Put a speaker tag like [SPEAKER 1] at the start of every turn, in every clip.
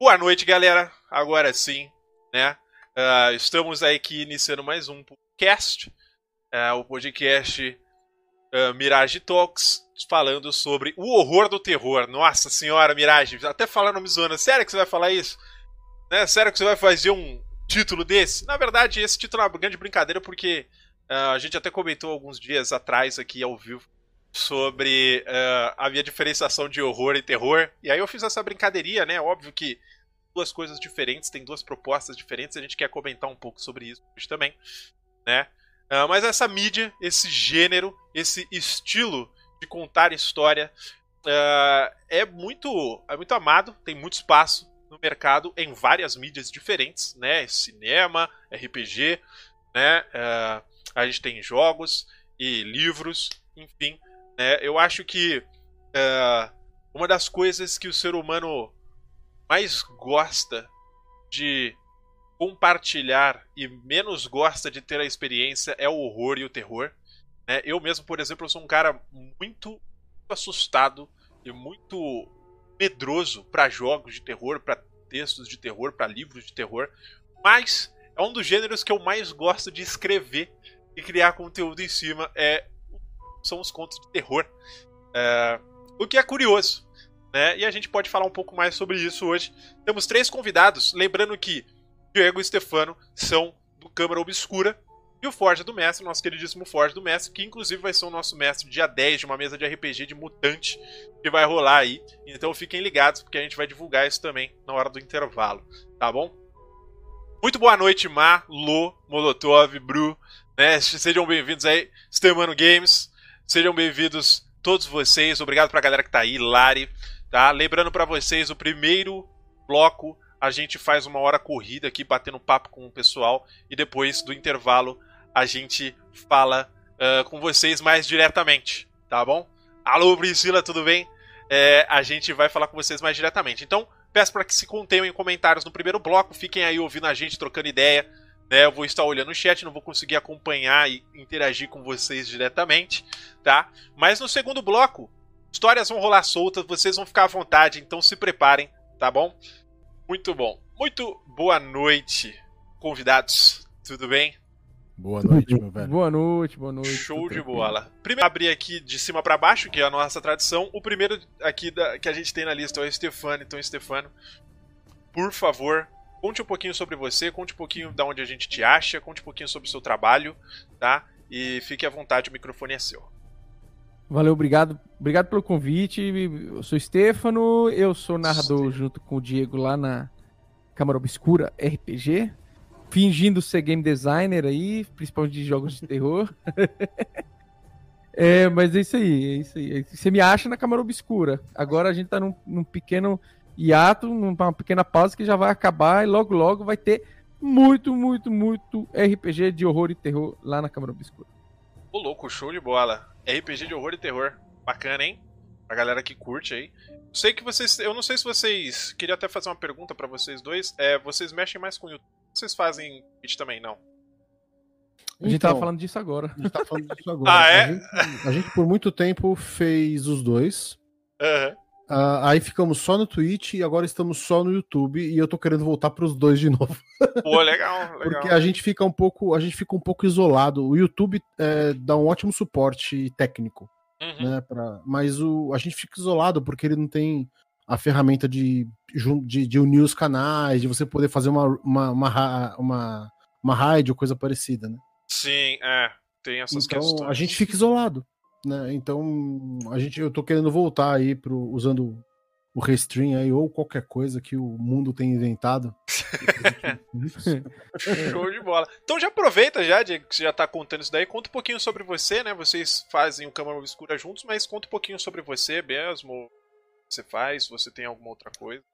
[SPEAKER 1] Boa noite, galera. Agora sim, né? Uh, estamos aqui iniciando mais um podcast, uh, o podcast uh, Mirage Talks, falando sobre o horror do terror. Nossa senhora, Mirage, até falando me zoando. Sério que você vai falar isso? Né? Sério que você vai fazer um título desse? Na verdade, esse título é uma grande brincadeira porque a gente até comentou alguns dias atrás aqui ao vivo sobre uh, a minha diferenciação de horror e terror. E aí eu fiz essa brincadeirinha, né? Óbvio que duas coisas diferentes, tem duas propostas diferentes, a gente quer comentar um pouco sobre isso hoje também, né? Uh, mas essa mídia, esse gênero, esse estilo de contar história uh, é muito é muito amado, tem muito espaço no mercado em várias mídias diferentes, né? Cinema, RPG, né? Uh, a gente tem jogos e livros, enfim. Né? Eu acho que uma das coisas que o ser humano mais gosta de compartilhar e menos gosta de ter a experiência é o horror e o terror. Né? Eu mesmo, por exemplo, sou um cara muito assustado e muito medroso para jogos de terror, para textos de terror, para livros de terror, mas é um dos gêneros que eu mais gosto de escrever e criar conteúdo em cima é são os contos de terror. É, o que é curioso, né? E a gente pode falar um pouco mais sobre isso hoje. Temos três convidados, lembrando que Diego e Stefano são do Câmara Obscura e o Forja do Mestre, nosso queridíssimo Forja do Mestre, que inclusive vai ser o nosso mestre dia 10 de uma mesa de RPG de mutante que vai rolar aí. Então fiquem ligados, porque a gente vai divulgar isso também na hora do intervalo, tá bom? Muito boa noite, Mar, Lô, Molotov, Bru, né? Sejam bem-vindos aí, Stemano Games. Sejam bem-vindos todos vocês. Obrigado pra galera que tá aí, Lari. Tá? Lembrando para vocês, o primeiro bloco a gente faz uma hora corrida aqui, batendo papo com o pessoal, e depois do intervalo a gente fala uh, com vocês mais diretamente, tá bom? Alô, Priscila, tudo bem? É, a gente vai falar com vocês mais diretamente. Então, peço para que se contenham em comentários no primeiro bloco, fiquem aí ouvindo a gente, trocando ideia. Né? Eu vou estar olhando o chat, não vou conseguir acompanhar e interagir com vocês diretamente, tá? Mas no segundo bloco, Histórias vão rolar soltas, vocês vão ficar à vontade, então se preparem, tá bom? Muito bom. Muito boa noite, convidados. Tudo bem?
[SPEAKER 2] Boa noite, meu velho.
[SPEAKER 3] Boa noite, boa noite.
[SPEAKER 1] Show de bola. Primeiro, abrir aqui de cima para baixo, que é a nossa tradição. O primeiro aqui da, que a gente tem na lista é o Stefano. Então, Stefano, por favor, conte um pouquinho sobre você, conte um pouquinho de onde a gente te acha, conte um pouquinho sobre o seu trabalho, tá? E fique à vontade, o microfone é seu.
[SPEAKER 3] Valeu, obrigado. Obrigado pelo convite. Eu sou Stefano, eu sou narrador junto com o Diego lá na Câmara Obscura RPG, fingindo ser game designer aí, principalmente de jogos de terror. é, mas é isso aí, é isso aí. Você me acha na Câmara Obscura. Agora a gente tá num, num pequeno hiato, numa pequena pausa que já vai acabar e logo logo vai ter muito, muito, muito RPG de horror e terror lá na Câmara Obscura.
[SPEAKER 1] Ô louco, show de bola. RPG de horror e terror. Bacana, hein? Pra galera que curte aí. Sei que vocês. Eu não sei se vocês. Queria até fazer uma pergunta para vocês dois. É, vocês mexem mais com o YouTube? Vocês fazem Twitch também, não?
[SPEAKER 3] A gente então, tava falando disso agora.
[SPEAKER 2] A gente tava falando disso agora. ah, é? A gente, a gente, por muito tempo fez os dois.
[SPEAKER 1] Uhum.
[SPEAKER 2] Uh, aí ficamos só no Twitch e agora estamos só no YouTube e eu tô querendo voltar para os dois de novo.
[SPEAKER 1] Pô, legal, legal.
[SPEAKER 2] Porque a gente fica um pouco, a gente fica um pouco isolado. O YouTube é, dá um ótimo suporte técnico, uhum. né? Pra, mas o, a gente fica isolado porque ele não tem a ferramenta de, de, de unir os canais, de você poder fazer uma, uma, uma, uma, uma raid ou coisa parecida, né?
[SPEAKER 1] Sim, é. Tem essas
[SPEAKER 2] então,
[SPEAKER 1] questões.
[SPEAKER 2] A gente fica isolado. Né? Então, a gente, eu tô querendo voltar aí pro, usando o Restream aí, ou qualquer coisa que o mundo tem inventado.
[SPEAKER 1] Show de bola. Então já aproveita já, Diego, que você já tá contando isso daí, conta um pouquinho sobre você, né? Vocês fazem o Câmara Obscura juntos, mas conta um pouquinho sobre você mesmo, o que você faz, você tem alguma outra coisa.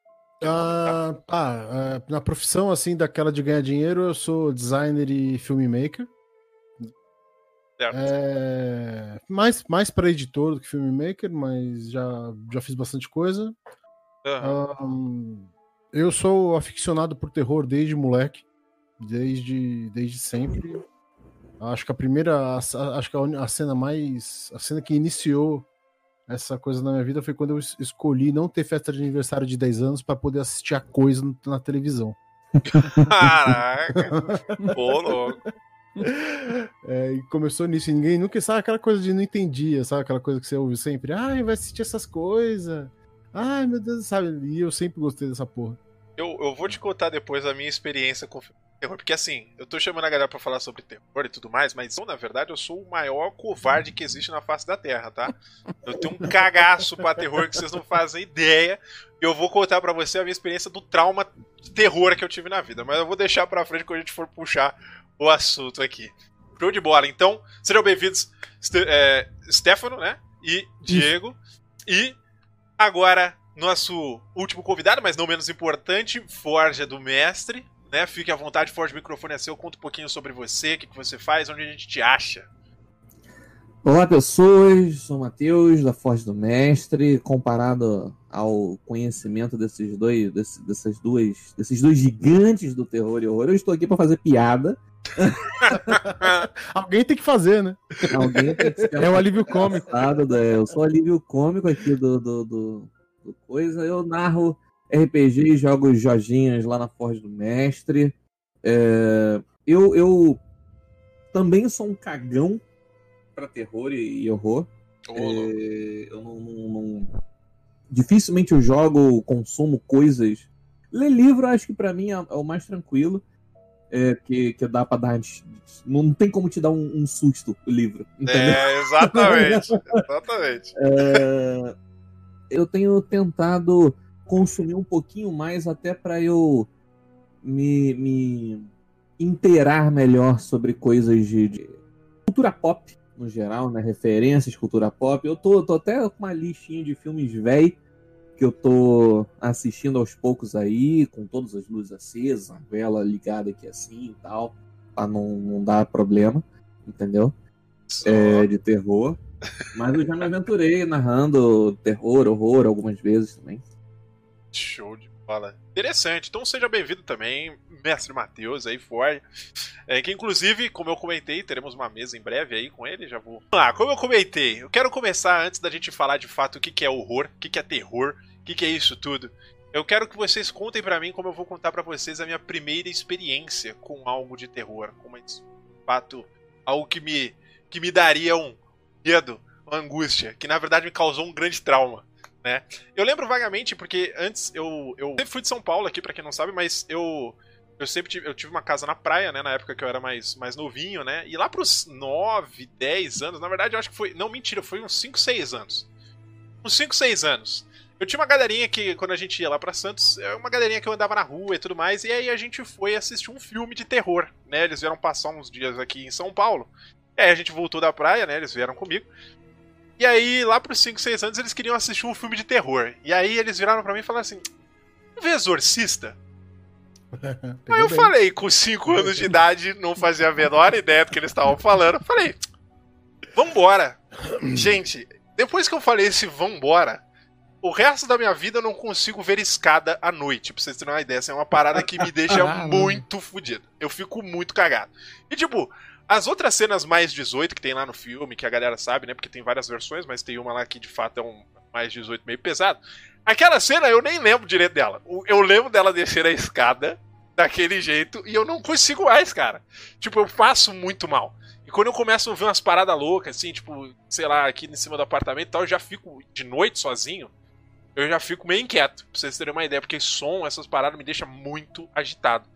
[SPEAKER 2] Ah, ah, na profissão assim daquela de ganhar dinheiro, eu sou designer e filmmaker. É, mais mais para editor do que filmmaker, mas já, já fiz bastante coisa. Uhum. Um, eu sou aficionado por terror desde moleque, desde, desde sempre. Acho que a primeira, acho que a, cena mais, a cena que iniciou essa coisa na minha vida foi quando eu escolhi não ter festa de aniversário de 10 anos para poder assistir a coisa na televisão.
[SPEAKER 1] Caraca! Pô, louco.
[SPEAKER 2] É, e começou nisso, e ninguém nunca sabe aquela coisa de não entendia, sabe? Aquela coisa que você ouve sempre. Ai, vai assistir essas coisas. Ai, meu Deus, sabe? E eu sempre gostei dessa porra.
[SPEAKER 1] Eu, eu vou te contar depois a minha experiência com terror, porque assim, eu tô chamando a galera pra falar sobre terror e tudo mais, mas eu, na verdade, eu sou o maior covarde que existe na face da Terra, tá? Eu tenho um cagaço pra terror que vocês não fazem ideia. Eu vou contar para você a minha experiência do trauma de terror que eu tive na vida. Mas eu vou deixar pra frente quando a gente for puxar o assunto aqui. Show de bola. Então, sejam bem-vindos, é, Stefano, né? E Diego. E agora, nosso último convidado, mas não menos importante, Forja do Mestre. Né? Fique à vontade, Forja, o microfone é seu. Conta um pouquinho sobre você, o que, que você faz, onde a gente te acha.
[SPEAKER 4] Olá, pessoas. Sou o Matheus, da Forja do Mestre. Comparado ao conhecimento desses dois, desse, dessas duas, desses dois gigantes do terror e horror, eu estou aqui para fazer piada.
[SPEAKER 2] Alguém tem que fazer, né?
[SPEAKER 4] Alguém tem que
[SPEAKER 2] É o alívio cômico.
[SPEAKER 4] Eu sou o alívio cômico aqui do, do, do, do coisa. Eu narro RPG e jogo Jorginhas lá na Forja do Mestre. É, eu, eu também sou um cagão para terror e, e horror. É, eu não, não, não, Dificilmente eu jogo, consumo coisas. Ler livro, acho que para mim é, é, o mais tranquilo. É, que, que dá pra dar. Não tem como te dar um, um susto o livro.
[SPEAKER 1] Entendeu? É, exatamente. exatamente.
[SPEAKER 4] É, eu tenho tentado consumir um pouquinho mais até para eu me, me inteirar melhor sobre coisas de, de, cultura pop no geral, né? Referências, cultura pop. Eu tô, tô até com uma listinha de filmes velho que eu tô assistindo aos poucos aí, com todas as luzes acesas, a vela ligada aqui assim e tal, pra não, não dar problema, entendeu? É, de terror. Mas eu já me aventurei narrando terror, horror algumas vezes também.
[SPEAKER 1] Show de bola. Interessante. Então seja bem-vindo também, mestre Matheus aí, Ford. É, que inclusive, como eu comentei, teremos uma mesa em breve aí com ele, já vou. Ah, como eu comentei, eu quero começar antes da gente falar de fato o que, que é horror, o que, que é terror, o que, que é isso tudo. Eu quero que vocês contem para mim como eu vou contar para vocês a minha primeira experiência com algo de terror, com uma, de fato algo que me que me daria um medo, uma angústia, que na verdade me causou um grande trauma né? Eu lembro vagamente, porque antes eu, eu sempre fui de São Paulo aqui, para quem não sabe, mas eu eu sempre tive, eu tive uma casa na praia, né, na época que eu era mais, mais novinho, né? E lá pros 9, 10 anos, na verdade eu acho que foi, não mentira, foi uns 5, 6 anos. Uns 5, 6 anos. Eu tinha uma galerinha que, quando a gente ia lá pra Santos, é uma galerinha que eu andava na rua e tudo mais, e aí a gente foi assistir um filme de terror, né? Eles vieram passar uns dias aqui em São Paulo. E aí a gente voltou da praia, né? Eles vieram comigo. E aí, lá pros 5, 6 anos, eles queriam assistir um filme de terror. E aí eles viraram para mim e falaram assim: vê Exorcista? aí eu bem. falei, com 5 anos de idade, não fazia a menor ideia do que eles estavam falando. Falei, vambora. Gente, depois que eu falei esse vambora, o resto da minha vida eu não consigo ver escada à noite, pra vocês terem uma ideia. Essa é uma parada que me deixa muito fodido. Eu fico muito cagado. E tipo, as outras cenas mais 18 que tem lá no filme, que a galera sabe, né? Porque tem várias versões, mas tem uma lá que de fato é um mais 18 meio pesado. Aquela cena eu nem lembro direito dela. Eu lembro dela descer a escada daquele jeito e eu não consigo mais, cara. Tipo, eu passo muito mal. E quando eu começo a ver umas paradas loucas, assim, tipo, sei lá, aqui em cima do apartamento e tal, eu já fico de noite sozinho. Eu já fico meio inquieto, pra vocês terem uma ideia, porque som, essas paradas me deixam muito agitado.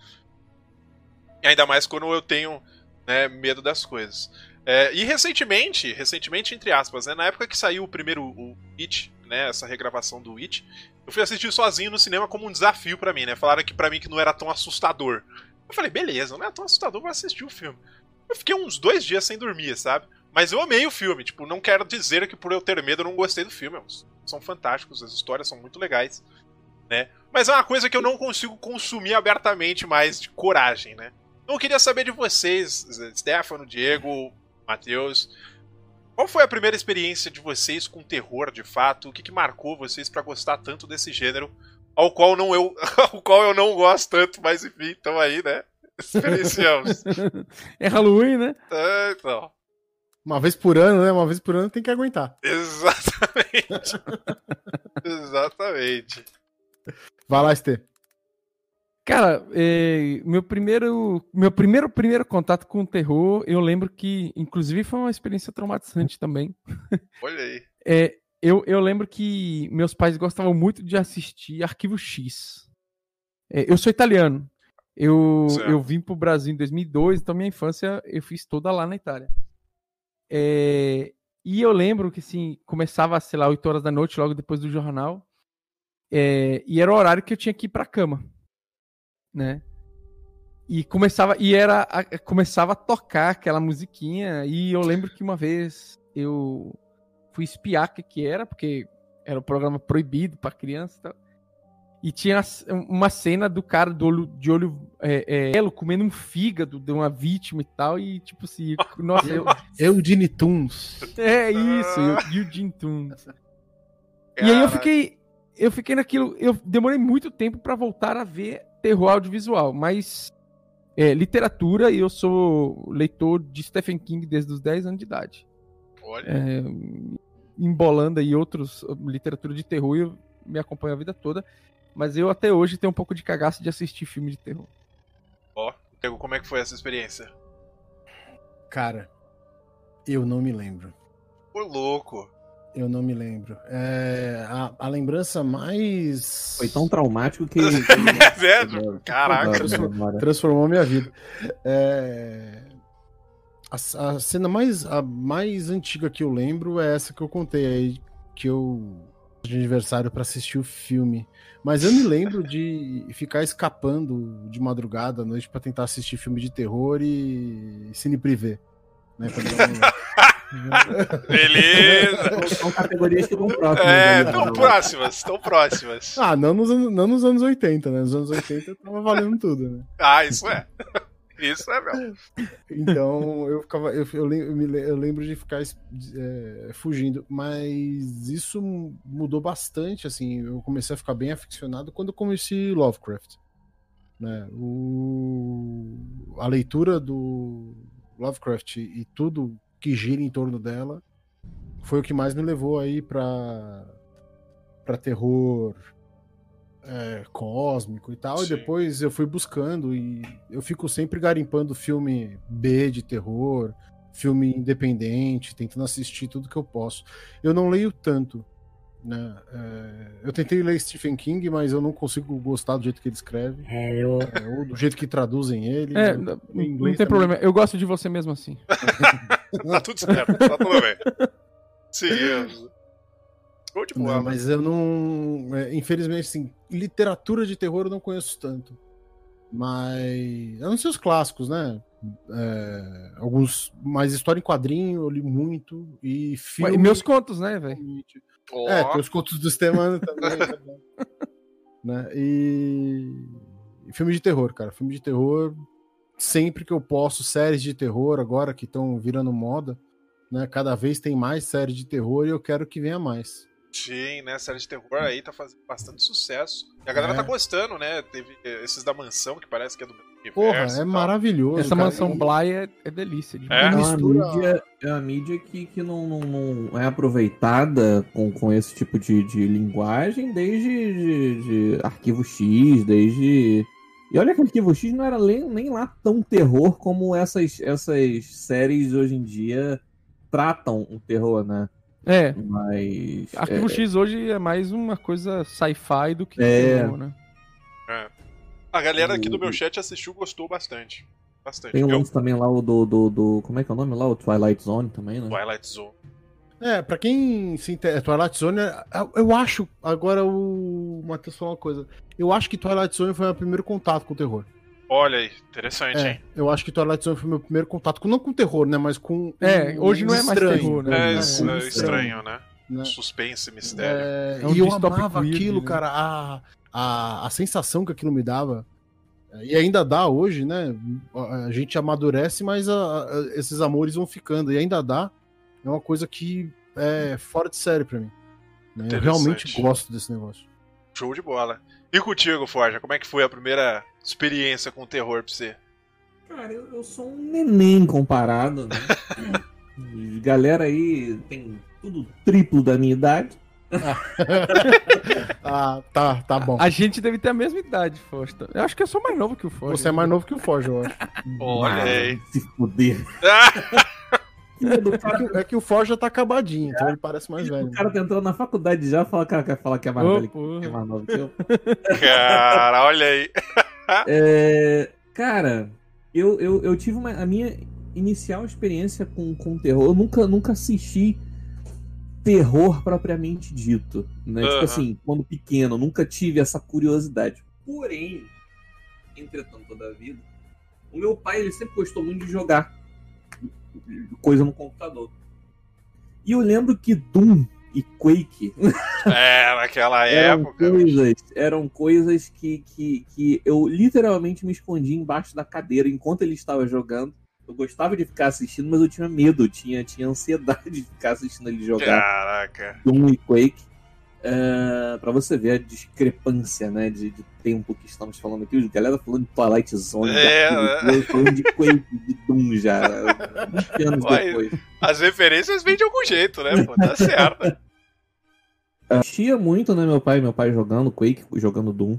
[SPEAKER 1] E ainda mais quando eu tenho né, medo das coisas. É, e recentemente, recentemente, entre aspas, né, na época que saiu o primeiro o It, né, essa regravação do It, eu fui assistir sozinho no cinema como um desafio para mim, né? Falaram que para mim que não era tão assustador. Eu falei, beleza, não é tão assustador, vou assistir o filme. Eu fiquei uns dois dias sem dormir, sabe? Mas eu amei o filme, tipo, não quero dizer que por eu ter medo eu não gostei do filme. São fantásticos, as histórias são muito legais, né? Mas é uma coisa que eu não consigo consumir abertamente mais de coragem, né? Então eu queria saber de vocês, Stefano, Diego, Matheus. Qual foi a primeira experiência de vocês com terror, de fato? O que, que marcou vocês para gostar tanto desse gênero, ao qual, não eu, ao qual eu não gosto tanto, mas enfim, então aí, né? Experienciamos.
[SPEAKER 3] é Halloween, né?
[SPEAKER 1] É, então.
[SPEAKER 2] Uma vez por ano, né? Uma vez por ano tem que aguentar.
[SPEAKER 1] Exatamente. Exatamente.
[SPEAKER 2] Vai lá, Stê.
[SPEAKER 3] Cara, é, meu primeiro, meu primeiro primeiro contato com o terror, eu lembro que, inclusive, foi uma experiência traumatizante também.
[SPEAKER 1] Olha aí.
[SPEAKER 3] É, eu, eu lembro que meus pais gostavam muito de assistir Arquivo X. É, eu sou italiano. Eu, eu vim pro Brasil em 2002, então minha infância eu fiz toda lá na Itália. É, e eu lembro que, assim, começava, sei lá, 8 horas da noite, logo depois do jornal. É, e era o horário que eu tinha que ir pra cama né? E começava e era a, começava a tocar aquela musiquinha e eu lembro que uma vez eu fui espiar o que, que era, porque era um programa proibido para criança e tal. E tinha uma cena do cara do olho, de olho é, é, comendo um fígado de uma vítima e tal. E tipo assim, nossa, eu.
[SPEAKER 2] Eugene Toons.
[SPEAKER 3] É isso, Eugene Toons. E aí eu fiquei. Eu fiquei naquilo. Eu demorei muito tempo para voltar a ver terror audiovisual, mas é, literatura e eu sou leitor de Stephen King desde os 10 anos de idade.
[SPEAKER 1] Olha.
[SPEAKER 3] É, embolando aí outros literatura de terror eu me acompanho a vida toda, mas eu até hoje tenho um pouco de cagaço de assistir filme de terror.
[SPEAKER 1] Ó, oh, como é que foi essa experiência?
[SPEAKER 2] Cara, eu não me lembro.
[SPEAKER 1] Ô louco.
[SPEAKER 2] Eu não me lembro. É, a, a, lembrança mais.
[SPEAKER 4] Foi tão traumático que.
[SPEAKER 1] é, Caraca.
[SPEAKER 2] Transformou, transformou minha vida. É, a, a, cena mais, a mais antiga que eu lembro é essa que eu contei aí, que eu. de aniversário para assistir o filme. Mas eu me lembro de ficar escapando de madrugada à noite para tentar assistir filme de terror e cine privê. Né,
[SPEAKER 1] Beleza.
[SPEAKER 4] São categorias que estão próximas.
[SPEAKER 1] É, estão próximas, estão próximas.
[SPEAKER 2] Ah, não nos, não nos anos 80, né? Nos anos 80 tava valendo tudo, né?
[SPEAKER 1] Ah, isso é. Isso é mesmo.
[SPEAKER 2] Então eu ficava. Eu, eu, lembro, eu lembro de ficar é, fugindo, mas isso mudou bastante. Assim, eu comecei a ficar bem aficionado quando eu conheci Lovecraft. Né? O, a leitura do Lovecraft e tudo que gira em torno dela foi o que mais me levou aí para para terror é, cósmico e tal. Sim. E depois eu fui buscando e eu fico sempre garimpando filme B de terror, filme independente, tentando assistir tudo que eu posso. Eu não leio tanto. Né? É, eu tentei ler Stephen King, mas eu não consigo gostar do jeito que ele escreve.
[SPEAKER 4] É, eu...
[SPEAKER 2] é, ou do jeito que traduzem ele.
[SPEAKER 3] É, não, não tem também. problema. Eu gosto de você mesmo assim.
[SPEAKER 1] tá tudo certo, tá tudo bem. Seguimos.
[SPEAKER 2] Não, mas eu não. É, infelizmente, assim, literatura de terror eu não conheço tanto. Mas. Eu não sei os clássicos, né? É, alguns. Mas história em quadrinho eu li muito. E filme. E
[SPEAKER 3] meus contos, né, velho?
[SPEAKER 2] Oh. É, tem os contos do Stemano também. né? E... e filme de terror, cara. Filme de terror, sempre que eu posso, séries de terror agora que estão virando moda. Né? Cada vez tem mais séries de terror e eu quero que venha mais.
[SPEAKER 1] Sim, né? Série de terror aí tá fazendo bastante sucesso. E a galera é. tá gostando, né? Teve esses da mansão, que parece que é do
[SPEAKER 2] Porra, é maravilhoso.
[SPEAKER 3] Essa cara. mansão Bly é, é delícia. De
[SPEAKER 4] é? é uma mídia, é uma mídia que, que não, não, não, é aproveitada com, com esse tipo de, de linguagem desde de, de Arquivo X, desde. E olha que Arquivo X não era nem, nem lá tão terror como essas, essas séries hoje em dia tratam o terror, né?
[SPEAKER 3] É.
[SPEAKER 4] Mas.
[SPEAKER 3] Arquivo é... X hoje é mais uma coisa sci-fi do que
[SPEAKER 4] é... terror, né?
[SPEAKER 1] É. A galera aqui do meu chat assistiu gostou bastante. Bastante.
[SPEAKER 4] Tem um eu... também lá, o do, do, do, Como é que é o nome lá? O Twilight Zone também, né?
[SPEAKER 1] Twilight Zone.
[SPEAKER 2] É, pra quem se inter... Twilight Zone, é, eu acho. Agora o Matheus falou uma coisa. Eu acho que Twilight Zone foi o meu primeiro contato com o terror.
[SPEAKER 1] Olha aí, interessante,
[SPEAKER 2] é,
[SPEAKER 1] hein?
[SPEAKER 2] Eu acho que Twilight Zone foi o meu primeiro contato, com, não com terror, né? Mas com.
[SPEAKER 3] É, um, hoje não é mais estranho, terror, né?
[SPEAKER 1] É, é, é estranho, estranho, né? né? Suspense, mistério.
[SPEAKER 2] É, é um e eu amava aquilo, né? cara. A, a, a sensação que aquilo me dava. E ainda dá hoje, né? A gente amadurece, mas a, a, esses amores vão ficando. E ainda dá. É uma coisa que é fora de série para mim. Né? Eu realmente gosto desse negócio.
[SPEAKER 1] Show de bola. E contigo, Forja, como é que foi a primeira experiência com o terror pra você?
[SPEAKER 4] Cara, eu, eu sou um neném comparado, né? Galera aí tem tudo triplo da minha idade.
[SPEAKER 2] ah, tá, tá bom.
[SPEAKER 3] A gente deve ter a mesma idade, Fosta. Eu acho que eu sou mais novo que o Forja.
[SPEAKER 2] Você é mais novo que o Forja, eu acho.
[SPEAKER 1] Olha aí.
[SPEAKER 4] Se fuder.
[SPEAKER 2] É que o Forja tá acabadinho, então ele parece mais velho.
[SPEAKER 4] O cara tá entrando na faculdade já fala que, falar que é mais
[SPEAKER 3] Ô,
[SPEAKER 4] velho
[SPEAKER 3] porra.
[SPEAKER 4] que é mais novo que eu.
[SPEAKER 1] Cara, olha aí.
[SPEAKER 4] É, cara, eu, eu, eu tive uma, a minha inicial experiência com, com terror. Eu nunca, nunca assisti terror propriamente dito. Né? Tipo
[SPEAKER 1] Aham.
[SPEAKER 4] assim, quando pequeno, nunca tive essa curiosidade. Porém, entretanto, toda a vida, o meu pai ele sempre gostou muito de jogar coisa no computador. E eu lembro que Doom e Quake
[SPEAKER 1] É, naquela
[SPEAKER 4] eram
[SPEAKER 1] época.
[SPEAKER 4] coisas, eram coisas que, que, que eu literalmente me escondia embaixo da cadeira enquanto ele estava jogando. Eu gostava de ficar assistindo, mas eu tinha medo, eu tinha, tinha ansiedade de ficar assistindo ele jogar
[SPEAKER 1] Caraca.
[SPEAKER 4] Doom e Quake. É, pra você ver a discrepância né, de, de tempo que estamos falando aqui. A galera falando de Twilight Zone,
[SPEAKER 1] É,
[SPEAKER 4] de eu falando de Quake, de Doom já. 20 anos
[SPEAKER 1] Vai.
[SPEAKER 4] depois.
[SPEAKER 1] As referências vêm de algum jeito, né? Pô, tá certo.
[SPEAKER 4] assistia muito, né, meu pai, meu pai jogando Quake, jogando Doom.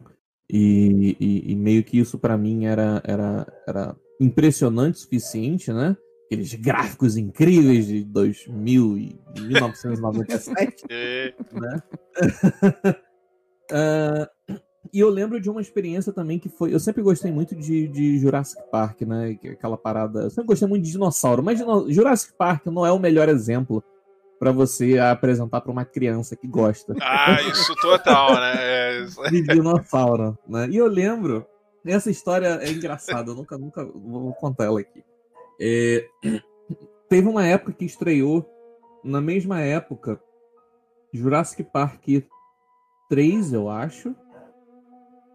[SPEAKER 4] E, e- e meio que isso pra mim era, era, era impressionante o suficiente, né? Aqueles gráficos incríveis de 2000 e 1997,
[SPEAKER 1] E-
[SPEAKER 4] né? Ah, e eu lembro de uma experiência também que foi. Eu sempre gostei muito de, de Jurassic Park, né? é Aquela parada. Eu sempre gostei muito de dinossauro, mas dino- Jurassic Park não é o melhor exemplo pra você apresentar pra uma criança que gosta
[SPEAKER 1] Ah, isso total, né? É,
[SPEAKER 4] de dinossauro, né? E eu lembro, essa história é engraçada, eu nunca, nunca vou contar ela aqui. É, teve uma época que estreou, na mesma época, Jurassic Park 3, eu acho,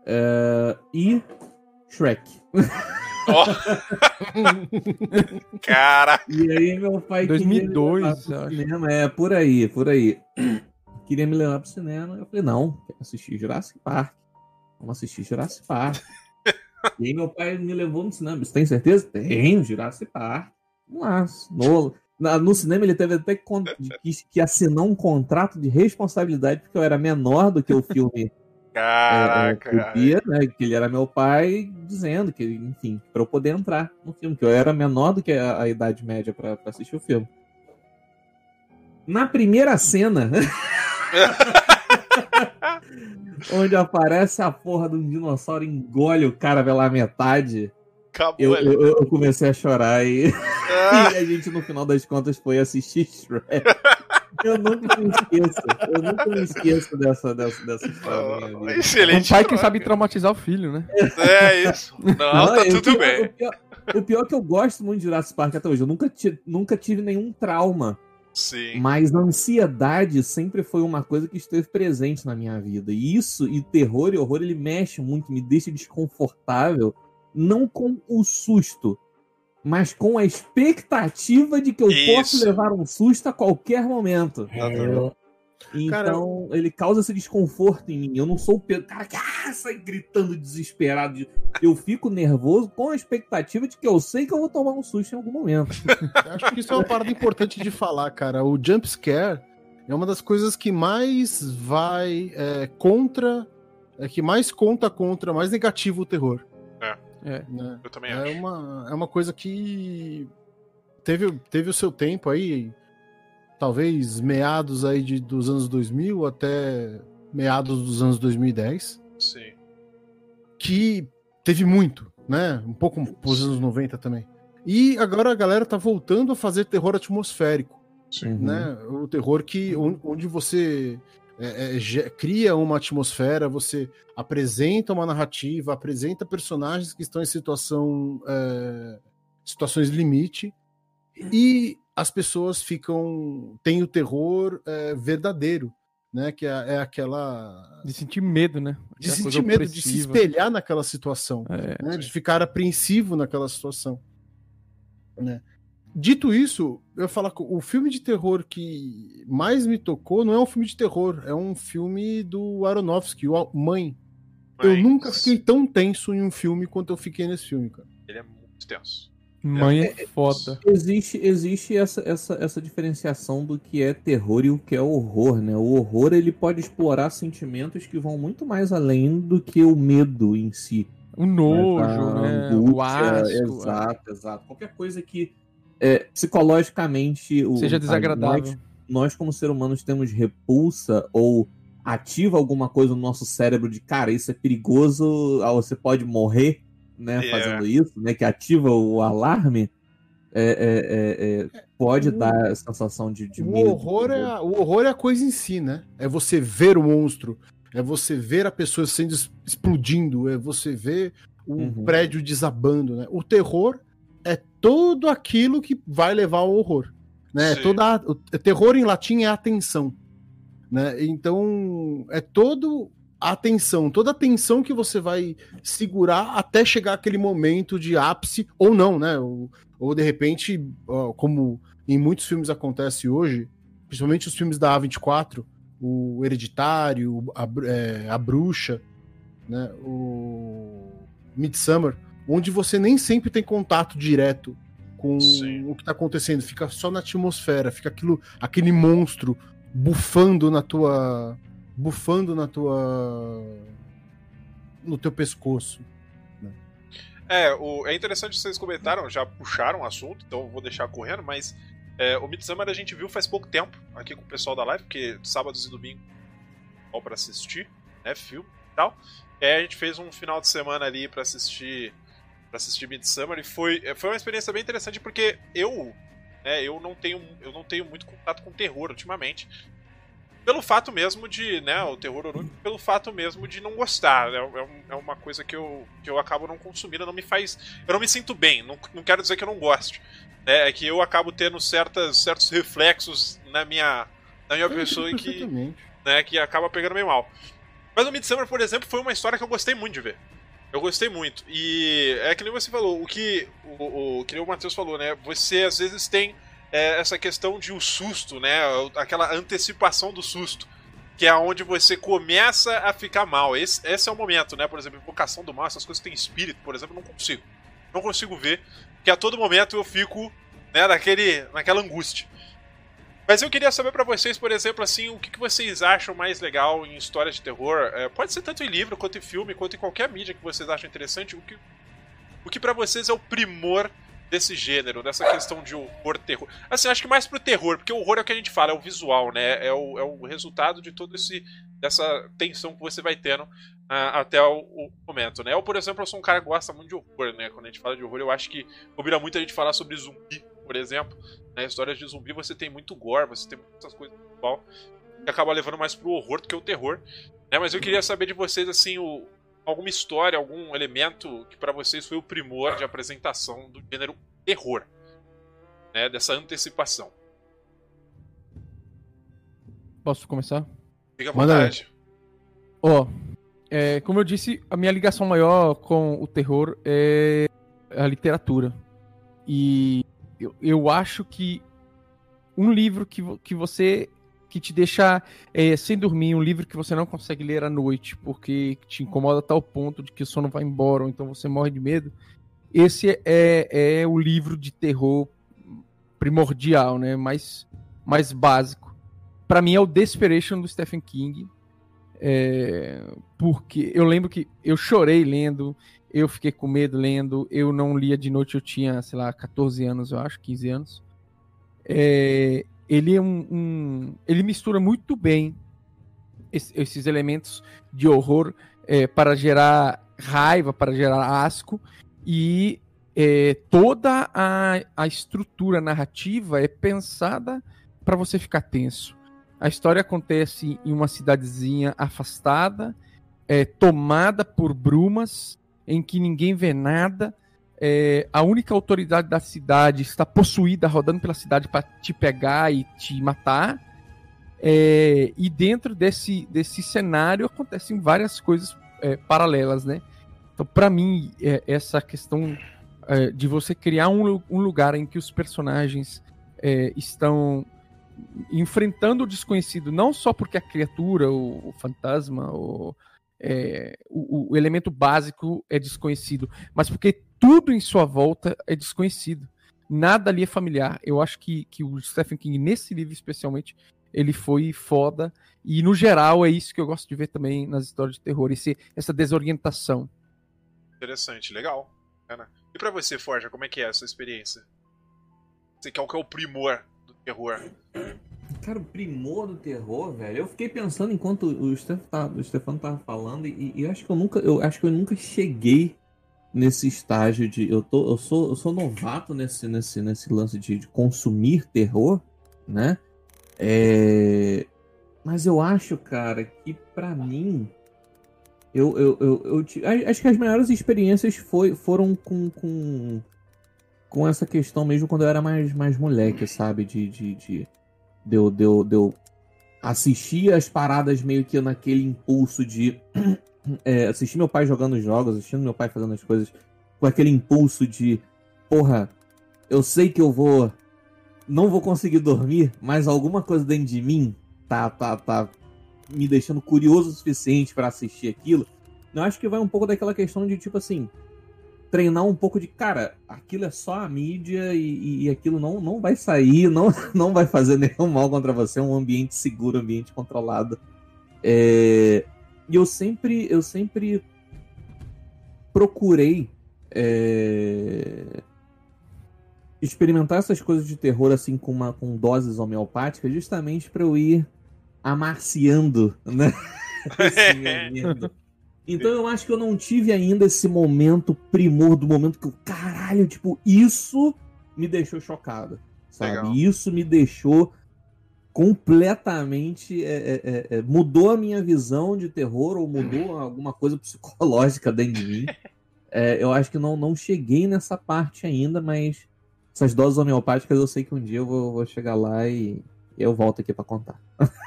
[SPEAKER 4] é, e Shrek.
[SPEAKER 1] Ó. Cara,
[SPEAKER 4] E aí meu pai
[SPEAKER 3] 2002,
[SPEAKER 4] queria me levar pro
[SPEAKER 3] acho.
[SPEAKER 4] cinema, é, por aí, por aí. Queria me levar pro cinema, eu falei, não, quero assistir Jurassic Park. Vamos assistir Jurassic Park. E aí meu pai me levou no cinema, você tem certeza? Tenho, Jurassic Park. Vamos lá. No, na- no cinema ele teve até que, que, que assinar um contrato de responsabilidade, porque eu era menor do que o filme é,
[SPEAKER 1] caraca.
[SPEAKER 4] podia, né, que ele era meu pai, dizendo que, enfim, para eu poder entrar no filme, que eu era menor do que a, a idade média para assistir o filme. Na primeira cena, onde aparece a porra de um dinossauro e engole o cara pela metade,
[SPEAKER 1] Acabou
[SPEAKER 4] eu, eu, eu comecei a chorar e,
[SPEAKER 1] Ah,
[SPEAKER 4] e a gente, no final das contas, foi assistir Shrek. Eu nunca me esqueço, eu nunca me esqueço dessa, dessa, dessa história
[SPEAKER 1] ah,
[SPEAKER 4] vida.
[SPEAKER 3] Um
[SPEAKER 1] excelente.
[SPEAKER 3] pai que sabe traumatizar o filho, né?
[SPEAKER 1] É isso. Não, tá
[SPEAKER 4] eu-
[SPEAKER 1] tudo
[SPEAKER 4] pior-
[SPEAKER 1] bem.
[SPEAKER 4] O pior, o pior é que eu gosto muito de Jurassic Park até hoje. Eu nunca, nunca tive nenhum trauma.
[SPEAKER 1] Sim.
[SPEAKER 4] Mas a ansiedade sempre foi uma coisa que esteve presente na minha vida. E isso, e terror e horror, ele mexe muito, me deixa desconfortável. Não com o susto, mas com a expectativa de que eu posso
[SPEAKER 1] Isso.
[SPEAKER 4] levar um susto a qualquer momento.
[SPEAKER 1] Exatamente.
[SPEAKER 4] Então, ele causa esse desconforto em mim. Eu não sou o Pedro, cara que ah, sai gritando desesperado. de- Eu fico nervoso com a expectativa de que eu sei que eu vou tomar um susto em algum momento.
[SPEAKER 2] Acho que isso é uma parada importante de falar, cara. O jump scare é uma das coisas que mais vai é, contra, é, que mais conta contra, mais negativo o terror.
[SPEAKER 3] É.
[SPEAKER 2] né?
[SPEAKER 1] Eu também
[SPEAKER 2] É
[SPEAKER 1] acho.
[SPEAKER 2] uma, é uma coisa que teve, teve o seu tempo aí, talvez meados aí de, dos anos 2000 até meados dos anos 2010,
[SPEAKER 1] Sim.
[SPEAKER 2] que teve muito, né? Um pouco pros anos 90 também. E agora a galera tá voltando a fazer terror atmosférico,
[SPEAKER 1] Sim.
[SPEAKER 2] né? O terror que on- onde você é, é, cria uma atmosfera, você apresenta uma narrativa, apresenta personagens que estão em situação é, situações limite e as pessoas ficam têm o terror é, verdadeiro, né? Que é, é aquela
[SPEAKER 3] De sentir medo, né?
[SPEAKER 2] de
[SPEAKER 3] Aquela
[SPEAKER 2] sentir medo, de se
[SPEAKER 3] opressiva.
[SPEAKER 2] espelhar naquela situação
[SPEAKER 3] É.
[SPEAKER 2] né, de ficar apreensivo naquela situação. Né? Dito isso, eu ia falar que o filme de terror que mais me tocou não é um filme de terror, é um filme do Aronofsky, o Mãe. Eu
[SPEAKER 1] Mas
[SPEAKER 2] nunca fiquei tão tenso em um filme quanto eu fiquei nesse filme, cara.
[SPEAKER 1] Ele é muito tenso.
[SPEAKER 3] Mãe é, é foda.
[SPEAKER 4] Existe, existe essa, essa, essa diferenciação do que é terror e o que é horror, né? O horror ele pode explorar sentimentos que vão muito mais além do que o medo em si.
[SPEAKER 3] O nojo, né? Angústia, o asco.
[SPEAKER 4] Exato, é. exato. Qualquer coisa que é, psicologicamente
[SPEAKER 3] seja desagradável.
[SPEAKER 4] Nós, nós, como seres humanos, temos repulsa ou ativa alguma coisa no nosso cérebro de cara, isso é perigoso, ah, você pode morrer né, yeah. É. fazendo isso, né, que ativa o alarme, é, é, é, é pode dar a sensação de, de
[SPEAKER 2] o
[SPEAKER 4] medo.
[SPEAKER 2] Horror é, o horror é a coisa em si, né? É você ver o monstro, é você ver a pessoa sendo explodindo, é você ver o uhum. prédio desabando, né? O terror é tudo aquilo que vai levar ao horror, né? Toda o terror em latim é atenção, né? Então é todo a atenção, toda a atenção que você vai segurar até chegar aquele momento de ápice, ou não, né? Ou, ou de repente, como em muitos filmes acontece hoje, principalmente os filmes da A24, o Hereditário, a, é, a Bruxa, né? O Midsummer, onde você nem sempre tem contato direto com Sim. o que está acontecendo, fica só na atmosfera, fica aquilo, aquele monstro bufando na tua bufando na tua. no teu pescoço. Né?
[SPEAKER 1] É, o, é interessante vocês comentaram, já puxaram o assunto, então vou deixar correndo, mas é, o Midsummer a gente viu faz pouco tempo aqui com o pessoal da live, porque sábados e domingo ó para assistir, né, filme e tal. É, a gente fez um final de semana ali para assistir para assistir Midsummer e foi, é, foi uma experiência bem interessante porque eu né, eu não tenho eu não tenho muito contato com terror ultimamente pelo fato mesmo de, né, o terror orúnico, pelo fato mesmo de não gostar. É, é, é, uma coisa que eu, que eu acabo não consumindo, não me faz. Eu não me sinto bem, não, não quero dizer que eu não goste. Né, é que eu acabo tendo certas, certos reflexos na minha, na minha pessoa que, né, que acaba pegando meio mal. Mas o Midsummer, por exemplo, foi uma história que eu gostei muito de ver. Eu gostei muito. E é que nem você falou, o que o, o, que o Matheus falou, né? Você às vezes tem é essa questão de o susto, né? Aquela antecipação do susto. Que é onde você começa a ficar mal. Esse, esse é o momento, né? Por exemplo, invocação do mal, essas coisas que tem espírito, por exemplo, não consigo. Não consigo ver. Porque a todo momento eu fico né, naquele, naquela angústia. Mas eu queria saber para vocês, por exemplo, assim, o que, que, vocês acham mais legal em histórias de terror? É, pode ser tanto em livro, quanto em filme, quanto em qualquer mídia que vocês acham interessante. O que, o que para vocês é o primor desse gênero, dessa questão de horror, terror. Assim, acho que mais pro terror, porque o horror é o que a gente fala, é o visual, né? É o, é o resultado de todo esse dessa tensão que você vai tendo uh, até o, o, momento, né? Eu, por exemplo, eu sou um cara que gosta muito de horror, né? Quando a gente fala de horror, eu acho que combina muito a gente falar sobre zumbi, por exemplo. Na né? história de zumbi você tem muito gore, você tem muitas coisas igual que acaba levando mais pro horror do que o terror. Né? Mas eu queria saber de vocês, assim, o, alguma história, algum elemento que para vocês foi o primor de apresentação do gênero terror, né? Dessa antecipação.
[SPEAKER 3] Posso começar?
[SPEAKER 1] Fica à vontade.
[SPEAKER 3] Ó, oh, é, como eu disse, a minha ligação maior com o terror é a literatura. E eu, eu acho que um livro que, que você que te deixa é, sem dormir, um livro que você não consegue ler à noite, porque te incomoda a tal ponto de que o sono vai embora, ou então você morre de medo. Esse é, é o livro de terror primordial, né? Mais, mais básico. Para mim é o Desperation do Stephen King. É, porque eu lembro que eu chorei lendo, eu fiquei com medo lendo, eu não lia de noite, eu tinha, sei lá, 14 anos, eu acho, 15 anos. É, ele é um, um, ele mistura muito bem esses elementos de horror é, para gerar raiva, para gerar asco e é, toda a, a estrutura narrativa é pensada para você ficar tenso. A história acontece em uma cidadezinha afastada, é, tomada por brumas, em que ninguém vê nada, é, a única autoridade da cidade está possuída, rodando pela cidade para te pegar e te matar. É, e dentro desse, desse cenário acontecem várias coisas é, paralelas, né? Então, para mim, é, essa questão é, de você criar um, um, lugar em que os personagens é, estão enfrentando o desconhecido, não só porque a criatura, o, o fantasma, o, o, o elemento básico é desconhecido, mas porque tudo em sua volta é desconhecido. Nada ali é familiar. Eu acho que, que o Stephen King, nesse livro especialmente, ele foi foda. E no geral é isso que eu gosto de ver também nas histórias de terror, esse, essa desorientação.
[SPEAKER 1] Interessante, legal. E para você, Forja, como é que é essa experiência? Você quer o que é o primor do terror?
[SPEAKER 4] Cara, o primor do terror, velho. Eu fiquei pensando enquanto o Stefano tá, o Stefano tava falando e, e acho que eu nunca, eu acho que eu nunca cheguei nesse estágio de eu tô, eu sou, eu sou novato nesse, nesse, nesse lance de, de consumir terror, né? É... Mas eu acho, cara, que para mim eu, eu, eu, eu, acho que as melhores experiências foi, foram com, com, com essa questão mesmo quando eu era mais, mais moleque, sabe? De, de, de, eu, de, eu, eu assistir as paradas meio que naquele impulso de é, assistir meu pai jogando jogos, assistindo meu pai fazendo as coisas com aquele impulso de porra, eu sei que eu vou não vou conseguir dormir, mas alguma coisa dentro de mim tá tá tá me deixando curioso o suficiente para assistir aquilo, eu acho que vai um pouco daquela questão de, tipo assim, treinar um pouco de, cara, aquilo é só a mídia e, e aquilo não, não vai sair, não, não vai fazer nenhum mal contra você, é um ambiente seguro, ambiente controlado. É... E eu sempre, eu sempre procurei é... experimentar essas coisas de terror assim com, uma, com doses homeopáticas, justamente para eu ir amaciando, né? então eu acho que eu não tive ainda esse momento primor do momento que eu, caralho, tipo, isso me deixou chocado, sabe? Legal. Isso me deixou completamente é, é, é, é, mudou a minha visão de terror ou mudou alguma coisa psicológica dentro de mim. É, eu acho que não, não cheguei nessa parte ainda, mas essas doses homeopáticas eu sei que um dia eu vou, vou chegar lá e, eu volto aqui para contar.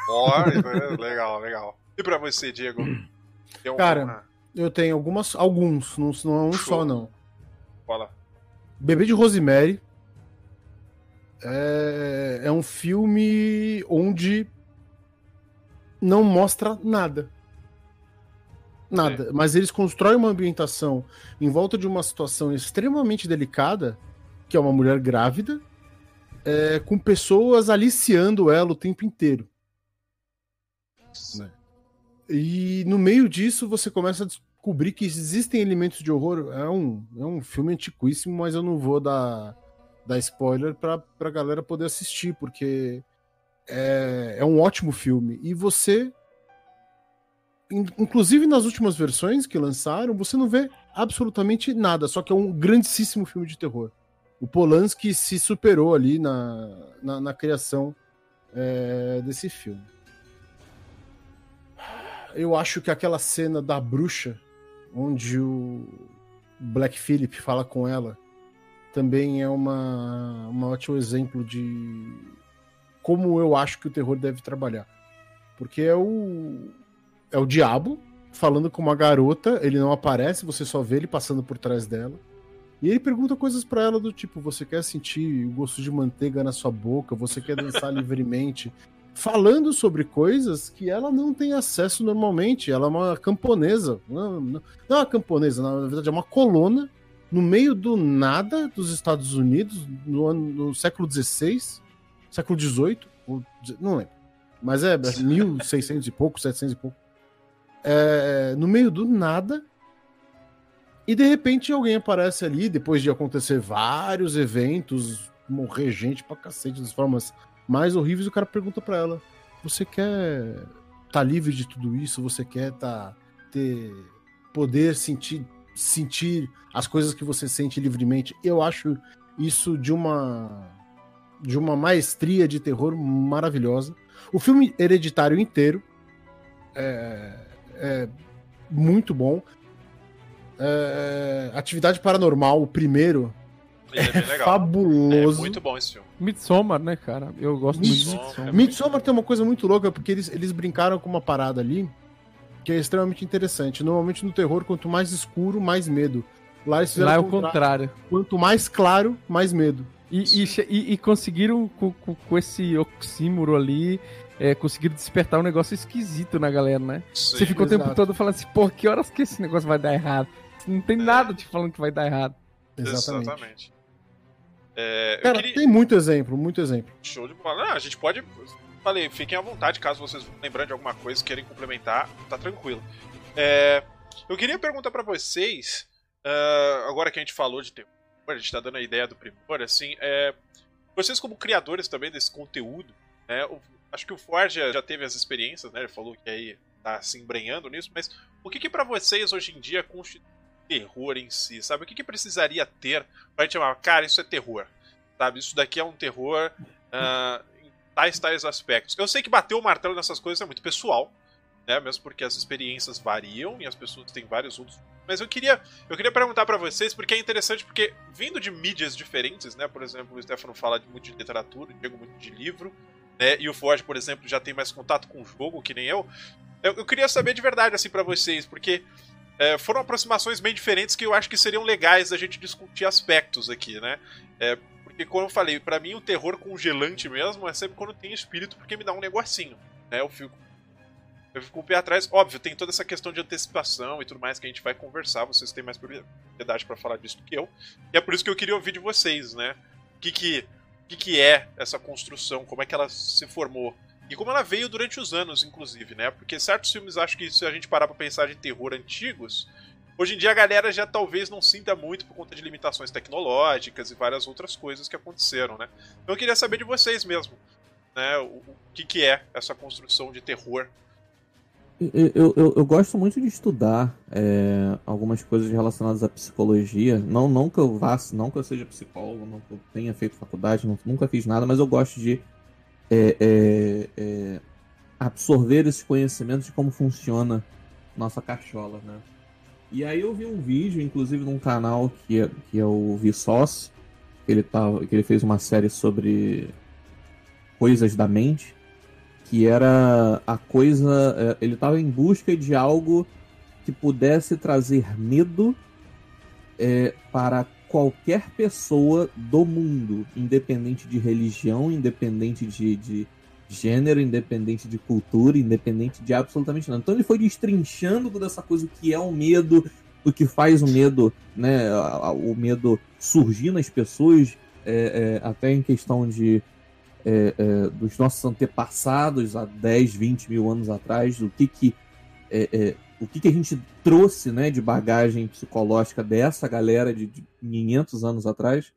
[SPEAKER 1] Oh, legal, legal. E para você, Diego?
[SPEAKER 2] Cara, eu tenho algumas, alguns, não, não é um Show. só, não.
[SPEAKER 1] Fala.
[SPEAKER 2] Bebê de Rosemary é, é um filme onde não mostra nada. Nada. É. Mas eles constroem uma ambientação em volta de uma situação extremamente delicada, que é uma mulher grávida, é, com pessoas aliciando ela o tempo inteiro. Né? E no meio disso você começa a descobrir que existem elementos de horror. É um, é um filme antiquíssimo, mas eu não vou dar, dar spoiler pra, pra galera poder assistir, porque é, é um ótimo filme. E você. Inclusive nas últimas versões que lançaram, você não vê absolutamente nada, só que é um grandíssimo filme de terror o Polanski se superou ali na, na, na criação é, desse filme. Eu acho que aquela cena da bruxa, onde o Black Phillip fala com ela, também é uma, um ótimo exemplo de como eu acho que o terror deve trabalhar. Porque é o, é o diabo falando com uma garota, ele não aparece, você só vê ele passando por trás dela. E ele pergunta coisas para ela do tipo: você quer sentir o gosto de manteiga na sua boca? Você quer dançar livremente? Falando sobre coisas que ela não tem acesso normalmente. Ela é uma camponesa. Não, não, não é uma camponesa, na verdade é uma colona no meio do nada dos Estados Unidos no, ano, no século XVI, século XVIII, não lembro. Mas é 1600 e pouco, 700 e pouco. É, no meio do nada, e de repente alguém aparece ali, depois de acontecer vários eventos, morrer gente pra cacete das formas mais horríveis, o cara pergunta pra ela: Você quer tá livre de tudo isso? Você quer tá, ter poder sentir, sentir as coisas que você sente livremente? Eu acho isso de uma de uma maestria de terror maravilhosa. O filme hereditário inteiro é, é muito bom. É, Atividade Paranormal, o primeiro. É, é fabuloso. É
[SPEAKER 1] muito bom esse filme.
[SPEAKER 3] Midsommar, né, cara? Eu gosto muito de Midsommar.
[SPEAKER 2] Midsommar tem uma coisa muito louca, porque eles, eles brincaram com uma parada ali que é extremamente interessante. Normalmente no terror, quanto mais escuro, mais medo.
[SPEAKER 3] Lá, eles Lá é o contrário.
[SPEAKER 2] Quanto mais claro, mais medo.
[SPEAKER 3] E, e, e conseguiram, com, com, com, esse oxímoro ali, é, conseguiram despertar um negócio esquisito na galera, né? Sim, Você ficou exato. o tempo todo falando assim, pô, que horas que esse negócio vai dar errado? Não tem nada te falando que vai dar errado.
[SPEAKER 2] Exatamente. Exatamente.
[SPEAKER 1] É,
[SPEAKER 2] Cara, queria... tem muito exemplo, muito exemplo.
[SPEAKER 1] Show de bola. Não, a gente pode. Falei, fiquem à vontade, caso vocês lembrando de alguma coisa, querem complementar, tá tranquilo. É, eu queria perguntar para vocês, uh, agora que a gente falou de terror, a gente tá dando a ideia do primor, assim, é, vocês como criadores também desse conteúdo, né, o, acho que o Ford já, teve as experiências, né, ele falou que aí tá se embrenhando nisso, mas o que que para vocês hoje em dia constitui terror em si, sabe? O que, que precisaria ter pra gente chamar, cara, isso é terror, sabe? Isso daqui é um terror uh, tais, tais aspectos. Eu sei que bater o martelo nessas coisas é muito pessoal, né? Mesmo porque as experiências variam e as pessoas têm vários outros. Mas eu queria, eu queria perguntar para vocês, porque é interessante, porque vindo de mídias diferentes, né? Por exemplo, o Stefano fala muito de literatura, o Diego muito de livro, né? E o Ford, por exemplo, já tem mais contato com o jogo, que nem eu. Eu, eu queria saber de verdade, assim, para vocês, porque é, foram aproximações bem diferentes que eu acho que seriam legais da gente discutir aspectos aqui, né? É, porque, como eu falei, para mim o terror congelante mesmo é sempre quando tem espírito, porque me dá um negocinho, né? Eu fico. Eu fico com o pé atrás. Óbvio, tem toda essa questão de antecipação e tudo mais que a gente vai conversar. Vocês têm mais propriedade para falar disso do que eu. E é por isso que eu queria ouvir de vocês, né? O que, que, que, que é essa construção? Como é que ela se formou? E como ela veio durante os anos, inclusive, né? Porque certos filmes, acho que se a gente parar pra pensar de terror antigos, hoje em dia a galera já talvez não sinta muito por conta de limitações tecnológicas e várias outras coisas que aconteceram, né? Então eu queria saber de vocês mesmo, né? O, o que, que é essa construção de terror.
[SPEAKER 4] Eu, eu, eu gosto muito de estudar é, algumas coisas relacionadas à psicologia. Não, não que eu vá, não que eu seja psicólogo, não que eu tenha feito faculdade, não, nunca fiz nada, mas eu gosto de é, é, é, absorver esses conhecimentos de como funciona nossa cachola, né? E aí eu vi um vídeo, inclusive num canal que é, que é o Vsauce, que ele, tá, que ele fez uma série sobre coisas da mente, que era a coisa... É, ele estava em busca de algo que pudesse trazer medo é, para qualquer pessoa do mundo, independente de religião, independente de, de gênero, independente de cultura, independente de absolutamente nada. Então ele foi destrinchando toda essa coisa, o que é o medo, o que faz o medo, né, o medo surgir nas pessoas, é, é, até em questão de é, é dos nossos antepassados há 10, 20 mil anos atrás, o que que é, é, o que, que a gente trouxe né, de bagagem psicológica dessa galera de, de 500 anos atrás.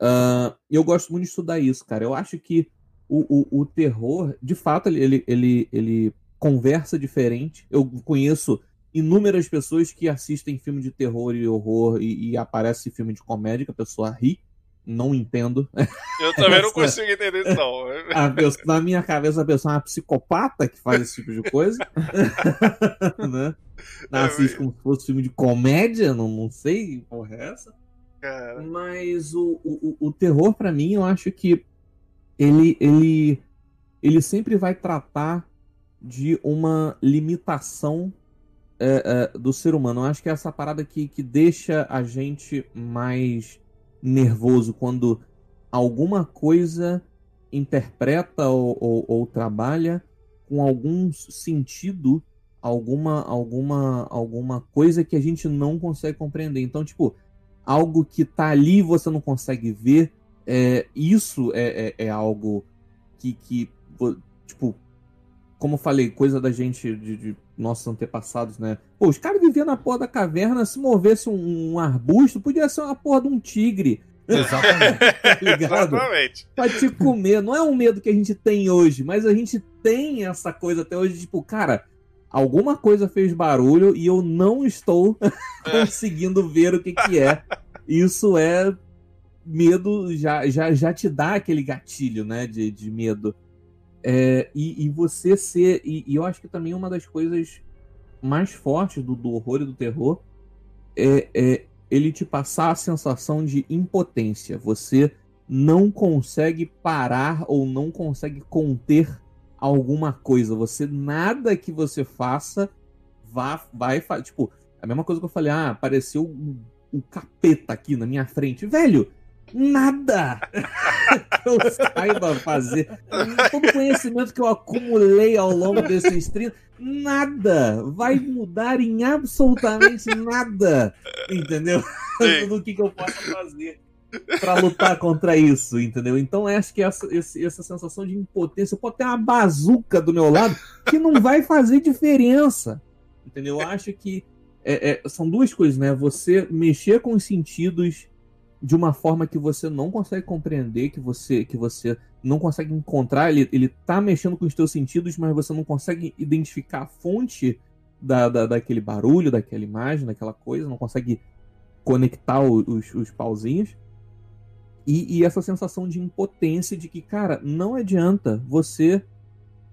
[SPEAKER 4] Uh, eu gosto muito de estudar isso, cara. Eu acho que o, o, o terror, de fato, ele, ele, ele conversa diferente. Eu conheço inúmeras pessoas que assistem filme de terror e horror e, e aparece filme de comédia que a pessoa ri não entendo.
[SPEAKER 1] Eu também não consigo entender isso,
[SPEAKER 4] não. Pessoa, na minha cabeça, a pessoa é uma psicopata que faz esse tipo de coisa. né? Não, assiste como se fosse filme de comédia, não, não sei porra é essa. Cara. Mas o, o, o terror, para mim, eu acho que ele, ele, ele sempre vai tratar de uma limitação é, é, do ser humano. Eu acho que é essa parada que, que deixa a gente mais nervoso quando alguma coisa interpreta ou, ou, ou trabalha com algum sentido, alguma, alguma, alguma coisa que a gente não consegue compreender. Então, tipo, algo que tá ali você não consegue ver, é, isso é, é, é algo que, que, tipo, como falei, coisa da gente, de, de nossos antepassados, né? Pô, os caras viviam na porra da caverna, se movesse um, um arbusto, podia ser uma porra de um tigre.
[SPEAKER 2] Exatamente.
[SPEAKER 4] tá ligado? Exatamente. Pra te comer. Não é um medo que a gente tem hoje, mas a gente tem essa coisa até hoje, tipo, cara, alguma coisa fez barulho e eu não estou conseguindo ver o que que é. Isso é medo, já, já, já te dá aquele gatilho, né, de, de medo. É, e, e, você ser. E, e, eu acho que também uma das coisas mais fortes do, do horror e do terror é, é, ele te passar a sensação de impotência. Você não consegue parar ou não consegue conter alguma coisa. Você nada que você faça vá, vai tipo a mesma coisa que eu falei. Ah, apareceu o, o capeta aqui na minha frente, velho. Nada! que eu saiba fazer. Todo conhecimento que eu acumulei ao longo desses 30, nada vai mudar em absolutamente nada. Entendeu? Do que, que eu posso fazer para lutar contra isso, entendeu? Então acho que essa, essa sensação de impotência, pode ter uma bazuca do meu lado que não vai fazer diferença, entendeu? Eu acho que é, é, são duas coisas, né? Você mexer com os sentidos de uma forma que você não consegue compreender, que você que você não consegue encontrar, ele, ele tá mexendo com os teus sentidos, mas você não consegue identificar a fonte da, da, daquele barulho, daquela imagem, daquela coisa, não consegue conectar os, os pauzinhos. E, e, essa sensação de impotência de que, cara, não adianta, você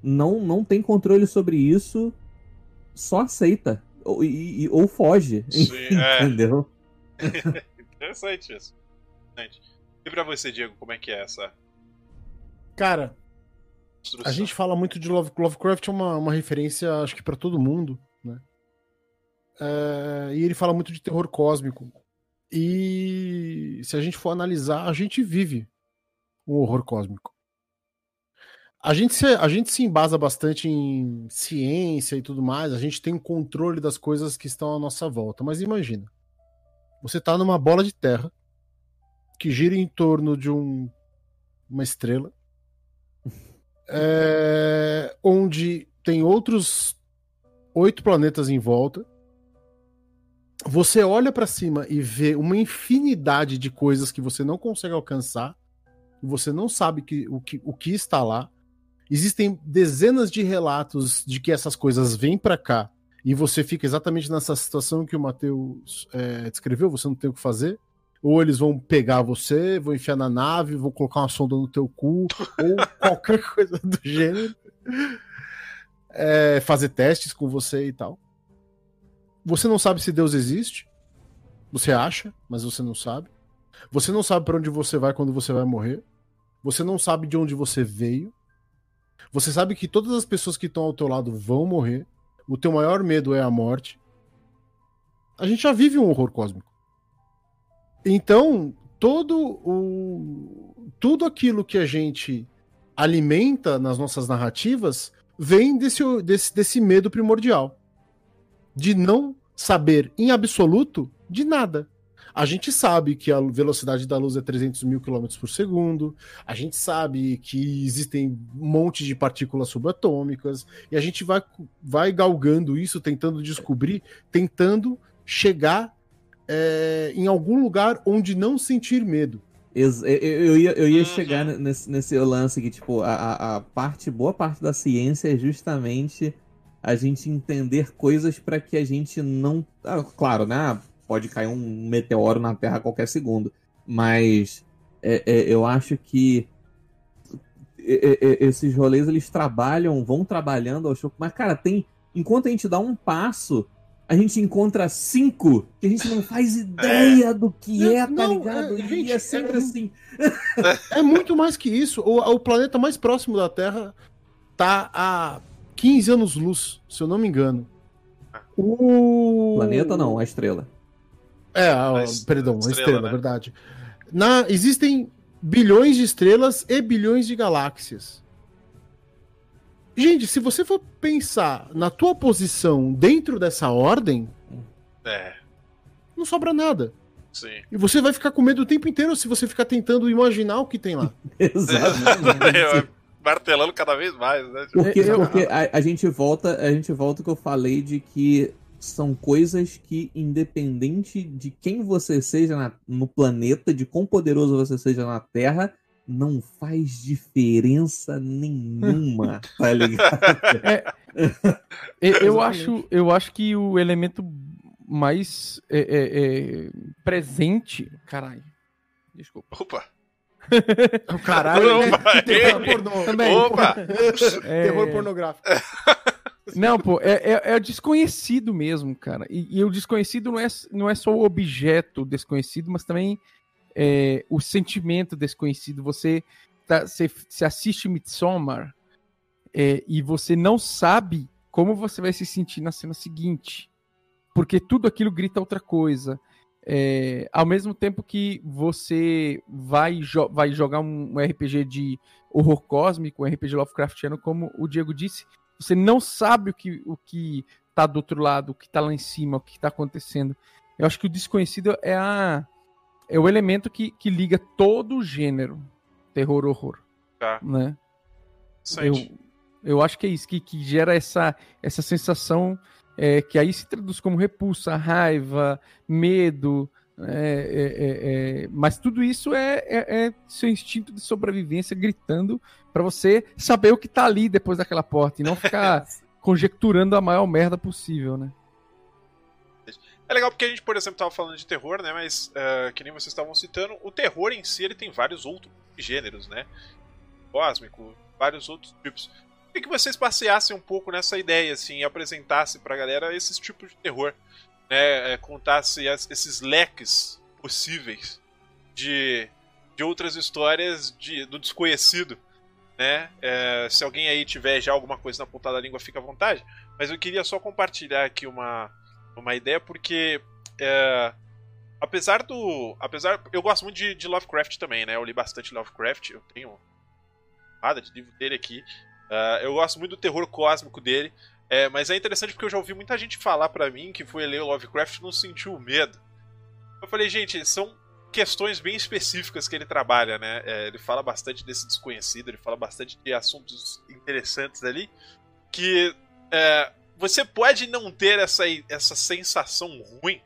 [SPEAKER 4] não, não tem controle sobre isso, só aceita ou, e, ou foge. Sim, é. entendeu?
[SPEAKER 1] É. Interessante isso. E pra você, Diego, como é que é essa?
[SPEAKER 2] Cara, a gente fala muito de Love, Lovecraft, é uma, uma referência, acho que para todo mundo, né? É, e ele fala muito de terror cósmico. E se a gente for analisar, a gente vive um horror cósmico. A gente, se, a gente se embasa bastante em ciência e tudo mais, a gente tem controle das coisas que estão à nossa volta. Mas imagina, você está numa bola de terra que gira em torno de um, uma estrela, é, onde tem outros oito planetas em volta. Você olha para cima e vê uma infinidade de coisas que você não consegue alcançar, você não sabe que, o, que, o que está lá Existem dezenas de relatos de que essas coisas vêm para cá e você fica exatamente nessa situação que o Matheus é, descreveu, você não tem o que fazer. Ou eles vão pegar você, vão enfiar na nave, vão colocar uma sonda no teu cu, ou qualquer coisa do gênero. É, fazer testes com você e tal. Você não sabe se Deus existe. Você acha, mas você não sabe. Você não sabe para onde você vai quando você vai morrer. Você não sabe de onde você veio. Você sabe que todas as pessoas que estão ao teu lado vão morrer. O teu maior medo é a morte. A gente já vive um horror cósmico. Então, todo o tudo aquilo que a gente alimenta nas nossas narrativas vem desse, desse, desse medo primordial de não saber em absoluto de nada. A gente sabe que a velocidade da luz é 300 mil quilômetros por segundo, a gente sabe que existem um monte de partículas subatômicas, e a gente vai, vai galgando isso, tentando descobrir, tentando chegar é, em algum lugar onde não sentir medo.
[SPEAKER 4] Eu ia, eu ia uhum. chegar nesse, nesse lance que, tipo, a, a parte, boa parte da ciência é justamente a gente entender coisas para que a gente não. Ah, claro, né? Pode cair um meteoro na Terra a qualquer segundo. Mas é, é, eu acho que esses rolês eles trabalham, vão trabalhando ao show. Mas, cara, tem. Enquanto a gente dá um passo, a gente encontra cinco que a gente não faz ideia do que é, tá não, ligado? É, gente, é sempre é, assim.
[SPEAKER 2] É muito mais que isso. O, o planeta mais próximo da Terra tá a 15 anos-luz, se eu não me engano.
[SPEAKER 4] O. Planeta não, a estrela.
[SPEAKER 2] É, a, a perdão, a estrela, né? verdade. Na, existem bilhões de estrelas e bilhões de galáxias. Gente, se você for pensar na tua posição dentro dessa ordem,
[SPEAKER 1] é.
[SPEAKER 2] não sobra nada.
[SPEAKER 1] Sim.
[SPEAKER 2] E você vai ficar com medo o tempo inteiro se você ficar tentando imaginar o que tem lá.
[SPEAKER 1] Exato. Martelando cada vez mais, né?
[SPEAKER 4] Porque, porque a, a, gente volta, a gente volta que eu falei de que são coisas que, independente de quem você seja na, no planeta, de quão poderoso você seja na Terra, não faz diferença nenhuma, tá ligado?
[SPEAKER 3] É, eu, acho, eu acho que o elemento mais é, é, é presente. Caralho. Desculpa.
[SPEAKER 1] Opa!
[SPEAKER 2] o caralho. Opa,
[SPEAKER 1] terror pornô. Também. Opa!
[SPEAKER 2] Terror pornográfico.
[SPEAKER 3] Não, pô, é, é, é, desconhecido mesmo, cara. E, e, o desconhecido não é, não é só o objeto desconhecido, mas também é, o sentimento desconhecido. Você, tá, você, você assiste Midsommar é, e você não sabe como você vai se sentir na cena seguinte. Porque tudo aquilo grita outra coisa. é, ao mesmo tempo que você vai, jo vai jogar um, um, RPG de horror cósmico, um RPG Lovecraftiano, como o Diego disse, você não sabe o que, o que tá do outro lado, o que tá lá em cima, o que tá acontecendo. Eu acho que o desconhecido é, a, é o elemento que, que liga todo o gênero terror-horror.
[SPEAKER 1] Tá.
[SPEAKER 3] Né? Eu, eu acho que é isso, que, que gera essa, essa sensação é, que aí se traduz como repulsa, raiva, medo, é, é, é, é mas tudo isso é, é, é, seu instinto de sobrevivência gritando para você saber o que tá ali depois daquela porta e não ficar conjecturando a maior merda possível, né?
[SPEAKER 1] É legal porque a gente, por exemplo, tava falando de terror, né? Mas, uh, que nem vocês estavam citando, o terror em si ele tem vários outros gêneros, né? Cósmico, vários outros tipos queria que vocês passeassem um pouco nessa ideia, assim, e apresentassem pra galera esses tipos de terror. Né? É, contasse esses leques possíveis de, de outras histórias de, do desconhecido. Né? É, se alguém aí tiver já alguma coisa na ponta da língua, fica à vontade. Mas eu queria só compartilhar aqui uma, uma ideia, porque é, apesar do. Apesar. Eu gosto muito de, de, Lovecraft também, né? Eu li bastante Lovecraft, eu tenho nada de livro dele aqui. Uh, eu gosto muito do terror cósmico dele, é, mas é interessante porque eu já ouvi muita gente falar para mim que foi ler Lovecraft e não sentiu medo. Eu falei, gente, são questões bem específicas que ele trabalha, né? É, ele fala bastante desse desconhecido, ele fala bastante de assuntos interessantes ali, que é, você pode não ter essa, essa sensação ruim,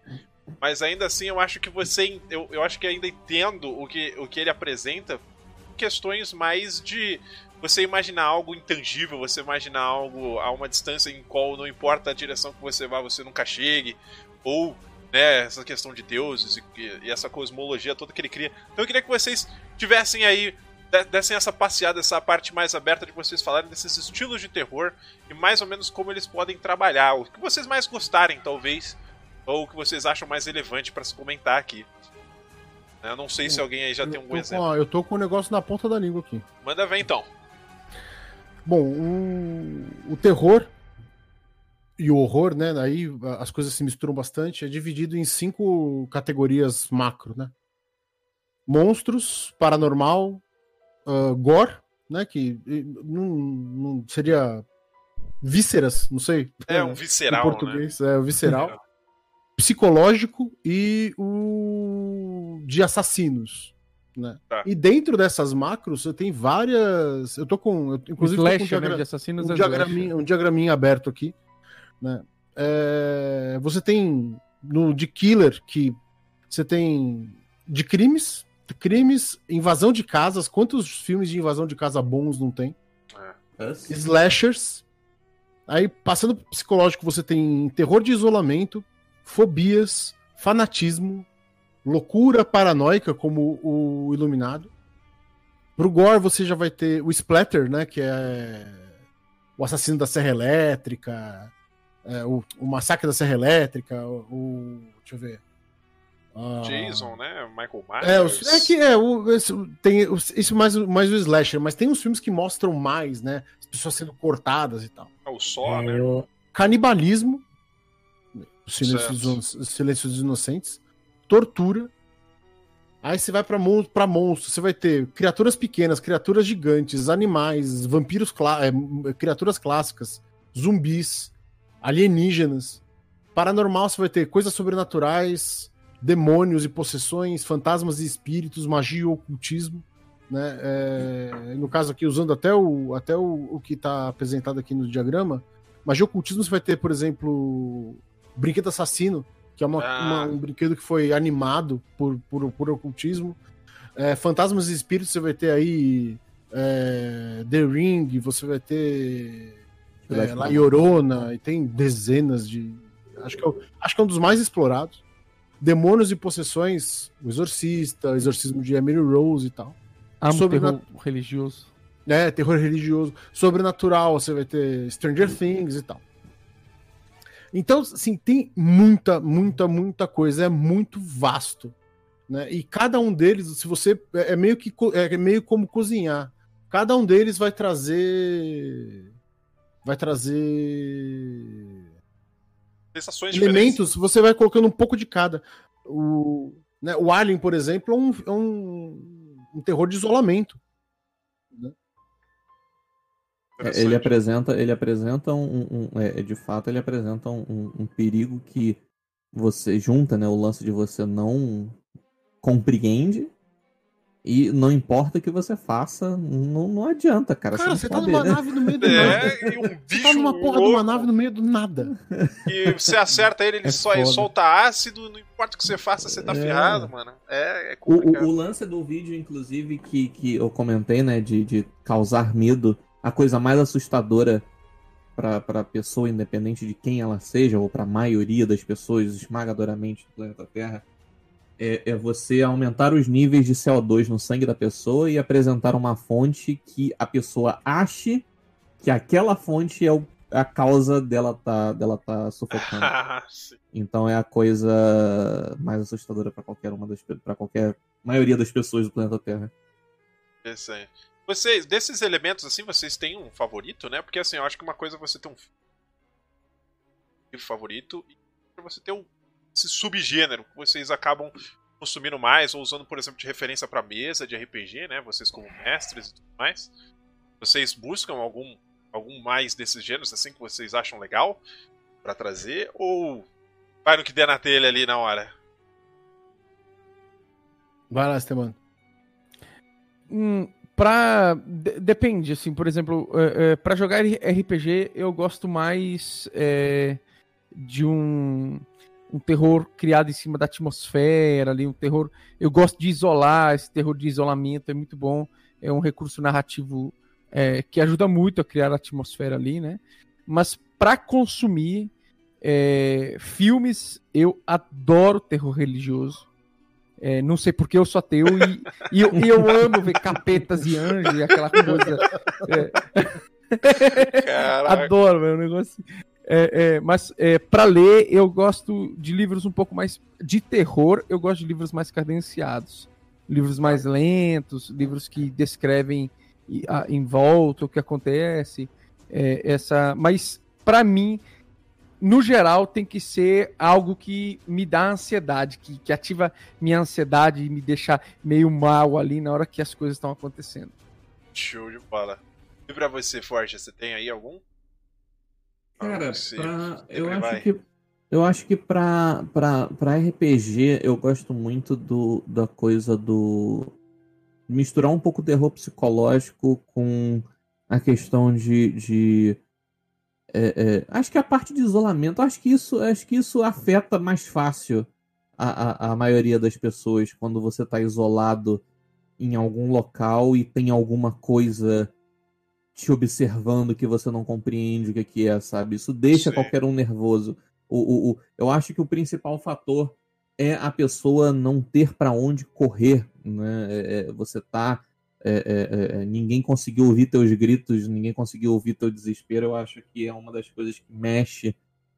[SPEAKER 1] mas ainda assim eu acho que você. Eu, eu acho que ainda entendo o que, o que ele apresenta questões mais de você imaginar algo intangível, você imaginar algo a uma distância em qual não importa a direção que você vá, você nunca chegue, ou né, essa questão de deuses e, e, essa cosmologia toda que ele cria. Então eu queria que vocês tivessem aí, dessem essa passeada, essa parte mais aberta de vocês falarem desses estilos de terror e mais ou menos como eles podem trabalhar, o que vocês mais gostarem, talvez, ou o que vocês acham mais relevante para se comentar aqui. Eu não sei se alguém aí já tem um exemplo.
[SPEAKER 2] Com, eu tô com o negócio na ponta da língua aqui.
[SPEAKER 1] Manda ver então.
[SPEAKER 2] Bom, o, o terror e o horror, né? Aí as coisas se misturam bastante. É dividido em cinco categorias macro, né? Monstros, paranormal, uh, gore, né? Que não, não, seria vísceras, não sei.
[SPEAKER 1] É um visceral,
[SPEAKER 2] em português, né? é o visceral. Psicológico e o de assassinos. Né? Tá. E dentro dessas macros, você tem várias. Eu tô com. Eu, inclusive,
[SPEAKER 3] Flash, com um, diagra... né, de assassinos
[SPEAKER 2] um, diagraminha, um diagraminha aberto aqui. Né? É... Você tem no de Killer que você tem de crimes, crimes, invasão de casas. Quantos filmes de invasão de casa bons não tem? É. Slashers. Aí, passando pro psicológico, você tem terror de isolamento, fobias, fanatismo, loucura paranoica como o Iluminado. Pro Gore você já vai ter o Splatter, né? Que é o assassino da Serra Elétrica, é, o, o, massacre da Serra Elétrica, o, o deixa eu ver.
[SPEAKER 1] Uh, Jason, né? Michael
[SPEAKER 2] Myers. É, é que é, o, esse, tem isso mais, mais o slasher, mas tem uns filmes que mostram mais, né? As pessoas sendo cortadas e tal.
[SPEAKER 1] É o só, é, né?
[SPEAKER 2] Canibalismo, o silêncio dos, silêncio dos Inocentes tortura. Aí você vai para mon monstros, você vai ter criaturas pequenas, criaturas gigantes, animais, vampiros, é, criaturas clássicas, zumbis, alienígenas. Paranormal você vai ter coisas sobrenaturais, demônios e possessões, fantasmas e espíritos, magia e ocultismo. Né? É, no caso aqui, usando até o, até o, o que está apresentado aqui no diagrama, magia e ocultismo você vai ter, por exemplo, brinquedo assassino, que é uma, ah. uma, um brinquedo que foi animado por, por, por ocultismo. É, Fantasmas e Espíritos, você vai ter aí é, The Ring, você vai ter é, La Llorona, e tem dezenas de. Acho que, é, acho que é um dos mais explorados. Demônios e Possessões, O Exorcista, o Exorcismo de Emily Rose e tal.
[SPEAKER 3] Ah, Sobre terror religioso.
[SPEAKER 2] É, terror religioso. Sobrenatural, você vai ter Stranger Things e tal. Então, assim, tem muita, muita, muita coisa, é muito vasto. Né? E cada um deles, se você. É, é meio que é meio como cozinhar. Cada um deles vai trazer. Vai trazer.
[SPEAKER 1] Sensações
[SPEAKER 2] elementos, você vai colocando um pouco de cada. o, né, o Alien, por exemplo, é um, é um, um terror de isolamento.
[SPEAKER 4] É, ele apresenta, ele apresenta um, um é, de fato, ele apresenta um, um, perigo que você junta, né, o lance de você não compreende e não importa o que você faça, não, não adianta, cara.
[SPEAKER 2] Cara, você, você tá numa né? nave no meio do é, nada. E um bicho você tá numa porra louco. de uma nave no meio do nada.
[SPEAKER 1] E você acerta ele, ele é só solta ácido, não importa o que você faça, você tá é. ferrado, mano. É, é
[SPEAKER 4] o, o, o, lance do vídeo, inclusive, que, que eu comentei, né, de, de causar medo, a coisa mais assustadora pra, pra pessoa, independente de quem ela seja, ou pra maioria das pessoas, esmagadoramente do planeta Terra, é, é, você aumentar os níveis de CO2 no sangue da pessoa e apresentar uma fonte que a pessoa ache que aquela fonte é o, a causa dela tá, dela tá sufocando. então é a coisa mais assustadora para qualquer uma das para qualquer maioria das pessoas do planeta Terra.
[SPEAKER 1] Interessante. Vocês, desses elementos assim, vocês têm um favorito, né? Porque assim, eu acho que uma coisa é você ter um favorito e você ter um esse subgênero que vocês acabam consumindo mais ou usando, por exemplo, de referência para mesa de RPG, né? Vocês como mestres e tudo mais. Vocês buscam algum algum mais desses gêneros assim que vocês acham legal para trazer ou vai no que der na telha ali na hora?
[SPEAKER 2] Vai lá, Esteban.
[SPEAKER 3] Hum, pra... depende, assim, por exemplo, é, é, para jogar RPG eu gosto mais é, de um um terror criado em cima da atmosfera ali, um terror. Eu gosto de isolar, esse terror de isolamento é muito bom. É um recurso narrativo que ajuda muito a criar a atmosfera ali, né? Mas para consumir filmes, eu adoro terror religioso. É, não sei porque eu sou ateu e, e, eu, e, eu, amo ver capetas e anjos e aquela coisa. É. Adoro, um negócio. É, é, mas é, para ler, eu gosto de livros um pouco mais de terror, eu gosto de livros mais cadenciados. Livros mais lentos, livros que descrevem em volta o que acontece. É, essa, mas para mim, no geral, tem que ser algo que me dá ansiedade, que, que ativa minha ansiedade e me deixa meio mal ali na hora que as coisas estão acontecendo.
[SPEAKER 1] Show de bola. E pra você, Forte, você tem aí algum?
[SPEAKER 4] Cara, pra, eu, acho que, eu acho que pra, pra, pra RPG eu gosto muito do, da coisa do. misturar um pouco o terror psicológico com a questão de. de é, é, acho que a parte de isolamento, acho que isso, acho que isso afeta mais fácil a, a, a maioria das pessoas quando você está isolado em algum local e tem alguma coisa te observando que você não compreende o que, que é, sabe? Isso deixa Sim. qualquer um nervoso. O, o, o, eu acho que o principal fator é a pessoa não ter para onde correr, né? É, é você tá. É, é, é, ninguém conseguiu ouvir teus gritos, ninguém conseguiu ouvir teu desespero. Eu acho que é uma das coisas que mexe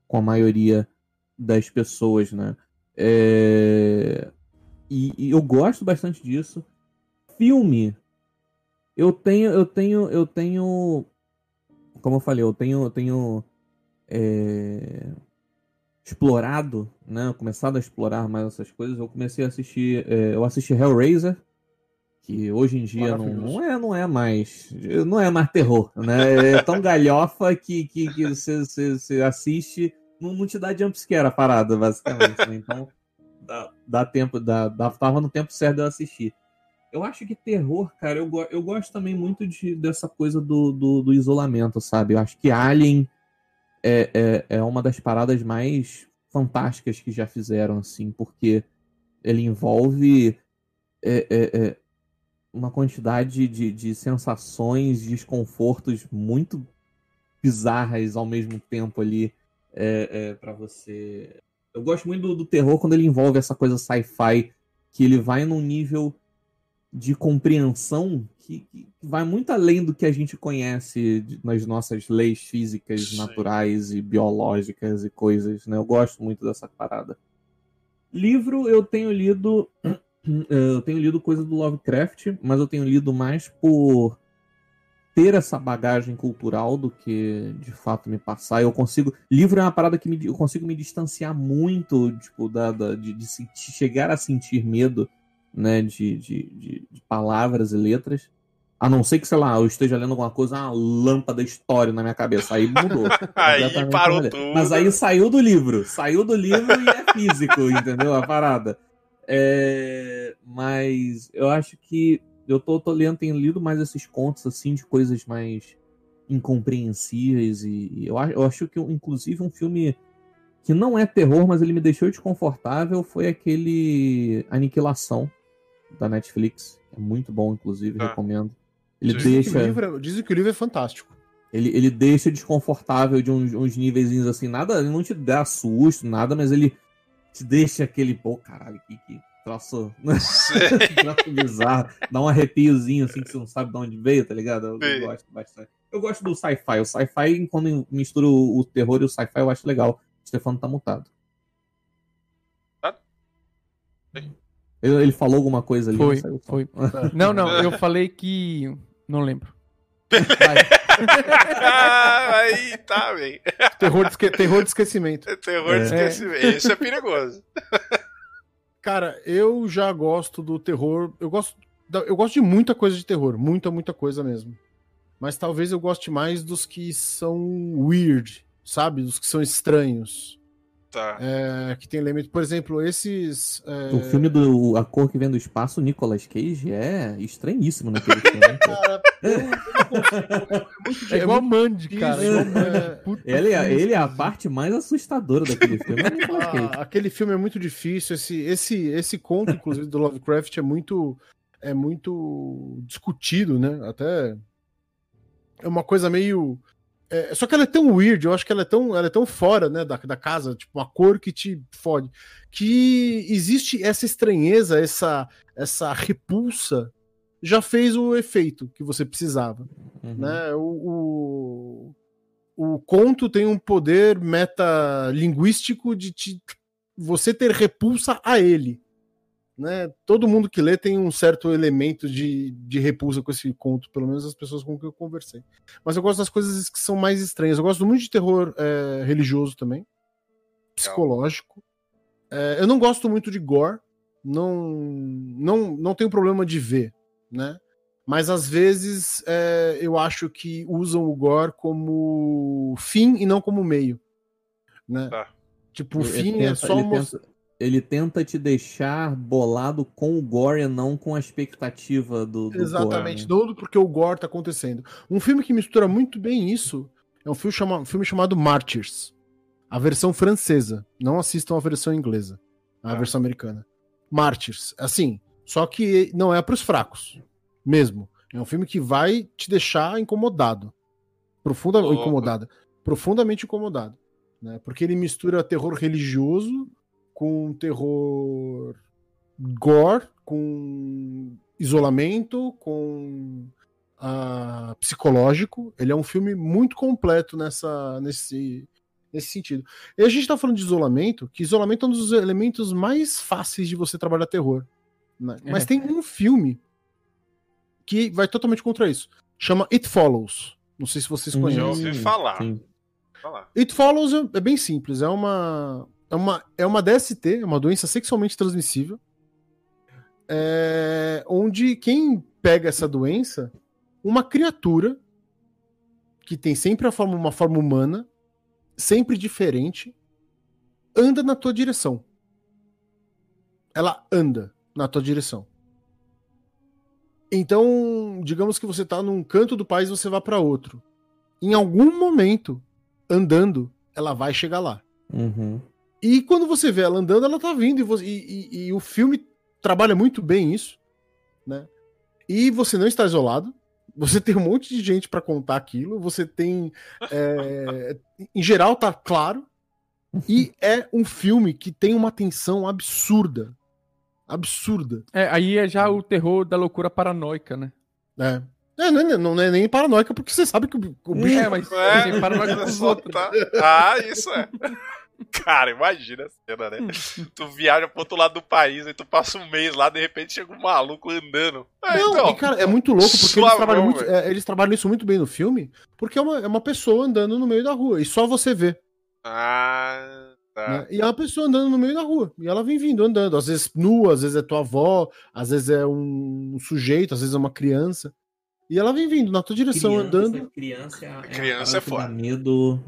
[SPEAKER 4] com a maioria das pessoas, né? É, e, e eu gosto bastante disso. Filme, eu tenho, eu tenho, eu tenho. Como eu falei, eu tenho, eu tenho é, explorado, né? Começado a explorar mais essas coisas. Eu comecei a assistir. É, eu assisti Hellraiser, que hoje em dia não, não, é, não é mais. Não é mais terror, né? É tão galhofa que, que, que você, você, você assiste. Não, não te dá jumpscare a parada, basicamente. Né? Então, dá, dá tempo, dá, dá, tava no tempo certo de eu assistir. Eu acho que terror, cara, eu, eu gosto também muito de, dessa coisa do, do, do isolamento, sabe? Eu acho que Alien é, é, é uma das paradas mais fantásticas que já fizeram, assim, porque ele envolve é, é, é uma quantidade de, de sensações, desconfortos muito bizarras ao mesmo tempo ali é, é para você. Eu gosto muito do, do, terror quando ele envolve essa coisa sci-fi, que ele vai num nível de compreensão que, que, vai muito além do que a gente conhece nas nossas leis físicas, Sim. naturais e biológicas e coisas, né? Eu gosto muito dessa parada. Livro eu tenho lido eu tenho lido coisa do Lovecraft, mas eu tenho lido mais por ter essa bagagem cultural do que de fato me passar. Eu consigo. Livro é uma parada que me, eu consigo me distanciar muito, tipo, da, da de, de sentir, chegar a sentir medo, né, de, de, de, de palavras e letras. A não ser que, sei lá, eu esteja lendo alguma coisa, uma lâmpada história na minha cabeça. Aí mudou.
[SPEAKER 1] aí parou tudo.
[SPEAKER 4] Mas aí saiu do livro. Saiu do livro e é físico, entendeu? A parada. É... Mas eu acho que eu tô, tô lendo, tenho lido mais esses contos, assim, de coisas mais incompreensíveis. E eu, eu acho que, inclusive, um filme que não é terror, mas ele me deixou desconfortável foi aquele Aniquilação da Netflix. É muito bom, inclusive, ah. recomendo.
[SPEAKER 2] Ele dizem deixa. Que livro, é, dizem que o livro é fantástico.
[SPEAKER 4] Ele, ele deixa desconfortável de uns, uns níveis assim, nada, ele não te dá susto, nada, mas ele te deixa aquele, pô, caralho, que, que troço, troço bizarro, dá um arrepiozinho assim que você não sabe de onde veio, tá ligado? Eu, eu gosto bastante. Eu gosto do sci-fi. O sci-fi, quando mistura o, o terror e o sci-fi, eu acho legal. O Stefano tá mutado. Ah? Ele, ele falou alguma coisa ali?
[SPEAKER 3] Foi, não foi. não, não, eu falei que não lembro.
[SPEAKER 1] aí tá, bem.
[SPEAKER 2] Terror de, esque... terror de esquecimento.
[SPEAKER 1] É terror de é. esquecimento. Isso é perigoso.
[SPEAKER 2] Cara, eu já gosto do terror. Eu gosto, eu gosto de muita coisa de terror. Muita, muita coisa mesmo. Mas talvez eu goste mais dos que são weird, sabe? Dos que são estranhos.
[SPEAKER 1] Tá.
[SPEAKER 2] É, que tem elemento, por exemplo, esses.
[SPEAKER 4] É... O filme do A Cor que Vem do Espaço, Nicolas Cage, é estranhíssimo naquele filme. cara,
[SPEAKER 3] é igual Mandy, cara.
[SPEAKER 4] É... Ele, é, ele é a parte mais assustadora daquele filme.
[SPEAKER 2] ah, aquele filme é muito difícil. Esse, esse, esse conto, inclusive, do Lovecraft é muito, é muito discutido, né? Até é uma coisa meio é, só que ela é tão weird, eu acho que ela é tão, ela é tão fora né, da, da casa, tipo, uma cor que te fode. Que existe essa estranheza, essa, essa repulsa, já fez o efeito que você precisava. Uhum. Né? O, o, o, conto tem um poder metalinguístico de te, você ter repulsa a ele né, todo mundo que lê tem um certo elemento de, de repulsa com esse conto, pelo menos as pessoas com quem eu conversei. Mas eu gosto das coisas que são mais estranhas. Eu gosto muito de terror é, religioso também, psicológico. É, eu não gosto muito de gore, não, não, não tenho problema de ver, né? Mas às vezes é, eu acho que usam o gore como fim e não como meio, né? Tá. Tipo, o fim é só mostrar
[SPEAKER 4] ele tenta te deixar bolado com o gore e não com a expectativa do, do
[SPEAKER 2] Exatamente, gore, né? não porque o gore tá acontecendo. Um filme que mistura muito bem isso é um filme, chama, um filme chamado Martyrs. A versão francesa. Não assistam a versão inglesa. A ah. versão americana. Martyrs. Assim, só que não é para os fracos. Mesmo. É um filme que vai te deixar incomodado. Profundamente oh. incomodado. Profundamente incomodado. Né? Porque ele mistura terror religioso com terror gore, com isolamento, com uh, psicológico. Ele é um filme muito completo nessa, nesse, nesse sentido. E a gente está falando de isolamento, que isolamento é um dos elementos mais fáceis de você trabalhar terror. Né? É. Mas tem um filme que vai totalmente contra isso. Chama It Follows. Não sei se vocês conhecem. Já
[SPEAKER 1] ouvi falar.
[SPEAKER 2] falar. It Follows é, é bem simples. É uma é uma, é uma DST, é uma doença sexualmente transmissível, é, onde quem pega essa doença, uma criatura que tem sempre a forma, uma forma humana, sempre diferente, anda na tua direção. Ela anda na tua direção. Então, digamos que você está num canto do país você vai para outro. Em algum momento, andando, ela vai chegar lá.
[SPEAKER 4] Uhum.
[SPEAKER 2] E quando você vê ela andando, ela tá vindo. E, você, e, e, e, o filme trabalha muito bem isso, né? E você não está isolado. Você tem um monte de gente para contar aquilo. Você tem. É, em geral, tá claro. E é um filme que tem uma tensão absurda. Absurda.
[SPEAKER 3] É, aí é já o terror da loucura paranoica, né?
[SPEAKER 2] É. É, não, é, não, é nem paranoica, porque você sabe que o,
[SPEAKER 3] bicho. É, mas é, paranoica com os outros.
[SPEAKER 1] Tá. Ah, isso é. Cara, imagina a cena, né? tu viaja pro outro lado do país, aí tu passa um mês lá, de repente chega um maluco andando.
[SPEAKER 2] É, não, então, e, cara, é muito louco porque eles trabalham, muito, é, eles trabalham isso muito bem no filme, porque é uma, é uma pessoa andando no meio da rua, e só você vê.
[SPEAKER 1] Ah. Tá.
[SPEAKER 2] Né? E é uma pessoa andando no meio da rua. E ela vem vindo, andando. Às vezes nua, às vezes é tua avó, às vezes é um sujeito, às vezes é uma criança. E ela vem vindo na tua direção, criança,
[SPEAKER 4] andando. Criança é,
[SPEAKER 1] criança é foda.
[SPEAKER 4] medo.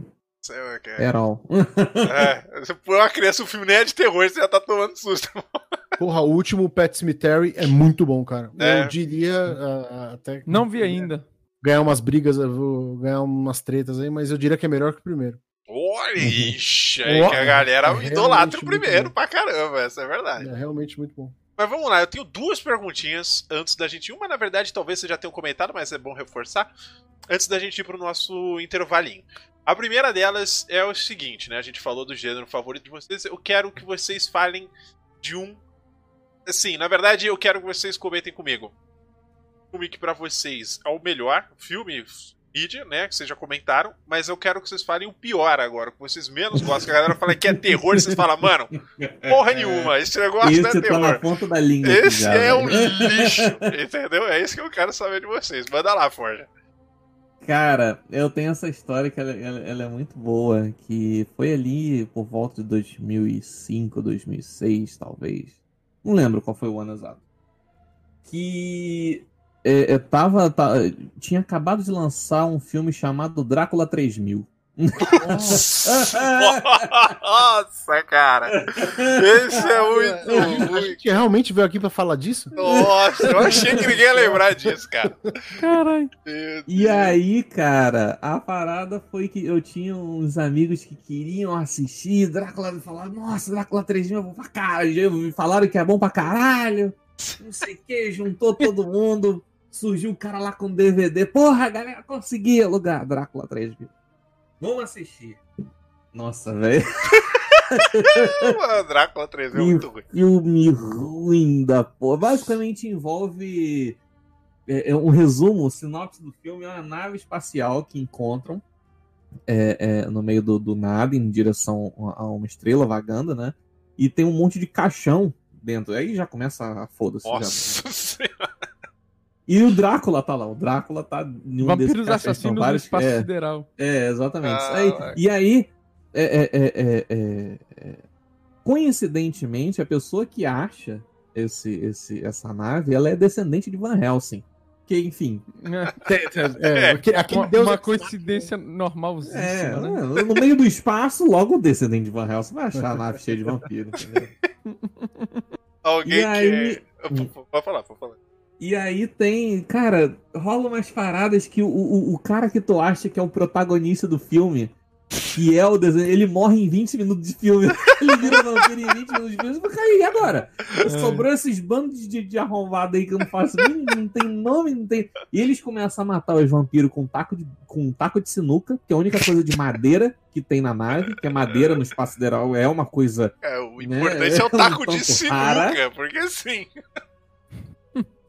[SPEAKER 1] É,
[SPEAKER 4] all.
[SPEAKER 1] é, você põe uma criança, o filme nem é de terror, você já tá tomando susto.
[SPEAKER 2] Porra, o último Pet Cemetery é muito bom, cara. É. Eu diria uh, até.
[SPEAKER 3] Não vi ainda.
[SPEAKER 2] Ganhar umas brigas, eu vou ganhar umas tretas aí, mas eu diria que é melhor que o primeiro.
[SPEAKER 1] Olha, ixi, aí que a galera é idolatra o primeiro pra caramba, essa é verdade.
[SPEAKER 2] É realmente muito bom.
[SPEAKER 1] Mas vamos lá, eu tenho duas perguntinhas antes da gente. Uma, na verdade, talvez você já tenha comentado, mas é bom reforçar. Antes da gente ir pro nosso intervalinho. A primeira delas é o seguinte, né? A gente falou do gênero favorito de vocês. Eu quero que vocês falem de um. Assim, na verdade, eu quero que vocês comentem comigo. O filme que pra vocês é o melhor filme mídia, né? Que vocês já comentaram, mas eu quero que vocês falem o pior agora, que vocês menos gostam. Que a galera fala que é terror, e vocês falam, mano, porra nenhuma, esse negócio não é terror.
[SPEAKER 4] Tá na ponta da língua
[SPEAKER 1] esse já, é um lixo, entendeu? É isso que eu quero saber de vocês. Manda lá, Forja.
[SPEAKER 4] Cara, eu tenho essa história que ela, ela, ela, é muito boa, que foi ali por volta de 2005, 2006, talvez. Não lembro qual foi o ano exato. Que é, tava, tá, tinha acabado de lançar um filme chamado Drácula 3000.
[SPEAKER 1] Nossa, cara. Esse é muito
[SPEAKER 2] ruim. A gente realmente veio aqui pra falar disso?
[SPEAKER 1] Nossa, eu achei que ninguém ia lembrar disso, cara.
[SPEAKER 3] Caralho.
[SPEAKER 4] E aí, cara, a parada foi que eu tinha uns amigos que queriam assistir Drácula e falaram: Nossa, Drácula 3000 é bom pra caralho. Falaram que é bom pra caralho. Não sei o que, juntou todo mundo surgiu um cara lá com DVD. Porra, galera, consegui alugar Drácula 3 mil. Vamos assistir. Nossa, velho.
[SPEAKER 1] Drácula 3 mil é muito ruim.
[SPEAKER 4] Filme ruim da porra. Basicamente envolve. É, é um resumo, o sinopse do filme é uma nave espacial que encontram é, é, no meio do, do nada, em direção a uma estrela vagando, né? E tem um monte de caixão dentro. Aí já começa a foda-se.
[SPEAKER 1] Nossa já.
[SPEAKER 4] E o Drácula tá lá. O Drácula tá
[SPEAKER 3] em um Vampiros assassinos vários, do espaço
[SPEAKER 4] é,
[SPEAKER 3] sideral.
[SPEAKER 4] É, exatamente. Ah, aí, e aí, é, é, é, coincidentemente, a pessoa que acha esse, esse, essa nave, ela é descendente de Van Helsing. Que, enfim.
[SPEAKER 3] É, aquele uma, Deus uma coincidência normalzinha.
[SPEAKER 4] É, né? no meio do espaço, logo o descendente de Van Helsing vai achar a nave cheia de vampiros.
[SPEAKER 1] Alguém e aí... que. Pode falar, pode falar.
[SPEAKER 4] E aí tem, cara, rola umas paradas que o, o, o cara que tu acha que é o protagonista do filme, que é o desenho, ele morre em 20 minutos de filme. ele vira vampiro em 20 minutos de filme. Mas, cara, e agora? É. Sobrou esses bandos de, de arrombado aí que eu não faço nem, não tem nome, não tem. E eles começam a matar os vampiros com um taco de, com um taco de sinuca, que é a única coisa de madeira que tem na nave, que é madeira no espaço sideral é uma coisa.
[SPEAKER 1] É, o né, importante né, é o taco de sinuca, rara. porque assim.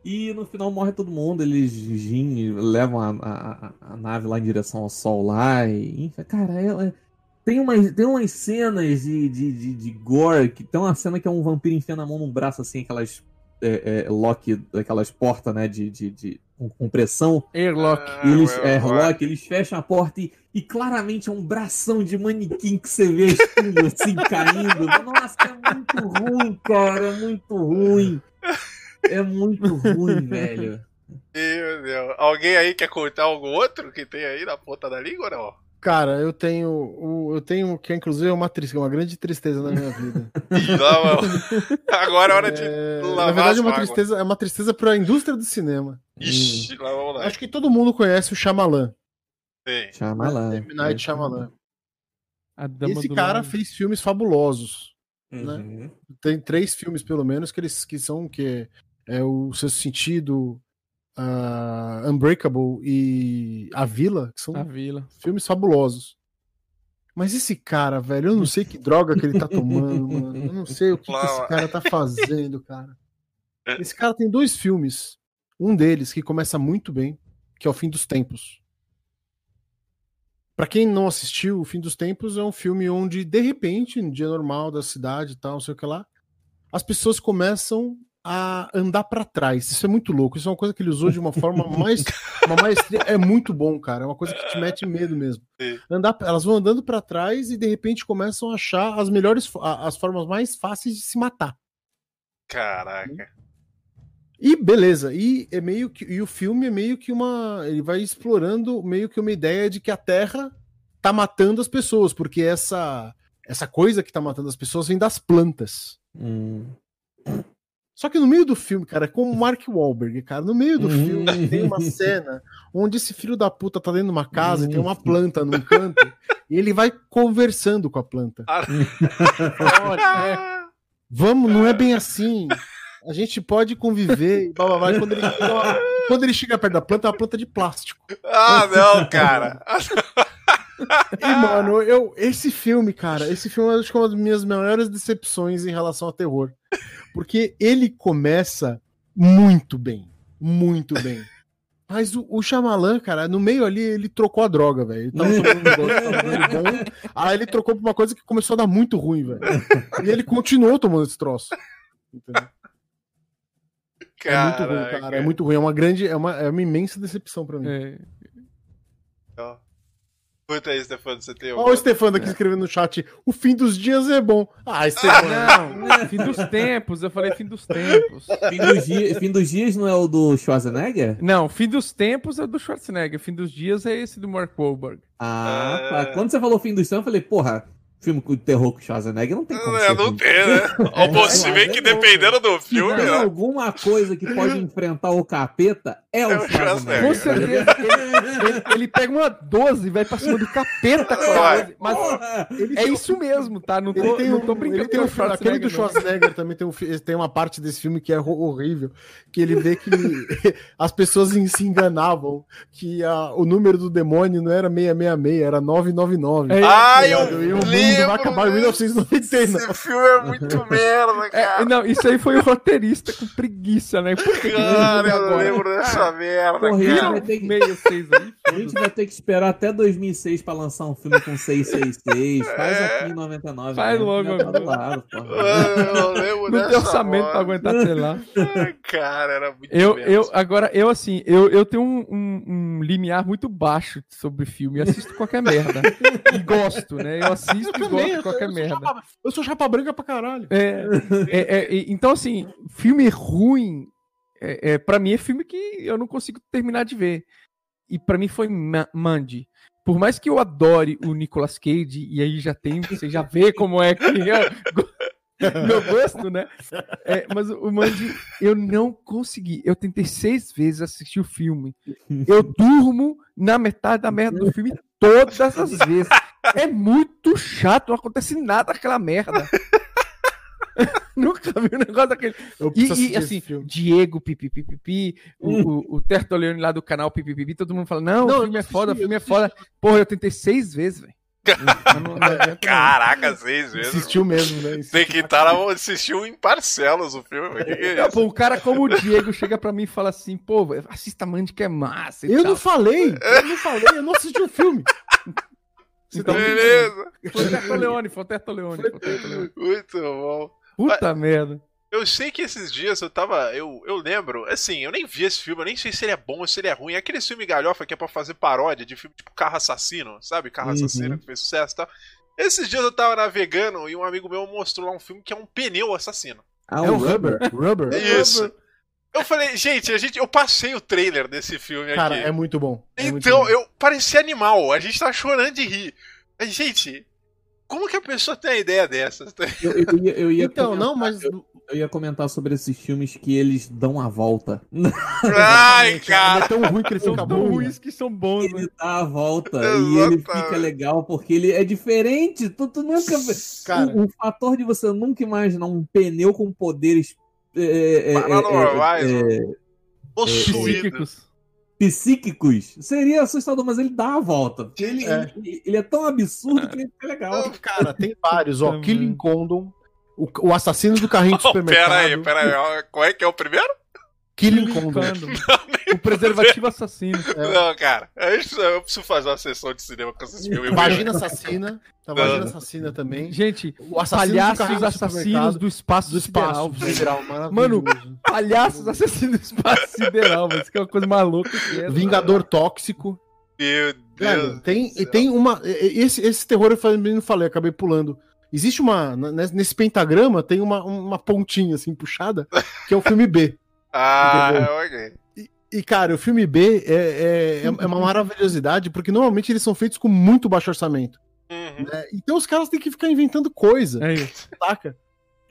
[SPEAKER 4] E no final morre todo mundo, eles gin, levam a, a, a, nave lá em direção ao sol lá. E, cara, é, é, tem, umas, tem umas cenas de, de, de, de, gore, que tem uma cena que é um vampiro enfiando a mão num braço assim, aquelas é, é, lock, aquelas portas, né, de, de, de com, com, pressão.
[SPEAKER 3] Airlock.
[SPEAKER 4] Ah, eles, é, airlock, eles fecham a porta e, e claramente é um bração de manequim que você vê assim caindo. Nossa, é muito ruim, cara, é muito ruim. É muito ruim, velho.
[SPEAKER 1] Meu Deus. Alguém aí quer contar algum outro que tem aí na ponta da língua ou não?
[SPEAKER 2] Cara, eu tenho. Eu tenho que inclusive é uma tristeza, uma grande tristeza na minha vida.
[SPEAKER 1] Agora é hora de é,
[SPEAKER 2] lavar. Na verdade, é uma tristeza, é uma tristeza para indústria do cinema.
[SPEAKER 1] Ixi, lá vamos lá.
[SPEAKER 2] Acho que todo mundo conhece o Shyamalan.
[SPEAKER 1] Sim.
[SPEAKER 4] Shyamalan.
[SPEAKER 2] M. Night Shyamalan. Esse cara fez filmes fabulosos. Né? Uhum. Né? Tem três filmes, pelo menos, que eles que são que é o seu sentido uh, Unbreakable e A Vila, que são filmes fabulosos. Mas esse cara, velho, eu não sei que droga que ele tá tomando, mano. Eu não sei o que, que esse cara tá fazendo, cara. Esse cara tem dois filmes. Um deles que começa muito bem, que é o Fim dos Tempos. Pra quem não assistiu, O Fim dos Tempos é um filme onde, de repente, no dia normal da cidade e tal, não sei o que lá, as pessoas começam a andar para trás. Isso é muito louco. Isso é uma coisa que ele usou de uma forma mais. Uma maestria. É muito bom, cara. É uma coisa que te mete medo mesmo. Andar, elas vão andando para trás e de repente começam a achar as melhores. as formas mais fáceis de se matar.
[SPEAKER 1] Caraca.
[SPEAKER 2] E beleza, e é meio que e o filme é meio que uma, ele vai explorando meio que uma ideia de que a Terra tá matando as pessoas, porque essa essa coisa que tá matando as pessoas vem das plantas. Hum. Só que no meio do filme, cara, é como o Mark Wahlberg, cara, no meio do hum. filme tem uma cena onde esse filho da puta tá dentro de uma casa e tem uma hum. planta num canto e ele vai conversando com a planta. Ah. Olha, é, vamos, não é bem assim. A gente pode conviver e blá, blá, blá, quando, ele chega, quando ele chega perto da planta, é uma planta de plástico.
[SPEAKER 1] Ah, não, cara.
[SPEAKER 2] e, mano, eu, esse filme, cara, esse filme é uma das minhas maiores decepções em relação ao terror. Porque ele começa muito bem. Muito bem. Mas o, o Shyamalan, cara, no meio ali, ele trocou a droga, velho. Ele tava tomando bom, aí ele trocou pra uma coisa que começou a dar muito ruim, velho. E ele continuou tomando esse troço. Entendeu? É muito ruim, cara. É muito ruim. É uma grande, é uma, é uma imensa decepção para mim. É.
[SPEAKER 1] Conta aí, Stefano, você tem
[SPEAKER 2] Olha o Stefano aqui é. escrevendo no chat. O fim dos dias é bom. Ah, Stefano.
[SPEAKER 3] Não, fim dos tempos. Eu falei fim dos tempos.
[SPEAKER 4] Fim dos, dias, fim dos dias não é o do Schwarzenegger?
[SPEAKER 3] Não, fim dos tempos é do Schwarzenegger. Fim dos dias é esse do Mark Wahlberg.
[SPEAKER 4] Ah, tá. Ah. Quando você falou fim dos tempos, eu falei, porra, filme com terror com Schwarzenegger não tem como.
[SPEAKER 1] É, não tem, né? Ou você vê que dependendo do filme. Se
[SPEAKER 4] tem alguma coisa que pode enfrentar o capeta, é o é Schwarzenegger. Com certeza.
[SPEAKER 3] Ele, ele, pega uma 12 e vai pra cima do capeta, cara. Mas é isso mesmo, tá? Não tô,
[SPEAKER 2] tem,
[SPEAKER 3] não tô brincando.
[SPEAKER 2] Ele tem um, aquele do Schwarzenegger também tem, um, tem uma parte desse filme que é horrível. Que ele vê que as pessoas se enganavam que a, o número do demônio não era 666, era 999.
[SPEAKER 1] É, ah, eu li!
[SPEAKER 2] Mundo vai acabar em 1999.
[SPEAKER 1] Esse filme é muito merda, é, cara.
[SPEAKER 3] É, não, isso aí foi o roteirista com preguiça, né?
[SPEAKER 1] Por que cara, que eu lembro dessa merda, Porra,
[SPEAKER 4] cara. Vai ter que... Meio seis aí, a gente vai ter que esperar até 2006 pra lançar um filme com 666. Faz é. aqui em 99.
[SPEAKER 3] Faz né? logo, tá do lado, Eu lembro Não tem orçamento pra aguentar até lá.
[SPEAKER 1] cara, era muito
[SPEAKER 3] eu, eu Agora, eu assim, eu, eu tenho um, um, um limiar muito baixo sobre filme. Eu assisto qualquer merda. e gosto, né? Eu assisto também, gosto de qualquer eu merda.
[SPEAKER 2] Chapa, eu sou chapa branca pra caralho.
[SPEAKER 3] É, é, é, então, assim, filme ruim, é, é, pra mim é filme que eu não consigo terminar de ver. E pra mim foi Mandy. Por mais que eu adore o Nicolas Cage, e aí já tem, você já vê como é que é meu gosto, né? É, mas o Mandy, eu não consegui. Eu tentei seis vezes assistir o filme. Eu durmo na metade da merda do filme todas as vezes. É muito chato, não acontece nada aquela merda. Nunca vi um negócio daquele. E, e assim, Diego, pipipipipi, hum. o, o, lá do canal pipipipi, todo mundo fala: não, não o filme é foda, o filme é foda. Porra, eu tentei seis vezes, velho.
[SPEAKER 1] Caraca, seis vezes.
[SPEAKER 2] Assistiu mesmo, né?
[SPEAKER 1] Tem que estar tá assistiu em parcelas o filme. Que que
[SPEAKER 3] é pô, um cara como o Diego chega pra mim e fala assim: pô, assista Mandy que é massa.
[SPEAKER 2] Eu tal. não falei, eu não falei, eu não assisti o filme.
[SPEAKER 1] Então, Beleza.
[SPEAKER 3] Foi o Terto Leone, foi o Terto Leone.
[SPEAKER 1] Muito bom.
[SPEAKER 3] Puta Mas, merda.
[SPEAKER 1] Eu sei que esses dias eu tava. Eu, eu lembro, assim, eu nem vi esse filme, eu nem sei se ele é bom ou se ele é ruim. É aquele filme galhofa que é pra fazer paródia de filme tipo Carro Assassino, sabe? Carro uhum. Assassino que fez sucesso e tal. Esses dias eu tava navegando e um amigo meu mostrou lá um filme que é um pneu assassino.
[SPEAKER 2] Ah, é o Rubber? Rubber?
[SPEAKER 1] Isso. Eu falei, gente, a gente, eu passei o trailer desse filme
[SPEAKER 2] Cara,
[SPEAKER 1] aqui.
[SPEAKER 2] Cara, é muito bom.
[SPEAKER 1] É
[SPEAKER 2] então,
[SPEAKER 1] muito bom. eu parecia animal. A gente tá chorando de rir. Mas, gente, como que a pessoa tem a ideia dessas?
[SPEAKER 4] Eu, eu, ia, eu ia
[SPEAKER 2] então, comentar, não, mas.
[SPEAKER 4] Eu, eu, ia comentar sobre esses filmes que eles dão a volta.
[SPEAKER 1] Ai, cara!
[SPEAKER 2] É tão ruim que eles são
[SPEAKER 3] tão ruins que são bons.
[SPEAKER 4] Ele né? dá a volta e ele fica legal porque ele é diferente. Tu, tu nunca. Cara, o, o, fator de você nunca imaginar um pneu com poderes. É, é, é, é,
[SPEAKER 1] é possuídos
[SPEAKER 4] psíquicos, seria assustador, mas ele dá a volta. Ele é, ele, ele é tão absurdo que ele é legal.
[SPEAKER 2] Cara, tem vários, ó. Killing Condom, o, o assassino do carrinho de supermercado.
[SPEAKER 1] Pera aí, pera aí. Qual é que é o primeiro?
[SPEAKER 2] Killing Condom.
[SPEAKER 3] o preservativo assassino.
[SPEAKER 1] É. Não, cara, eu preciso fazer uma sessão de cinema com esses filmes.
[SPEAKER 2] Vagina assassina. Tá Vagina assassina também.
[SPEAKER 3] Gente, o palhaços assassinos do espaço do espaço sideral. sideral mano, palhaços assassinos do espaço sideral, mas que é uma coisa maluca que é.
[SPEAKER 2] Vingador tóxico.
[SPEAKER 1] Meu Deus.
[SPEAKER 2] tem, tem uma. Esse, esse terror eu não falei, acabei pulando. Existe uma. Nesse pentagrama tem uma, uma pontinha assim puxada, que é o filme B.
[SPEAKER 1] ah, ok.
[SPEAKER 2] E, e, cara, o filme B é, é, é, uma maravilhosidade, porque normalmente eles são feitos com muito baixo orçamento. Uhum. Né? Então os caras têm que ficar inventando coisa. É isso. Saca?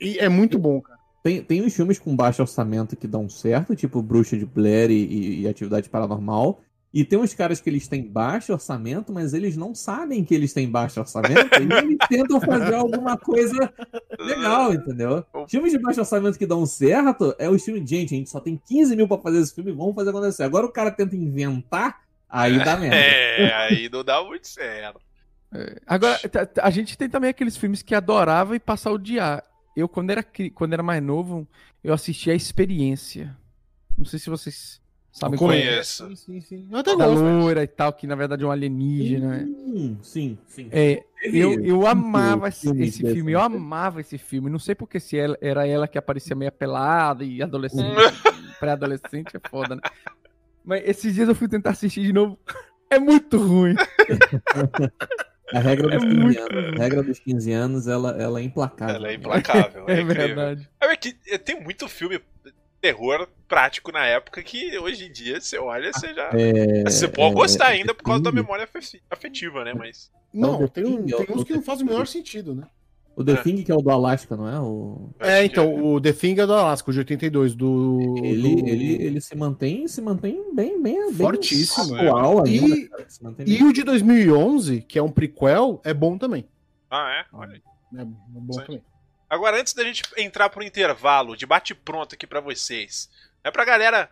[SPEAKER 2] E é muito bom, cara.
[SPEAKER 4] Tem, tem uns filmes com baixo orçamento que dão certo, tipo Bruxa de Blair e, e, e Atividade Paranormal. E tem uns caras que eles têm baixo orçamento, mas eles não sabem que eles têm baixo orçamento e eles tentam fazer alguma coisa legal, entendeu? Filmes de baixo orçamento que dão certo é o filme, gente, a gente só tem 15 mil pra fazer esse filme, vamos fazer acontecer. Agora o cara tenta inventar, aí dá merda.
[SPEAKER 1] É, aí não dá muito certo.
[SPEAKER 3] É. Agora, a gente tem também aqueles filmes que adorava e passa a odiar. Eu, quando era, quando era mais novo, eu assisti a Experiência. Não sei se vocês Sabe
[SPEAKER 1] eu conheço.
[SPEAKER 3] Sim, sim, sim. Eu até da loira e tal, que na verdade é um alienígena.
[SPEAKER 4] Hum, sim, sim.
[SPEAKER 3] É, eu, eu amava esse, esse filme, eu amava esse filme. Não sei porque se ela, era ela que aparecia meio pelada e adolescente, pré-adolescente é foda, né? Mas esses dias eu fui tentar assistir de novo. É muito ruim.
[SPEAKER 4] A regra dos, é 15 anos, regra dos 15 anos, ela, ela é implacável.
[SPEAKER 1] Ela é implacável.
[SPEAKER 3] É, é verdade.
[SPEAKER 1] É que tem muito filme terror prático na época que hoje em dia você olha, você já. É, você pode é, gostar é, ainda por causa da memória afetiva, né? Mas.
[SPEAKER 2] Não, não tem, um, tem uns que não fazem o menor sentido, né?
[SPEAKER 4] O The é. Thing, que é o do Alasca, não é? O...
[SPEAKER 2] É, então, o The Thing é do Alasca, o de 82, do.
[SPEAKER 4] Ele, do... ele, ele se mantém se mantém bem, bem,
[SPEAKER 2] Fortíssimo. Bem atual e, ainda, e o de 2011, que é um prequel, é bom também.
[SPEAKER 1] Ah, é? Olha aí.
[SPEAKER 2] É bom Sim. também.
[SPEAKER 1] Agora, antes da gente entrar pro intervalo, de bate-pronto aqui para vocês, é pra galera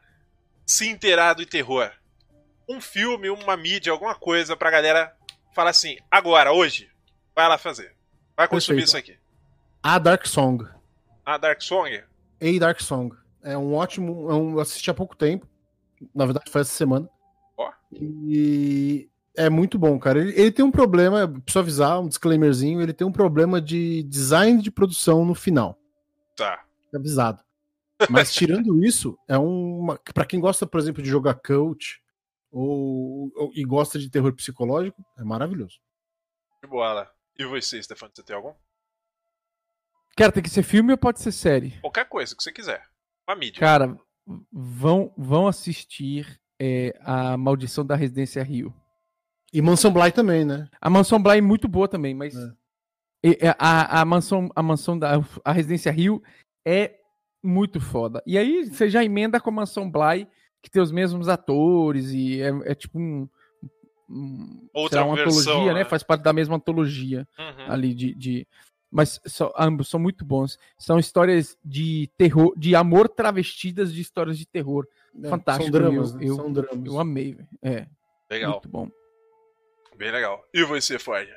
[SPEAKER 1] se inteirar do terror. Um filme, uma mídia, alguma coisa pra galera falar assim: agora, hoje, vai lá fazer. Vai consumir Perfeito. isso aqui.
[SPEAKER 2] A Dark Song.
[SPEAKER 1] A Dark Song?
[SPEAKER 2] A Dark Song. É um ótimo. É um, eu assisti há pouco tempo. Na verdade, foi essa semana.
[SPEAKER 1] Ó.
[SPEAKER 2] Oh. E é muito bom, cara. Ele, ele, tem um problema, preciso avisar, um disclaimerzinho, ele tem um problema de design de produção no final.
[SPEAKER 1] Tá.
[SPEAKER 2] Avisado. Mas tirando isso, é uma. para quem gosta, por exemplo, de jogar coach ou, ou, e gosta de terror psicológico, é maravilhoso.
[SPEAKER 1] De boa. E você, Stefano, você tem algum?
[SPEAKER 3] Cara, tem que ser filme ou pode ser série?
[SPEAKER 1] Qualquer coisa que você quiser. Uma mídia.
[SPEAKER 3] Cara, vão, vão assistir é, a Maldição da Residência Rio.
[SPEAKER 2] E Mansão Bly também, né?
[SPEAKER 3] A Mansão Bly é muito boa também, mas é. a, a mansão, a mansão da a Residência Rio é muito foda. E aí você já emenda com a Mansão Bly, que tem os mesmos atores e é, é tipo um,
[SPEAKER 1] um Outra uma versão,
[SPEAKER 3] antologia, né? né? Faz parte da mesma antologia uhum. ali de, de... mas só, ambos são muito bons. São histórias de terror, de amor travestidas de histórias de terror. É, Fantástico.
[SPEAKER 2] São dramas,
[SPEAKER 3] eu,
[SPEAKER 2] né?
[SPEAKER 3] eu,
[SPEAKER 2] são dramas.
[SPEAKER 3] Eu amei, é.
[SPEAKER 1] Legal.
[SPEAKER 3] Muito bom.
[SPEAKER 1] Bem legal. E você, Forja?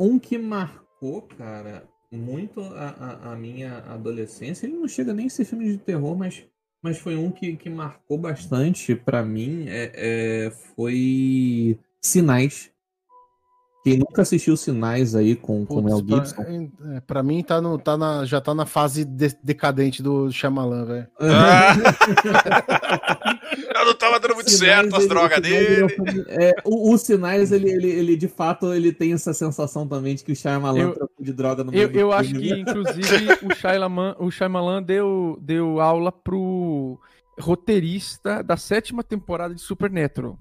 [SPEAKER 4] Um que marcou, cara, muito a, a, a, minha adolescência, ele não chega nem a ser filme de terror, mas, mas foi um que, que marcou bastante para mim, é, é, foi Sinais. Quem nunca assistiu Sinais aí com, o Mel Gibson?
[SPEAKER 2] Pra, é, pra, mim tá no, tá na, já tá na fase de, decadente do Shyamalan, velho. Ah.
[SPEAKER 1] não tava dando muito Sinais, certo as drogas dele.
[SPEAKER 4] É, o, o, Sinais, ele, ele, ele de fato ele tem essa sensação também de que o Shyamalan eu, trocou de droga no
[SPEAKER 3] Eu, eu acho que, inclusive, o Shyamalan, o Shyamalan deu, deu aula pro roteirista da sétima temporada de Supernatural.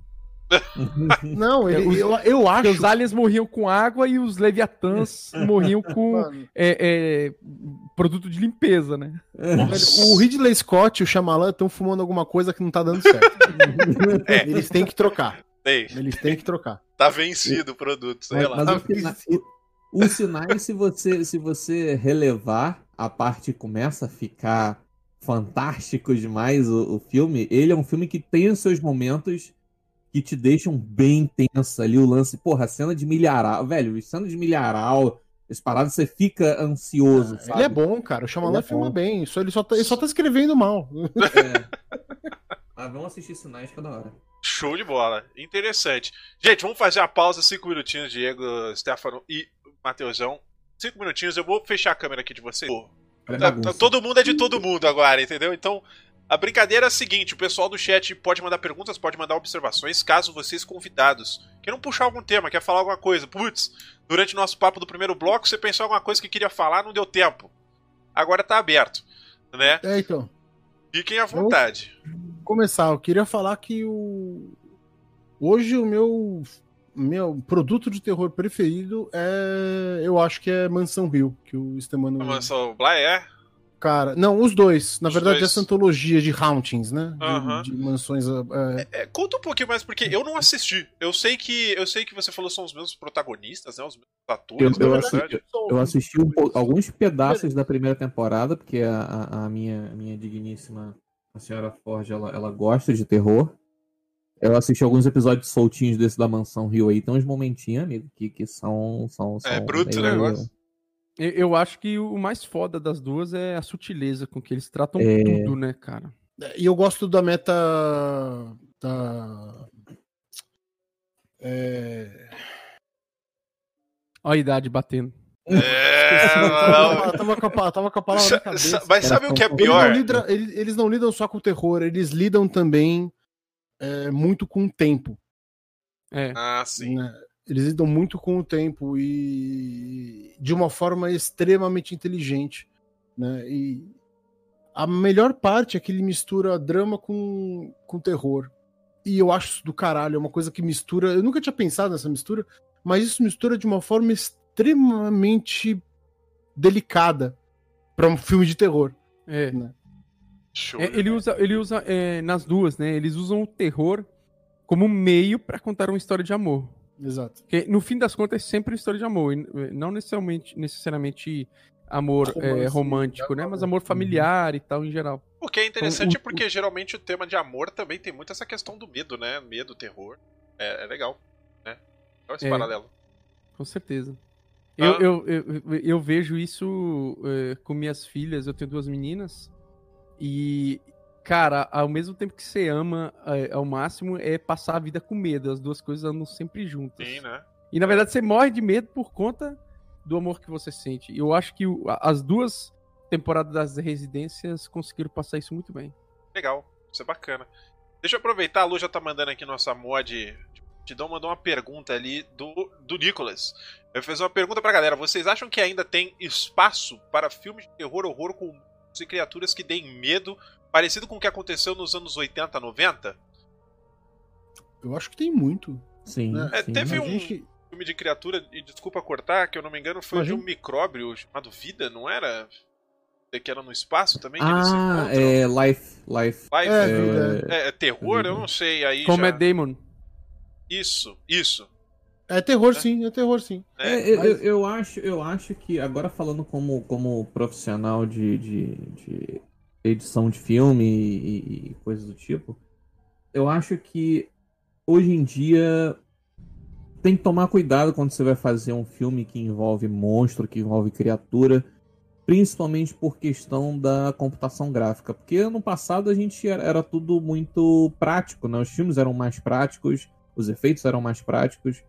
[SPEAKER 2] Não, ele, os, eu, eu acho.
[SPEAKER 3] os aliens morriam com água e os leviatãs morriam com é, é, produto de limpeza, né?
[SPEAKER 2] O Ridley Scott e o Shyamalan estão fumando alguma coisa que não tá dando certo. É. Eles têm que trocar.
[SPEAKER 1] Ei.
[SPEAKER 2] Eles têm que trocar.
[SPEAKER 1] Tá vencido o produto, sei
[SPEAKER 4] mas,
[SPEAKER 1] lá.
[SPEAKER 4] Mas o, o, sinal, se você, se você relevar, a parte começa a ficar fantástico demais o, o filme. Ele é um filme que tem os seus momentos que te deixam bem tensa ali o lance. Porra, a cena de milharal, velho, cena de milharal, esse parado você fica ansioso, ah,
[SPEAKER 2] Ele é bom, cara. O Shyamalan é filma bem. Só, ele, só tá, ele só tá escrevendo mal.
[SPEAKER 4] É. não assistir Sinais, que é da hora.
[SPEAKER 1] Show de bola. Interessante. Gente, vamos fazer a pausa, cinco minutinhos, Diego, Stefano e Mateusão. Cinco minutinhos, eu vou fechar a câmera aqui de vocês. Tá, tá, todo mundo é de todo mundo agora, entendeu? Então, a brincadeira é a seguinte: o pessoal do chat pode mandar perguntas, pode mandar observações, caso vocês convidados queiram puxar algum tema, quer falar alguma coisa. Putz, durante o nosso papo do primeiro bloco, você pensou alguma coisa que queria falar, não deu tempo. Agora tá aberto, né?
[SPEAKER 2] É, então.
[SPEAKER 1] Fiquem à vontade.
[SPEAKER 2] Vou começar, eu queria falar que o. Hoje o meu meu produto de terror preferido é. Eu acho que é Mansão Rio, que o Stemano.
[SPEAKER 1] Mansão Blair?
[SPEAKER 2] Cara, não, os dois. Na os verdade, dois. essa antologia de hauntings, né?
[SPEAKER 1] De,
[SPEAKER 2] de mansões. É...
[SPEAKER 1] É, conta um pouquinho mais, porque eu não assisti. Eu sei que eu sei que você falou são os mesmos protagonistas, né? Os mesmos atores.
[SPEAKER 4] Eu, eu, assisti, eu assisti um, alguns pedaços da primeira temporada, porque a, a, a minha, minha digníssima a senhora Forge, ela, ela gosta de terror. Eu assisti alguns episódios soltinhos desse da Mansão Rio aí, tem uns momentinhos, amigo, que, que são, são,
[SPEAKER 1] é são. É bruto o negócio.
[SPEAKER 3] Eu acho que o mais foda das duas é a sutileza com que eles tratam é... tudo, né, cara?
[SPEAKER 2] E eu gosto da meta. Da. É...
[SPEAKER 3] Olha a idade batendo.
[SPEAKER 1] É,
[SPEAKER 2] tava, tava, com a, tava com a palavra na cabeça.
[SPEAKER 1] Mas sabe o que é pior?
[SPEAKER 2] Eles não, lidam, eles, eles não lidam só com o terror, eles lidam também é, muito com o tempo.
[SPEAKER 3] É.
[SPEAKER 1] Ah, sim.
[SPEAKER 2] Né? Eles lidam muito com o tempo e de uma forma extremamente inteligente. Né? E a melhor parte é que ele mistura drama com, com terror. E eu acho isso do caralho, é uma coisa que mistura. Eu nunca tinha pensado nessa mistura, mas isso mistura de uma forma extremamente delicada para um filme de terror.
[SPEAKER 3] É. Né? É, ele usa, ele usa é, nas duas, né? Eles usam o terror como meio para contar uma história de amor.
[SPEAKER 2] Exato.
[SPEAKER 3] Que no fim das contas é sempre uma história de amor, eh, não necessariamente, necessariamente amor é, romântico, né? Mas amor familiar uhum. e tal em geral.
[SPEAKER 1] O que é interessante então, o, porque geralmente o tema de amor também tem muito essa questão do medo, né? Medo, terror. É, é legal, né? Olha esse é, paralelo.
[SPEAKER 3] Com certeza. Ah. Eu, eu, eu, eu, vejo isso é, com minhas filhas, eu tenho duas meninas, e, cara, ao mesmo tempo que você ama é, ao máximo, é passar a vida com medo. As duas coisas andam sempre juntas.
[SPEAKER 1] Sim, né?
[SPEAKER 3] E na verdade você morre de medo por conta do amor que você sente. Eu acho que as duas temporadas das residências conseguiram passar isso muito bem.
[SPEAKER 1] Legal, isso é bacana. Deixa eu aproveitar, a Lu já tá mandando aqui nossa mod. Tidão mandou uma pergunta ali do, do Nicolas. Eu fiz uma pergunta pra galera. Vocês acham que ainda tem espaço para filmes de terror horror com e criaturas que deem medo, parecido com o que aconteceu nos anos 80, 90?
[SPEAKER 2] Eu acho que tem muito.
[SPEAKER 3] Sim. Né?
[SPEAKER 1] É,
[SPEAKER 3] sim
[SPEAKER 1] teve um gente... filme de criatura, e desculpa cortar, que eu não me engano, foi Imagina. de um micróbio chamado Vida, não era? Que era no espaço também?
[SPEAKER 4] Ah, é Life.
[SPEAKER 1] Life. Life é, é, é, é terror? Eu não sei. Aí
[SPEAKER 3] Como
[SPEAKER 1] já...
[SPEAKER 3] é Demon.
[SPEAKER 1] Isso, isso.
[SPEAKER 2] É terror, sim, é terror, sim.
[SPEAKER 4] É, é, mas... eu, eu, acho, eu acho que, agora falando como, como profissional de, de, de edição de filme e, e coisas do tipo, eu acho que hoje em dia tem que tomar cuidado quando você vai fazer um filme que envolve monstro, que envolve criatura, principalmente por questão da computação gráfica. Porque no passado a gente era, era, tudo muito prático, né? Os filmes eram mais práticos, os efeitos eram mais práticos.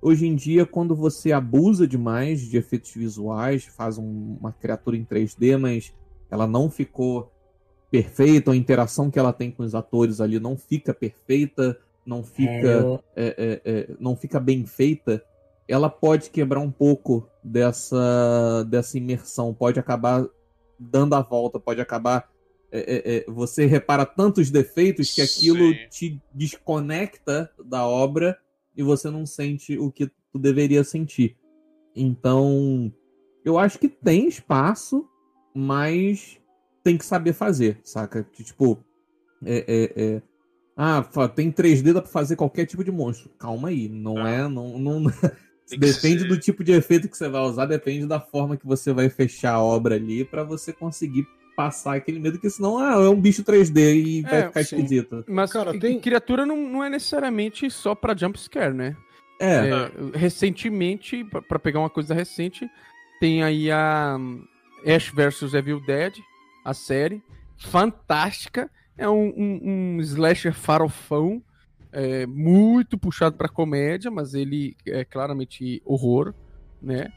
[SPEAKER 4] Hoje em dia, quando você abusa demais de efeitos visuais, faz um, uma criatura em 3D, mas ela não ficou perfeita, a interação que ela tem com os atores ali não fica perfeita, não fica, é, é, é, não fica bem feita, ela pode quebrar um pouco dessa, dessa imersão, pode acabar dando a volta, pode acabar. É, é, é, você repara tantos defeitos que aquilo Sim. te desconecta da obra e você não sente o que tu deveria sentir. Então, eu acho que tem espaço, mas tem que saber fazer, saca? Tipo, é, é, é... ah, tem 3D, dá pra fazer qualquer tipo de monstro. Calma aí, não ah. é. Não, não... depende ser. do tipo de efeito que você vai usar, depende da forma que você vai fechar a obra ali para você conseguir passar aquele medo, que senão ah, é um bicho 3D e vai é, ficar sim. esquisito.
[SPEAKER 3] Mas, cara, tem... criatura não, não é necessariamente só pra jumpscare, né? É. é recentemente, para pegar uma coisa recente, tem aí a Ash vs Evil Dead, a série, fantástica. É um, um, um slasher farofão, é, muito puxado pra comédia, mas ele é claramente horror, né?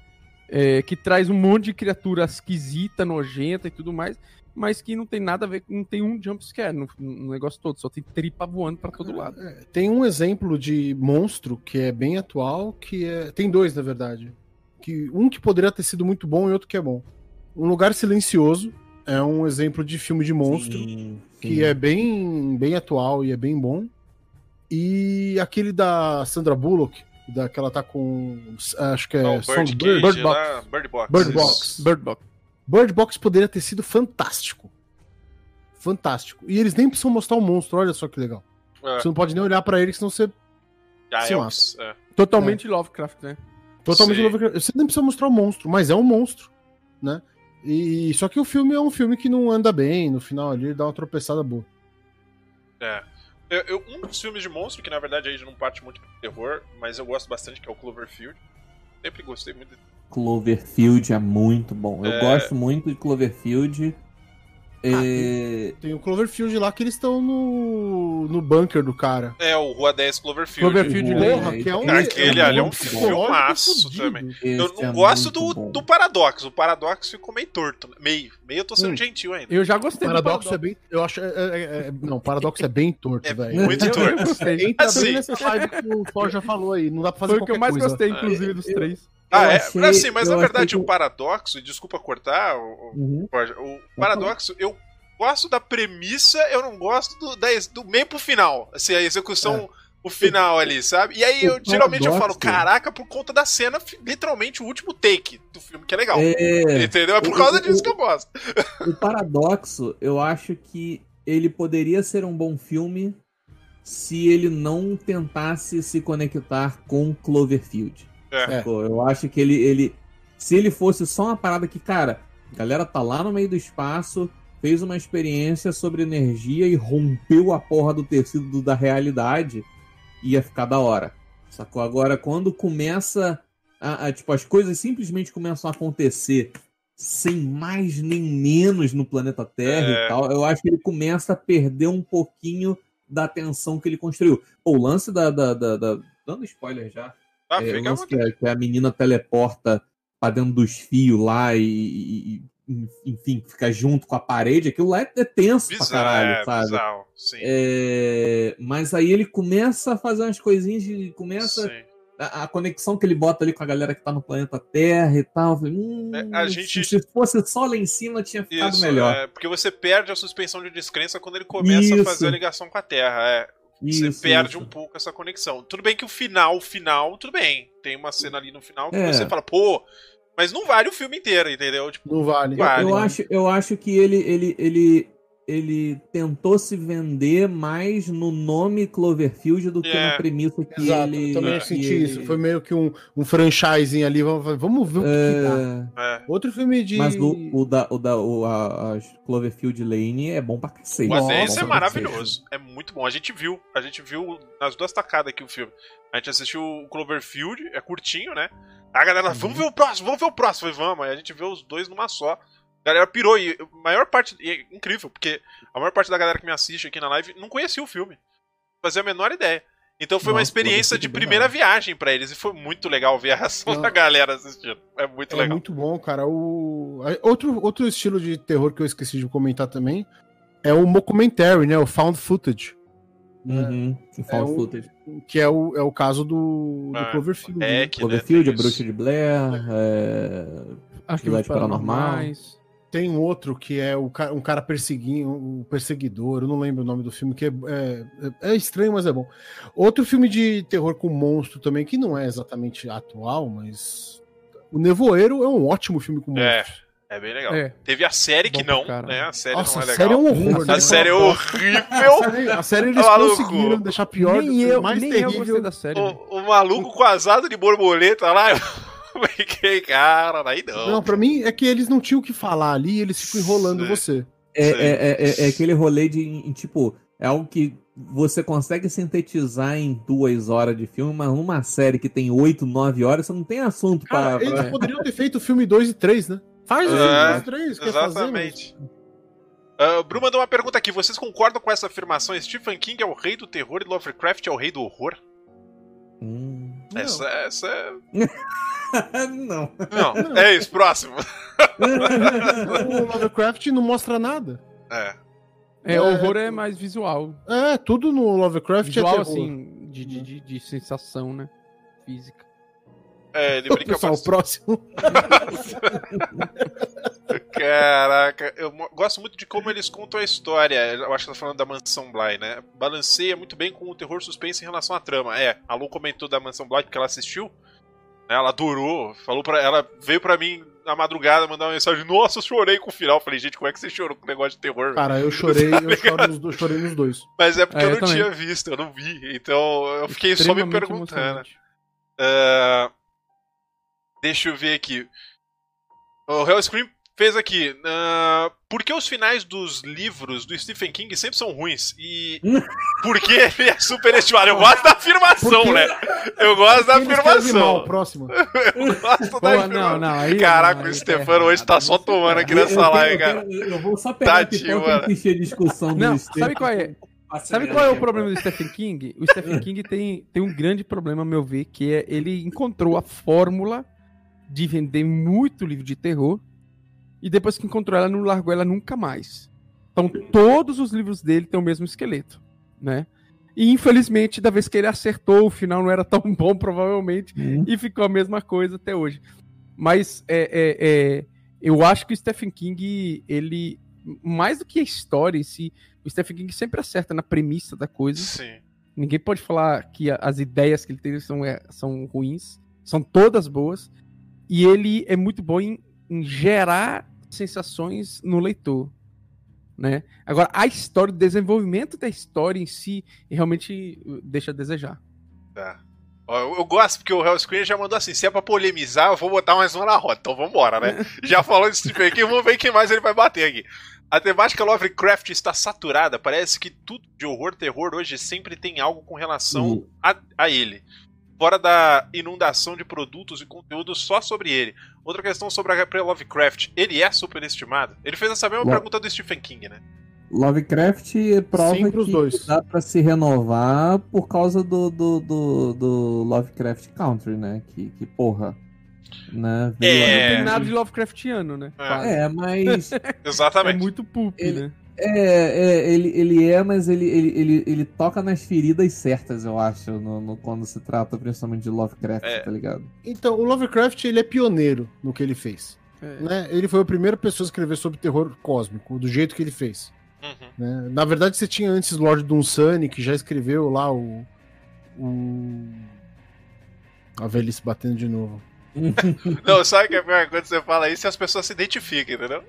[SPEAKER 3] É, que traz um monte de criatura esquisita, nojenta e tudo mais, mas que não tem nada a ver, não tem um jumpscare no, no negócio todo, só tem tripa voando para todo lado.
[SPEAKER 2] É, tem um exemplo de monstro que é bem atual, que é. Tem dois, na verdade. Que, um que poderia ter sido muito bom e outro que é bom. Um Lugar Silencioso é um exemplo de filme de monstro sim, sim. que é bem, bem atual e é bem bom. E aquele da Sandra Bullock, da, que ela tá com. Acho que é.
[SPEAKER 1] Oh, Bird, Bird, Bird, Box. Bird Box.
[SPEAKER 2] Bird Box. Bird Box. Bird Box poderia ter sido fantástico. Fantástico. E eles nem precisam mostrar o monstro, olha só que legal. É. Você não pode nem olhar para ele, senão você.
[SPEAKER 1] Já se é,
[SPEAKER 3] é. Totalmente é. Lovecraft, né?
[SPEAKER 2] Totalmente Sim. Lovecraft. Você nem precisa mostrar o monstro, mas é um monstro, né? E só que o filme é um filme que não anda bem, no final ali dá uma tropeçada boa.
[SPEAKER 1] É. Eu, eu, um dos filmes de monstro, que na verdade aí não parte muito pro terror, mas eu gosto bastante, que é o Cloverfield. Sempre gostei muito
[SPEAKER 4] Cloverfield é muito bom. Eu é... gosto muito de Cloverfield.
[SPEAKER 2] Ah, é... tem, o Cloverfield lá que eles estão no, no bunker do cara.
[SPEAKER 1] É, o Rua 10 Cloverfield.
[SPEAKER 2] Cloverfield Porra, que é um.
[SPEAKER 1] Aquele ali é um filmaço também. Esse eu não é gosto do, do Paradoxo. O Paradoxo ficou meio torto. Meio. Meio eu tô sendo hum. gentil ainda.
[SPEAKER 3] Eu já gostei
[SPEAKER 2] o paradoxo. é bem. Eu acho. É, é, é não, o Paradoxo é bem torto,
[SPEAKER 1] é
[SPEAKER 2] velho.
[SPEAKER 1] Muito torto. Eu gostei.
[SPEAKER 2] Entra assim. bem nessa vibe que o Thor já falou aí. Não dá pra fazer Foi o que eu
[SPEAKER 3] mais
[SPEAKER 2] coisa.
[SPEAKER 3] gostei, inclusive, dos três.
[SPEAKER 1] Ah, é? Achei, assim, mas na verdade que... o paradoxo, desculpa cortar, o, uhum. o paradoxo, eu gosto da premissa, eu não gosto do, da, do meio pro final. Assim, a execução, é. o final ali, sabe? E aí eu geralmente eu falo, caraca, por conta da cena, literalmente o último take do filme, que é legal. É... Entendeu? É por causa o, disso que eu gosto.
[SPEAKER 4] O paradoxo, eu acho que ele poderia ser um bom filme se ele não tentasse se conectar com Cloverfield. É. Eu acho que ele, ele. Se ele fosse só uma parada que, cara, a galera tá lá no meio do espaço, fez uma experiência sobre energia e rompeu a porra do tecido da realidade, ia ficar da hora. Sacou? Agora, quando começa. A, a, tipo, as coisas simplesmente começam a acontecer sem mais nem menos no planeta Terra é. e tal, eu acho que ele começa a perder um pouquinho da atenção que ele construiu. Pô, o lance da, da, da, da. Dando spoiler já.
[SPEAKER 1] Ah, é, fica
[SPEAKER 4] que, a, que a menina teleporta pra dentro dos fios lá e, e, enfim, fica junto com a parede, aquilo lá é, é tenso bizarro, pra caralho, é, sabe? Bizarro, é, mas aí ele começa a fazer umas coisinhas e começa. A, a, conexão que ele bota ali com a galera que tá no planeta Terra e tal. Falei, hum,
[SPEAKER 1] é, a gente...
[SPEAKER 4] Se fosse só lá em cima, tinha ficado
[SPEAKER 1] Isso,
[SPEAKER 4] melhor.
[SPEAKER 1] É, porque você perde a suspensão de descrença quando ele começa Isso. a fazer a ligação com a Terra. É. Você isso, perde isso. um pouco essa conexão. Tudo bem que o final, o final, tudo bem. Tem uma cena ali no final que é. você fala, pô, mas não vale o filme inteiro, entendeu?
[SPEAKER 2] Tipo, não vale.
[SPEAKER 4] vale. Eu, eu, acho, eu acho que ele, ele, ele, ele tentou se vender mais no nome Cloverfield do que é. na premissa que Exato, ele.
[SPEAKER 2] Eu também é. senti ele... isso. Foi meio que um, um franchising ali. Vamos, vamos ver o que, é... que
[SPEAKER 1] tá. É.
[SPEAKER 2] Outro filme de.
[SPEAKER 4] Mas o, o da, o da o, a, a Cloverfield Lane é bom pra cacete.
[SPEAKER 1] Mas esse é maravilhoso. É muito bom. A gente viu. A gente viu nas duas tacadas aqui o filme. A gente assistiu o Cloverfield, é curtinho, né? A galera, vamos uhum. ver o próximo, vamos ver o próximo. Falei, vamos. Aí a gente vê os dois numa só galera pirou. E a maior parte. E é incrível, porque a maior parte da galera que me assiste aqui na live não conhecia o filme. Fazia a menor ideia. Então foi Nossa, uma experiência de primeira viagem para eles. E foi muito legal ver a reação não. da galera assistindo. É muito é legal.
[SPEAKER 2] É muito bom, cara. O... Outro, outro estilo de terror que eu esqueci de comentar também é o mockumentary, né? O found footage.
[SPEAKER 4] Uhum,
[SPEAKER 2] é, found é footage. O, que é o, é o caso do, do ah, Cloverfield.
[SPEAKER 4] É, né? Cloverfield, né? a Bruxa de Blair, é... Atividades Paranormais.
[SPEAKER 2] Tem um outro que é o, um cara perseguindo, o um perseguidor, eu não lembro o nome do filme, que é, é, é, estranho, mas é bom. Outro filme de terror com monstro também, que não é exatamente atual, mas. O Nevoeiro é um ótimo filme com
[SPEAKER 1] é, monstro. É, é bem legal. É. Teve a série que não, né? A série
[SPEAKER 2] Nossa,
[SPEAKER 1] não é
[SPEAKER 2] legal. A série é um horror.
[SPEAKER 1] A
[SPEAKER 2] né?
[SPEAKER 1] série é horrível. A
[SPEAKER 2] série, a série eles tá conseguiram deixar pior,
[SPEAKER 3] nem eu, mais
[SPEAKER 2] nem
[SPEAKER 3] terrível. Eu gostei da série.
[SPEAKER 1] O, o maluco com asado de borboleta lá. Fiquei, cara, aí não.
[SPEAKER 2] Não, pra mim é que eles não tinham o que falar ali eles ficam enrolando Sim. você.
[SPEAKER 4] É, é, é, é, aquele rolê de, em, tipo, é algo que você consegue sintetizar em duas horas de filme, mas numa série que tem oito, nove horas, você não tem assunto
[SPEAKER 2] Cara,
[SPEAKER 4] pra.
[SPEAKER 2] Eles poderiam ter feito o filme 2 e 3, né? Faz o filme 2 e 3,
[SPEAKER 1] Exatamente. Fazer, Uh, Bru mandou uma pergunta aqui. Vocês concordam com essa afirmação? Stephen King é o rei do terror e Lovecraft é o rei do horror?
[SPEAKER 4] Hum.
[SPEAKER 1] Essa, essa é.
[SPEAKER 4] não.
[SPEAKER 1] Não, é isso, próximo.
[SPEAKER 2] o Lovecraft não mostra nada.
[SPEAKER 1] É.
[SPEAKER 3] É,
[SPEAKER 2] É,
[SPEAKER 3] horror é mais visual.
[SPEAKER 2] É, tudo no Lovecraft
[SPEAKER 3] Visual,
[SPEAKER 2] é terror.
[SPEAKER 3] assim, de, de, de, de sensação, né? Física.
[SPEAKER 1] É, ele brinca
[SPEAKER 2] Pessoal, o próximo.
[SPEAKER 1] Caraca, eu gosto muito de como eles contam a história. Eu acho que tá falando da Mansão Bly, né? Balanceia muito bem com o terror suspense em relação à trama. É, a Lu comentou da Mansão Bly porque ela assistiu. né? Ela adorou, falou para ela veio pra mim na madrugada mandar uma mensagem: Nossa, eu chorei com o final. Falei, gente, como é que você chorou com o negócio de terror? velho?"
[SPEAKER 2] Cara, eu chorei, eu choro nos, dois- chorei nos dois.
[SPEAKER 1] Mas é porque
[SPEAKER 3] É,
[SPEAKER 1] eu
[SPEAKER 3] eu
[SPEAKER 1] não tinha visto, eu não vi. Então eu fiquei só me perguntando. Ah, deixa eu ver aqui. O Hellscream fez aqui. ah, por que os finais dos livros do Stephen King sempre são ruins? E por que ele é superestimado? Eu gosto da afirmação,
[SPEAKER 2] Porque-
[SPEAKER 1] né? Eu gosto da
[SPEAKER 2] escreve mal,
[SPEAKER 1] afirmação.
[SPEAKER 2] próximo.
[SPEAKER 1] Eu gosto da afirmação.
[SPEAKER 3] não, não, aí.
[SPEAKER 1] Caraca,
[SPEAKER 3] não,
[SPEAKER 1] o Stefano hoje tá só tomando aqui
[SPEAKER 4] Eu-
[SPEAKER 1] nessa
[SPEAKER 4] eu
[SPEAKER 1] live,
[SPEAKER 4] eu
[SPEAKER 1] cara.
[SPEAKER 4] quero- Eu vou só pegar
[SPEAKER 1] Tadinho, mano.
[SPEAKER 4] encher a discussão do
[SPEAKER 3] Não, sabe qual é? Sabe qual é o problema do Stephen King? O Stephen King tem, tem um grande problema, a meu ver, que é ele encontrou a fórmula de vender muito livro de terror e depois que encontrou ela, não largou ela nunca mais. Então, todos os livros dele têm o mesmo esqueleto, né? E infelizmente, da vez que ele acertou, o final não era tão bom, provavelmente,
[SPEAKER 4] Hum.
[SPEAKER 3] e ficou a mesma coisa até hoje. Mas é, é, é, eu acho que o Stephen King, ele, mais do que a história em si, o Stephen King sempre acerta na premissa da coisa.
[SPEAKER 1] Sim.
[SPEAKER 3] Ninguém pode falar que as ideias que ele tem são, é, são ruins. São todas boas. E ele é muito bom em, em gerar sensações no leitor. Né? Agora, a história, o desenvolvimento da história em si, realmente deixa a desejar.
[SPEAKER 1] Tá. Eu, eu gosto porque o Hellscreen já mandou assim: se é pra polemizar, eu vou botar mais uma na roda. Então vambora, né? já falou de Stephen King, vamos ver quem mais ele vai bater aqui. A temática Lovecraft está saturada. Parece que tudo de horror, terror hoje sempre tem algo com relação
[SPEAKER 4] Hum.
[SPEAKER 1] a, a ele. Fora da inundação de produtos e conteúdo só sobre ele. Outra questão sobre a H.P. Lovecraft. Ele é superestimado? Ele fez essa mesma pergunta do Stephen King, né?
[SPEAKER 4] Lovecraft prova
[SPEAKER 2] Sim pros
[SPEAKER 4] que
[SPEAKER 2] dois.
[SPEAKER 4] dá pra se renovar por causa do, do, do, do Lovecraft Country, né? Que, que porra. Né?
[SPEAKER 1] É.
[SPEAKER 3] Não tem nada de Lovecraftiano, né?
[SPEAKER 1] É.
[SPEAKER 4] É, mas.
[SPEAKER 3] É
[SPEAKER 1] Exatamente.
[SPEAKER 3] muito pulp,
[SPEAKER 4] Ele-
[SPEAKER 3] né?
[SPEAKER 4] É, é, ele, ele é, mas ele, ele, ele, ele toca nas feridas certas, eu acho, no, no- quando se trata principalmente de Lovecraft,
[SPEAKER 1] É.
[SPEAKER 4] tá ligado?
[SPEAKER 2] Então, o Lovecraft, ele é pioneiro no que ele fez.
[SPEAKER 3] É.
[SPEAKER 2] Né? Ele foi a primeira pessoa a escrever sobre terror cósmico, do jeito que ele fez.
[SPEAKER 1] Uhum.
[SPEAKER 2] né? Na verdade, você tinha antes Lord Dunsany, que já escreveu lá o. o... A velhice batendo de novo.
[SPEAKER 1] Não, sabe o que é pior? Quando você fala isso, as pessoas se identificam, entendeu?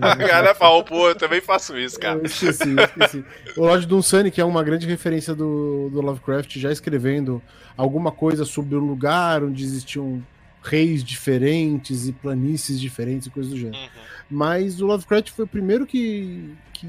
[SPEAKER 1] A galera fala, pô, eu também faço isso, cara.
[SPEAKER 2] Eu esqueci, eu esqueci. O Lord Dunsany, que é uma grande referência do, do Lovecraft, já escrevendo alguma coisa sobre um lugar onde existiam reis diferentes e planícies diferentes e coisas do gênero.
[SPEAKER 1] Uhum.
[SPEAKER 2] Mas o Lovecraft foi o primeiro que, que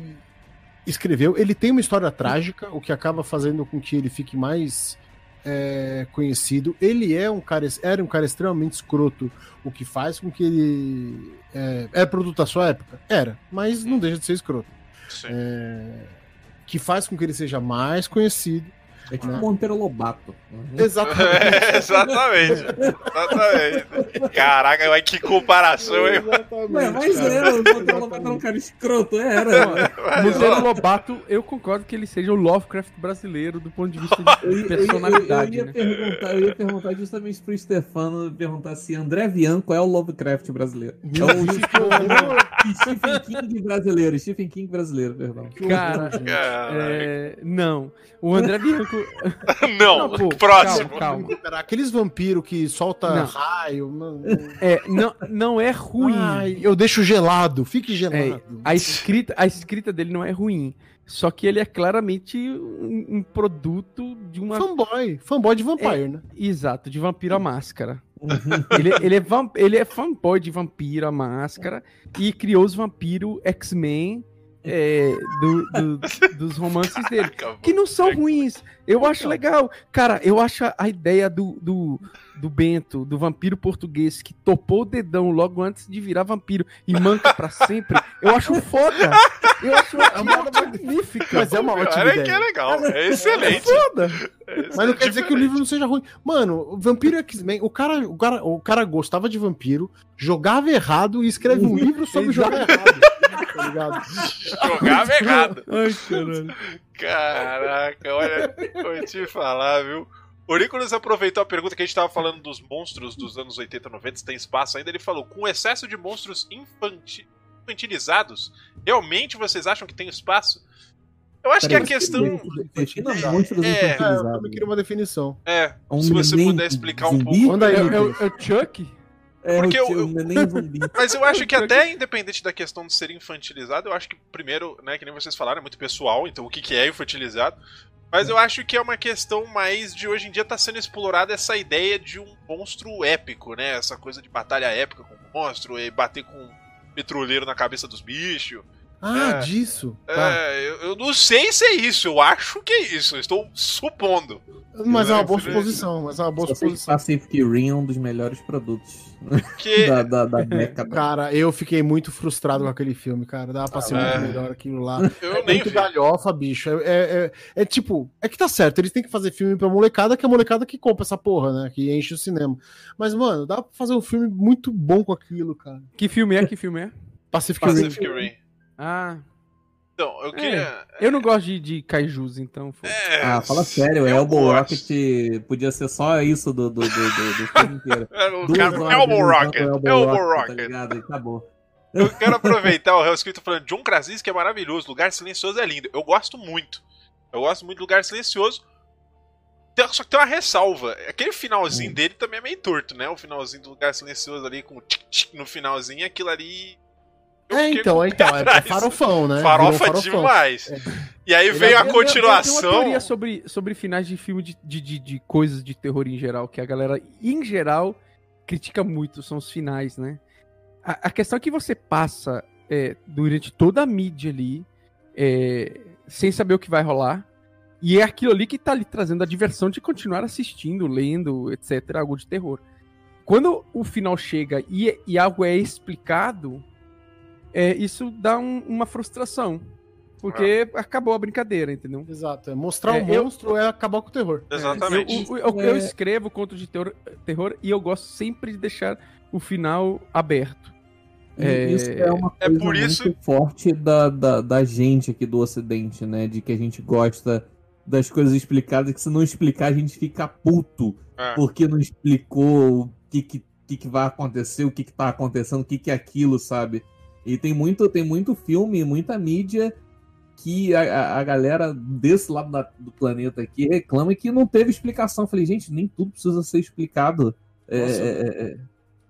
[SPEAKER 2] escreveu. Ele tem uma história trágica, o que acaba fazendo com que ele fique mais é, conhecido. Ele é um cara, era um cara extremamente escroto, o que faz com que ele é, é produto da sua época. Era, mas não deixa de ser escroto. É, que faz com que ele seja mais conhecido.
[SPEAKER 4] É tipo
[SPEAKER 2] Né?
[SPEAKER 4] Monteiro Lobato. Uhum.
[SPEAKER 2] Exatamente.
[SPEAKER 1] É, exatamente. Exatamente. Caraca, mas que comparação, hein?
[SPEAKER 2] Exatamente,
[SPEAKER 4] Ué, mas era, o Monteiro Lobato era um cara escroto, era.
[SPEAKER 1] Mas,
[SPEAKER 3] Monteiro
[SPEAKER 1] ó,
[SPEAKER 3] Lobato, eu concordo que ele seja o Lovecraft brasileiro do ponto de vista de
[SPEAKER 4] eu,
[SPEAKER 3] personalidade,
[SPEAKER 4] eu, eu,
[SPEAKER 3] né?
[SPEAKER 4] ia perguntar, eu ia perguntar justamente pro Stefano perguntar se André Bianco é o Lovecraft brasileiro. É o Stephen King brasileiro, Stephen King brasileiro, perdão.
[SPEAKER 3] Cara,
[SPEAKER 1] Caraca.
[SPEAKER 3] é, não. O André Bianco.
[SPEAKER 1] Não,
[SPEAKER 3] Não, pô,
[SPEAKER 1] próximo.
[SPEAKER 3] calma, calma.
[SPEAKER 2] Aqueles vampiros que solta
[SPEAKER 3] Não.
[SPEAKER 2] raio. Mano,
[SPEAKER 3] É, não, não é ruim.
[SPEAKER 2] Ai, eu deixo gelado, fique gelado.
[SPEAKER 3] É, a escrita, a escrita dele não é ruim. Só que ele é claramente um, um produto de uma.
[SPEAKER 2] Fanboy, fanboy de Vampire, né?
[SPEAKER 3] Exato, de Vampiro à Máscara. ele, ele, é vamp, ele é fanboy de Vampiro à Máscara e criou os vampiros X-Men é, do, do, dos romances dele. Que não são ruins. Eu acho legal. Cara, eu acho a ideia do, do, do Bento, do vampiro português, que topou o dedão logo antes de virar vampiro e manca para sempre, eu acho foda. Eu acho uma piada magnífica.
[SPEAKER 2] Mas é uma ótima ideia.
[SPEAKER 1] É que é legal, é excelente.
[SPEAKER 3] É foda.
[SPEAKER 2] É Mas não quer dizer que o livro não seja ruim. Mano, Vampiro X-Men, o cara, o, cara, o cara gostava de vampiro, jogava errado e escreve um livro sobre jogar errado. Tá ligado?
[SPEAKER 1] Jogava errado.
[SPEAKER 3] Ai, caralho.
[SPEAKER 1] Caraca, olha, vou te falar, viu? O Nicolas aproveitou a pergunta que a gente tava falando dos monstros dos anos 80 90, se tem espaço ainda. Ele falou: com excesso de monstros infanti infantilizados, realmente vocês acham que tem espaço? Eu acho
[SPEAKER 4] Peraí,
[SPEAKER 1] que a questão.
[SPEAKER 4] Defina monstros
[SPEAKER 1] É,
[SPEAKER 2] É, eu
[SPEAKER 4] infantilizados.
[SPEAKER 2] queria uma definição.
[SPEAKER 1] É,
[SPEAKER 4] Um
[SPEAKER 1] se você puder explicar um pouco.
[SPEAKER 2] Manda aí,
[SPEAKER 3] É, é, é o Chuck?
[SPEAKER 4] É,
[SPEAKER 1] Porque eu-
[SPEAKER 4] neném zumbi.
[SPEAKER 1] Mas eu acho que até independente da questão de ser infantilizado, eu acho que primeiro, né, que nem vocês falaram, é muito pessoal, então o que, que é infantilizado. Mas eu acho que é uma questão mais de hoje em dia tá sendo explorada essa ideia de um monstro épico, né? Essa coisa de batalha épica com o monstro e bater com um petroleiro na cabeça dos bichos.
[SPEAKER 2] Ah,
[SPEAKER 1] É.
[SPEAKER 2] disso. Tá.
[SPEAKER 1] É, eu, eu não sei se é isso, eu acho que é isso, eu estou supondo.
[SPEAKER 2] Mas é uma boa suposição, mas é uma boa
[SPEAKER 4] Só
[SPEAKER 2] suposição.
[SPEAKER 4] Pacific Rim é um dos melhores produtos
[SPEAKER 1] Que
[SPEAKER 4] da, da, da década.
[SPEAKER 2] Cara, eu fiquei muito frustrado com aquele filme, cara. Dava pra ser
[SPEAKER 1] é.
[SPEAKER 2] muito melhor aquilo lá.
[SPEAKER 1] eu
[SPEAKER 2] É
[SPEAKER 1] nem
[SPEAKER 2] muito
[SPEAKER 1] vi.
[SPEAKER 2] galhofa, bicho. É, é, é- é tipo, é que tá certo, eles têm que fazer filme pra molecada, que é a molecada que compra essa porra, né? Que enche o cinema. Mas, mano, dá pra fazer um filme muito bom com aquilo, cara.
[SPEAKER 3] Que filme é? Que filme é?
[SPEAKER 2] Pacific, Rim.
[SPEAKER 1] Pacific Rim.
[SPEAKER 3] Ah,
[SPEAKER 1] Então, eu queria.
[SPEAKER 3] eu não gosto de, de kaijus, então.
[SPEAKER 1] É,
[SPEAKER 4] Ah, fala sério,
[SPEAKER 1] eu
[SPEAKER 4] Elbow
[SPEAKER 1] gosto.
[SPEAKER 4] Rocket podia ser só isso do, do, do, do, do filme inteiro.
[SPEAKER 1] É, cara, Elbow
[SPEAKER 4] de
[SPEAKER 1] Rocket,
[SPEAKER 4] Elbow
[SPEAKER 1] Elbow
[SPEAKER 4] Tá
[SPEAKER 1] Rocket.
[SPEAKER 4] ligado? E acabou.
[SPEAKER 1] Eu quero aproveitar o Hellscript falando John Krasinski é maravilhoso, Lugar Silencioso é lindo. Eu gosto muito. Eu gosto muito do Lugar Silencioso. Tem- Só que tem uma ressalva. Aquele finalzinho
[SPEAKER 4] Hum.
[SPEAKER 1] dele também é meio torto, né? O finalzinho do Lugar Silencioso ali com o tic tic no finalzinho, aquilo ali.
[SPEAKER 2] É, então, é,
[SPEAKER 1] o pé
[SPEAKER 2] então, é, é farofão, né?
[SPEAKER 1] Farofa
[SPEAKER 2] farofão.
[SPEAKER 1] demais.
[SPEAKER 2] É.
[SPEAKER 1] E aí
[SPEAKER 2] Ele
[SPEAKER 1] veio a
[SPEAKER 3] Eu- eu- eu
[SPEAKER 1] continuação.
[SPEAKER 3] teoria sobre, sobre finais de filme de, de, de, de coisas de terror em geral, que a galera, em geral, critica muito, são os finais, né? A, a questão é que você passa é, durante toda a mídia ali, é, sem saber o que vai rolar, e é aquilo ali que tá lhe trazendo a diversão de continuar assistindo, lendo, etc., algo de terror. Quando o final chega e, e algo é explicado, é, isso dá um- uma frustração. Porque acabou a brincadeira, entendeu?
[SPEAKER 2] Exato. É mostrar
[SPEAKER 3] É,
[SPEAKER 2] o
[SPEAKER 3] eu-
[SPEAKER 2] monstro é acabar com o terror.
[SPEAKER 1] Exatamente.
[SPEAKER 3] Eu, eu- eu escrevo contos de terror, terror e eu gosto sempre de deixar o final aberto. É-
[SPEAKER 4] Isso é uma
[SPEAKER 1] é
[SPEAKER 4] coisa
[SPEAKER 1] por isso-
[SPEAKER 4] muito forte da, da, da gente aqui do Ocidente, né? De que a gente gosta das coisas explicadas, que se não explicar a gente fica puto
[SPEAKER 1] É.
[SPEAKER 4] porque não explicou o que, que, que, que vai acontecer, o que, que tá acontecendo, o que, que é aquilo, sabe? E tem muito, tem muito filme, muita mídia que a, a- galera desse lado da- do planeta aqui reclama que não teve explicação. Eu falei, gente, nem tudo precisa ser explicado. É, é, é, é.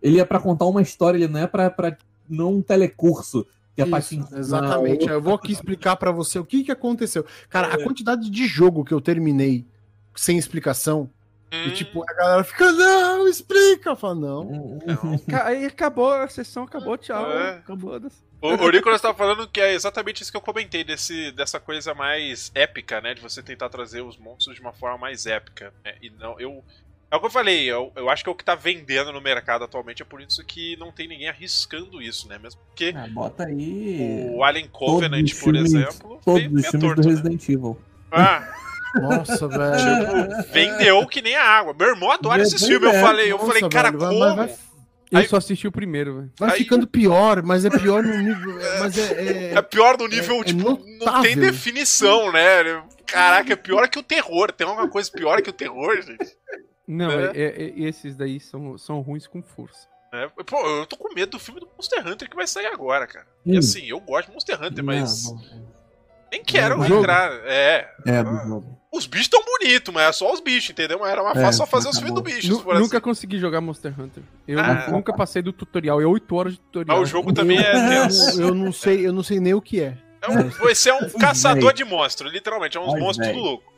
[SPEAKER 4] Ele é pra contar uma história, ele não é pra não um telecurso. Que é
[SPEAKER 2] Isso, exatamente.
[SPEAKER 4] outra-
[SPEAKER 2] Eu vou aqui explicar pra você o que, que aconteceu. Cara,
[SPEAKER 1] É.
[SPEAKER 2] a quantidade de jogo que eu terminei sem explicação, e
[SPEAKER 1] Hum,
[SPEAKER 2] tipo, a galera fica, não, explica. Fala, não.
[SPEAKER 1] não.
[SPEAKER 3] Aí acabou a sessão, acabou, tchau.
[SPEAKER 1] É.
[SPEAKER 3] Acabou.
[SPEAKER 1] O, o Nicolas tá falando que é exatamente isso que eu comentei, desse, dessa coisa mais épica, né? De você tentar trazer os monstros de uma forma mais épica. né? E não, eu. É o que eu falei, eu, eu acho que é o que tá vendendo no mercado atualmente, é por isso que não tem ninguém arriscando isso, né? Mesmo porque
[SPEAKER 4] Ah, bota aí.
[SPEAKER 1] o Alien Covenant, por
[SPEAKER 4] filmes-
[SPEAKER 1] exemplo,
[SPEAKER 4] Todos os filmes
[SPEAKER 1] torto,
[SPEAKER 4] do
[SPEAKER 1] né?
[SPEAKER 4] Resident Evil.
[SPEAKER 1] Ah,
[SPEAKER 2] Nossa, velho.
[SPEAKER 1] tipo, vendeu que nem a água. Meu irmão adora esses
[SPEAKER 4] É,
[SPEAKER 1] filmes. Eu
[SPEAKER 4] é.
[SPEAKER 1] falei, eu
[SPEAKER 2] Nossa,
[SPEAKER 1] falei, cara,
[SPEAKER 2] velho, vai-
[SPEAKER 1] como?
[SPEAKER 2] mas vai,
[SPEAKER 3] Eu
[SPEAKER 1] Aí-
[SPEAKER 3] só assisti o primeiro, velho.
[SPEAKER 2] vai
[SPEAKER 1] Aí-
[SPEAKER 2] ficando pior, mas é pior no nível. Mas é.
[SPEAKER 1] É
[SPEAKER 2] é-
[SPEAKER 1] pior no nível,
[SPEAKER 2] é
[SPEAKER 1] tipo, não tem definição, né? Caraca, é pior que o terror. Tem alguma coisa pior que o terror, gente?
[SPEAKER 3] Não,
[SPEAKER 1] Né?
[SPEAKER 3] é- é- é- esses daí são, são ruins com força.
[SPEAKER 1] É, pô, eu tô com medo do filme do Monster Hunter que vai sair agora, cara. E
[SPEAKER 4] Hum.
[SPEAKER 1] assim, eu gosto de Monster Hunter, mas
[SPEAKER 4] Não, não.
[SPEAKER 1] Nem quero
[SPEAKER 3] jogo?
[SPEAKER 1] entrar. É.
[SPEAKER 4] É, do
[SPEAKER 1] Ah,
[SPEAKER 4] jogo.
[SPEAKER 1] Os bichos tão bonitos, mas é só os bichos, entendeu? Mas era mais
[SPEAKER 4] É,
[SPEAKER 1] fácil só fazer os
[SPEAKER 4] acabou.
[SPEAKER 1] filmes do bicho,
[SPEAKER 3] Nu-
[SPEAKER 1] for
[SPEAKER 3] nunca
[SPEAKER 1] assim.
[SPEAKER 3] consegui jogar Monster Hunter. Eu
[SPEAKER 1] Ah.
[SPEAKER 3] nunca passei do tutorial. É 8 horas de tutorial.
[SPEAKER 1] Mas o jogo também é tenso.
[SPEAKER 2] Eu não sei, eu não sei nem o que é.
[SPEAKER 1] É um, você é um caçador de monstros, literalmente. É uns
[SPEAKER 4] Ai,
[SPEAKER 1] monstros
[SPEAKER 4] véi.
[SPEAKER 1] tudo louco.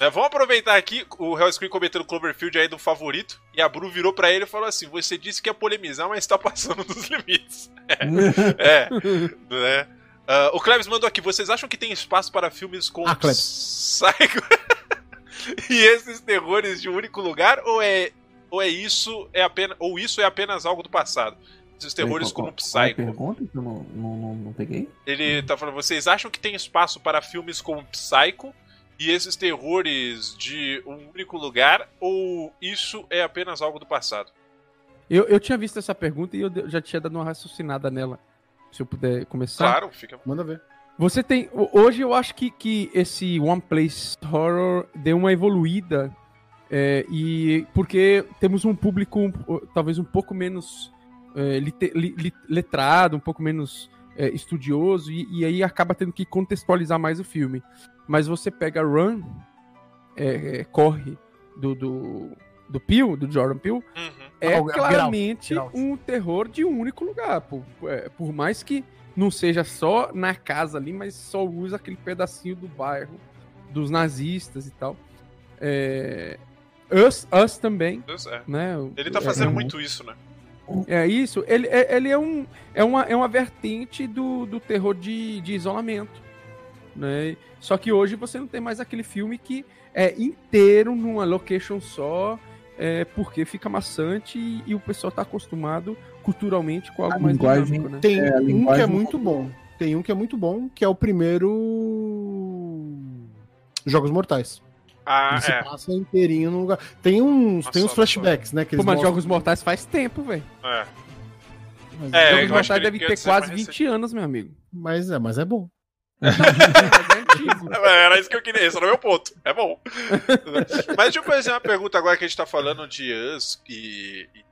[SPEAKER 1] É, vamos aproveitar aqui o Hellscreen comentando Cloverfield aí do favorito. E a Bru virou pra ele e falou assim: Você disse que ia polemizar, mas tá passando dos limites. É, né? Uh, o Klebs mandou aqui. Vocês acham que tem espaço para filmes com
[SPEAKER 2] ah,
[SPEAKER 1] Psycho e esses terrores de um único lugar? Ou é, ou é isso é apenas ou isso é apenas algo do passado? Esses terrores
[SPEAKER 4] qual,
[SPEAKER 1] como Psycho.
[SPEAKER 4] Qual pergunta que eu não, não, não, não peguei?
[SPEAKER 1] Ele tá falando. Vocês acham que tem espaço para filmes como Psycho e esses terrores de um único lugar? Ou isso é apenas algo do passado?
[SPEAKER 3] Eu, eu tinha visto essa pergunta e eu já tinha dado uma raciocinada nela. Se eu puder começar.
[SPEAKER 1] Claro, fica.
[SPEAKER 2] Manda ver.
[SPEAKER 3] Você tem. Hoje eu acho que, que esse One Place Horror deu uma evoluída. É, e porque temos um público talvez um pouco menos é, lite, li, letrado, um pouco menos é, estudioso, e, e, aí acaba tendo que contextualizar mais o filme. Mas você pega Run, é, é, Corre, do, do, do Peele, do Jordan Peele, uhum é oh, claramente um terror de um único lugar. Por, é, por mais que não seja só na casa ali, mas só usa aquele pedacinho do bairro dos nazistas e tal. É... Us, Us também. Us, é. né?
[SPEAKER 1] Ele tá fazendo é, muito isso, né?
[SPEAKER 3] É isso. Ele, é, ele é, um, é, uma, é uma vertente do, do terror de, de isolamento. Né? Só que hoje você não tem mais aquele filme que é inteiro numa location só é, porque fica maçante e, e o pessoal está acostumado culturalmente com algo a mais
[SPEAKER 2] linguagem, dinâmico, né? Tem é, um que é muito bom. Tem um que é muito bom, que é o primeiro Jogos Mortais.
[SPEAKER 1] Ah,
[SPEAKER 2] Ele é. passa inteirinho no lugar. Tem uns, tem uns flashbacks, né?
[SPEAKER 3] Que Pô, mas Jogos Mortais faz tempo, velho.
[SPEAKER 1] É.
[SPEAKER 3] Mas é, Jogos Mortais deve ter quase 20 anos, meu amigo.
[SPEAKER 2] Mas é, mas é bom.
[SPEAKER 1] Era isso que eu queria, esse era o meu ponto. É bom. Mas deixa eu fazer uma pergunta agora que a gente tá falando de Us e. e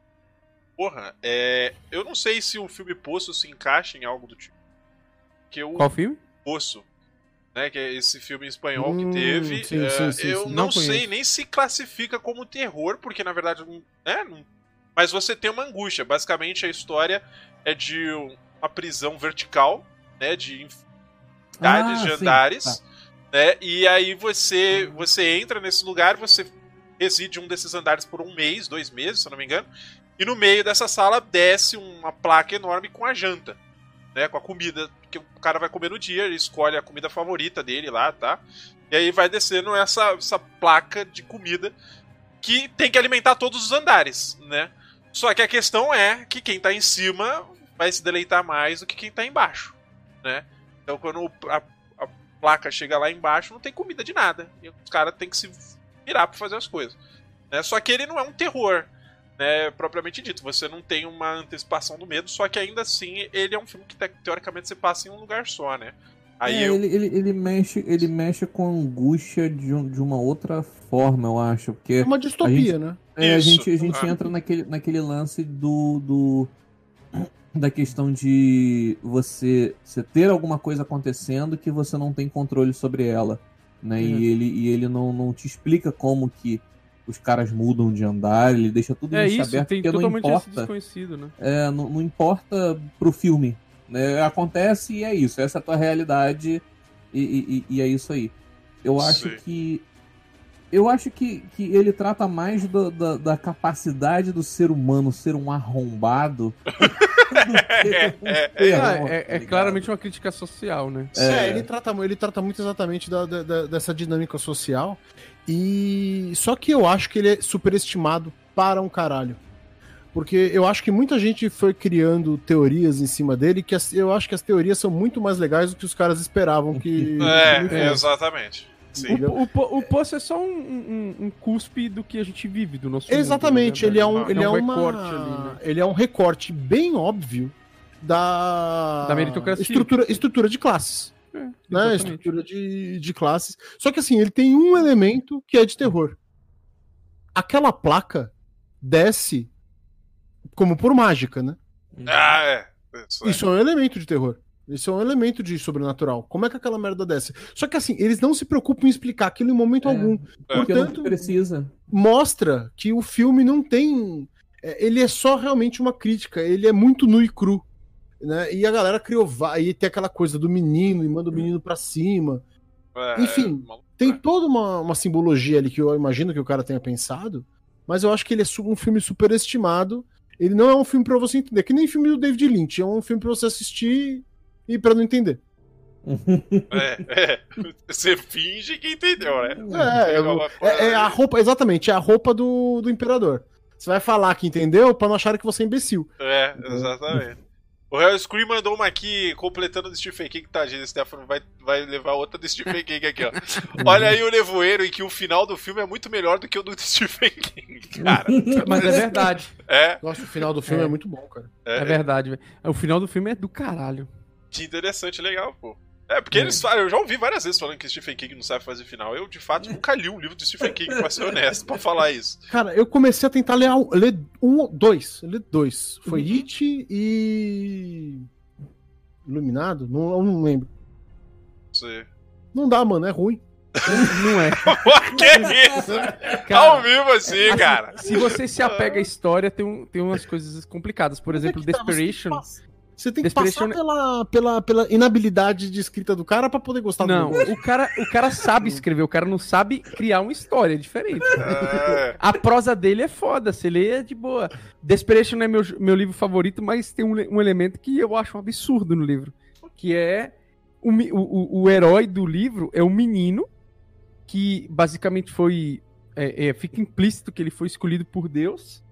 [SPEAKER 1] porra, é, eu não sei se o filme Poço se encaixa em algo do tipo. Que o
[SPEAKER 3] Qual filme?
[SPEAKER 1] Poço. Né, que é esse filme espanhol hum, que teve. Sim, sim, é, sim, eu não, não sei nem se classifica como terror, porque na verdade. Né, não, mas você tem uma angústia. Basicamente a história é de uma prisão vertical, né? De ah, de andares, tá. né? E aí você você entra nesse lugar, você reside um desses andares por um mês, dois meses, se eu não me engano. E no meio dessa sala desce uma placa enorme com a janta, né? Com a comida que o cara vai comer no dia, ele escolhe a comida favorita dele lá, tá? E aí vai descendo essa, essa placa de comida que tem que alimentar todos os andares, né? Só que a questão é que quem tá em cima vai se deleitar mais do que quem tá embaixo, né? Então quando a, a placa chega lá embaixo, não tem comida de nada. E os caras têm que se virar para fazer as coisas. Né? Só que ele não é um terror, né, propriamente dito. Você não tem uma antecipação do medo, só que ainda assim ele é um filme que teoricamente você passa em um lugar só, né?
[SPEAKER 4] Aí é, eu... ele, ele, ele, mexe, ele mexe com angústia de, um, de uma outra forma, eu acho. Porque é
[SPEAKER 2] uma distopia,
[SPEAKER 4] gente,
[SPEAKER 2] né?
[SPEAKER 4] É, a gente, a gente ah. entra naquele, naquele lance do, do da questão de você, você ter alguma coisa acontecendo que você não tem controle sobre ela, né? Uhum. E ele, e ele não, não te explica como que os caras mudam de andar, ele deixa tudo
[SPEAKER 3] é
[SPEAKER 4] isso,
[SPEAKER 3] aberto, tem porque não importa. Desconhecido, né?
[SPEAKER 4] É, não, não importa pro filme. Né? Acontece e é isso, essa é a tua realidade e, e, e é isso aí. Eu Sim. acho que eu acho que, que ele trata mais do, da, da, capacidade do ser humano ser um arrombado.
[SPEAKER 3] é, é, é, é, claramente uma crítica social, né?
[SPEAKER 2] É, ele, trata, ele trata muito exatamente da, da, dessa dinâmica social. E só que eu acho que ele é superestimado para um caralho. Porque eu acho que muita gente foi criando teorias em cima dele, que as, eu acho que as teorias são muito mais legais do que os caras esperavam que.
[SPEAKER 1] É, exatamente.
[SPEAKER 3] O, o, o Poço é só um, um, um, cuspe do que a gente vive, do nosso
[SPEAKER 2] Exatamente, mundo, né? ele é um, ele é, um uma... recorte ali, né? Ele é um recorte bem óbvio da,
[SPEAKER 3] da meritocracia.
[SPEAKER 2] Estrutura, estrutura de classes. É, né? Estrutura de, de classes. Só que assim, ele tem um elemento que é de terror. Aquela placa desce como por mágica, né?
[SPEAKER 1] Ah, é.
[SPEAKER 2] Isso, é. Isso é um elemento de terror. Isso é um elemento de sobrenatural. Como é que aquela merda desce? Só que assim, eles não se preocupam em explicar aquilo em momento é, algum.
[SPEAKER 4] É. Portanto, precisa.
[SPEAKER 2] mostra que o filme não tem. É, ele é só realmente uma crítica. Ele é muito nu e cru. Né? E a galera criou. E tem aquela coisa do menino e manda o menino pra cima. É, Enfim, tem toda uma, uma simbologia ali que eu imagino que o cara tenha pensado. Mas eu acho que ele é um filme superestimado. Ele não é um filme para você entender, que nem filme do David Lynch. É um filme para você assistir e para não entender.
[SPEAKER 1] é, é, você finge que entendeu, né?
[SPEAKER 2] É, é, é, a roupa, exatamente, é a roupa do, do imperador. Você vai falar que entendeu pra não acharem que você é imbecil.
[SPEAKER 1] É, exatamente. O Real Scream mandou uma aqui completando do Stephen King, tá, gente? Stefano vai, vai levar outra do Stephen King aqui, ó. Olha aí o Nevoeiro, em que o final do filme é muito melhor do que o do Stephen King, cara.
[SPEAKER 3] Mas é verdade.
[SPEAKER 1] É.
[SPEAKER 2] Nossa, o final do filme é, é muito bom, cara.
[SPEAKER 3] É, é verdade, velho. O final do filme é do caralho.
[SPEAKER 1] Que interessante, legal, pô. É, porque é. eles falam, eu já ouvi várias vezes falando que Stephen King não sabe fazer final. Eu, de fato, nunca li um livro do Stephen King, pra ser honesto, pra falar isso.
[SPEAKER 2] Cara, eu comecei a tentar ler, ler um, dois. Ler dois. Foi uhum. It e. Iluminado? Não, eu não lembro.
[SPEAKER 1] Sim.
[SPEAKER 2] Não dá, mano, é ruim.
[SPEAKER 3] Não é.
[SPEAKER 1] que isso? Cara, Ao vivo assim, assim, cara.
[SPEAKER 3] Se você se apega à história, tem, um, tem umas coisas complicadas. Por exemplo, é Desperation. Tá,
[SPEAKER 2] você tem que passar pela, pela, pela inabilidade de escrita do cara para poder gostar
[SPEAKER 3] não, do Não, o cara, o cara sabe escrever, o cara não sabe criar uma história diferente. É. A prosa dele é foda, você lê é de boa. Desperation não é meu, meu livro favorito, mas tem um, um elemento que eu acho um absurdo no livro. Que é o, o, o herói do livro é um menino que basicamente foi. É, é, fica implícito que ele foi escolhido por Deus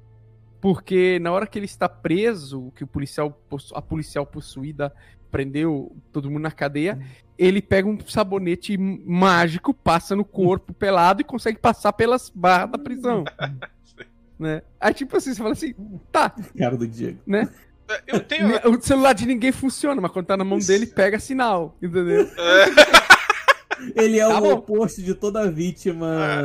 [SPEAKER 3] porque na hora que ele está preso, que o policial, a policial possuída prendeu todo mundo na cadeia, uhum. ele pega um sabonete mágico, passa no corpo pelado e consegue passar pelas barras da prisão. né? Aí tipo assim, você fala assim, tá.
[SPEAKER 4] Cara do Diego.
[SPEAKER 3] Né?
[SPEAKER 1] Eu tenho...
[SPEAKER 3] O celular de ninguém funciona, mas quando tá na mão dele, pega sinal, entendeu? É.
[SPEAKER 4] Ele é tá o bom. oposto de toda vítima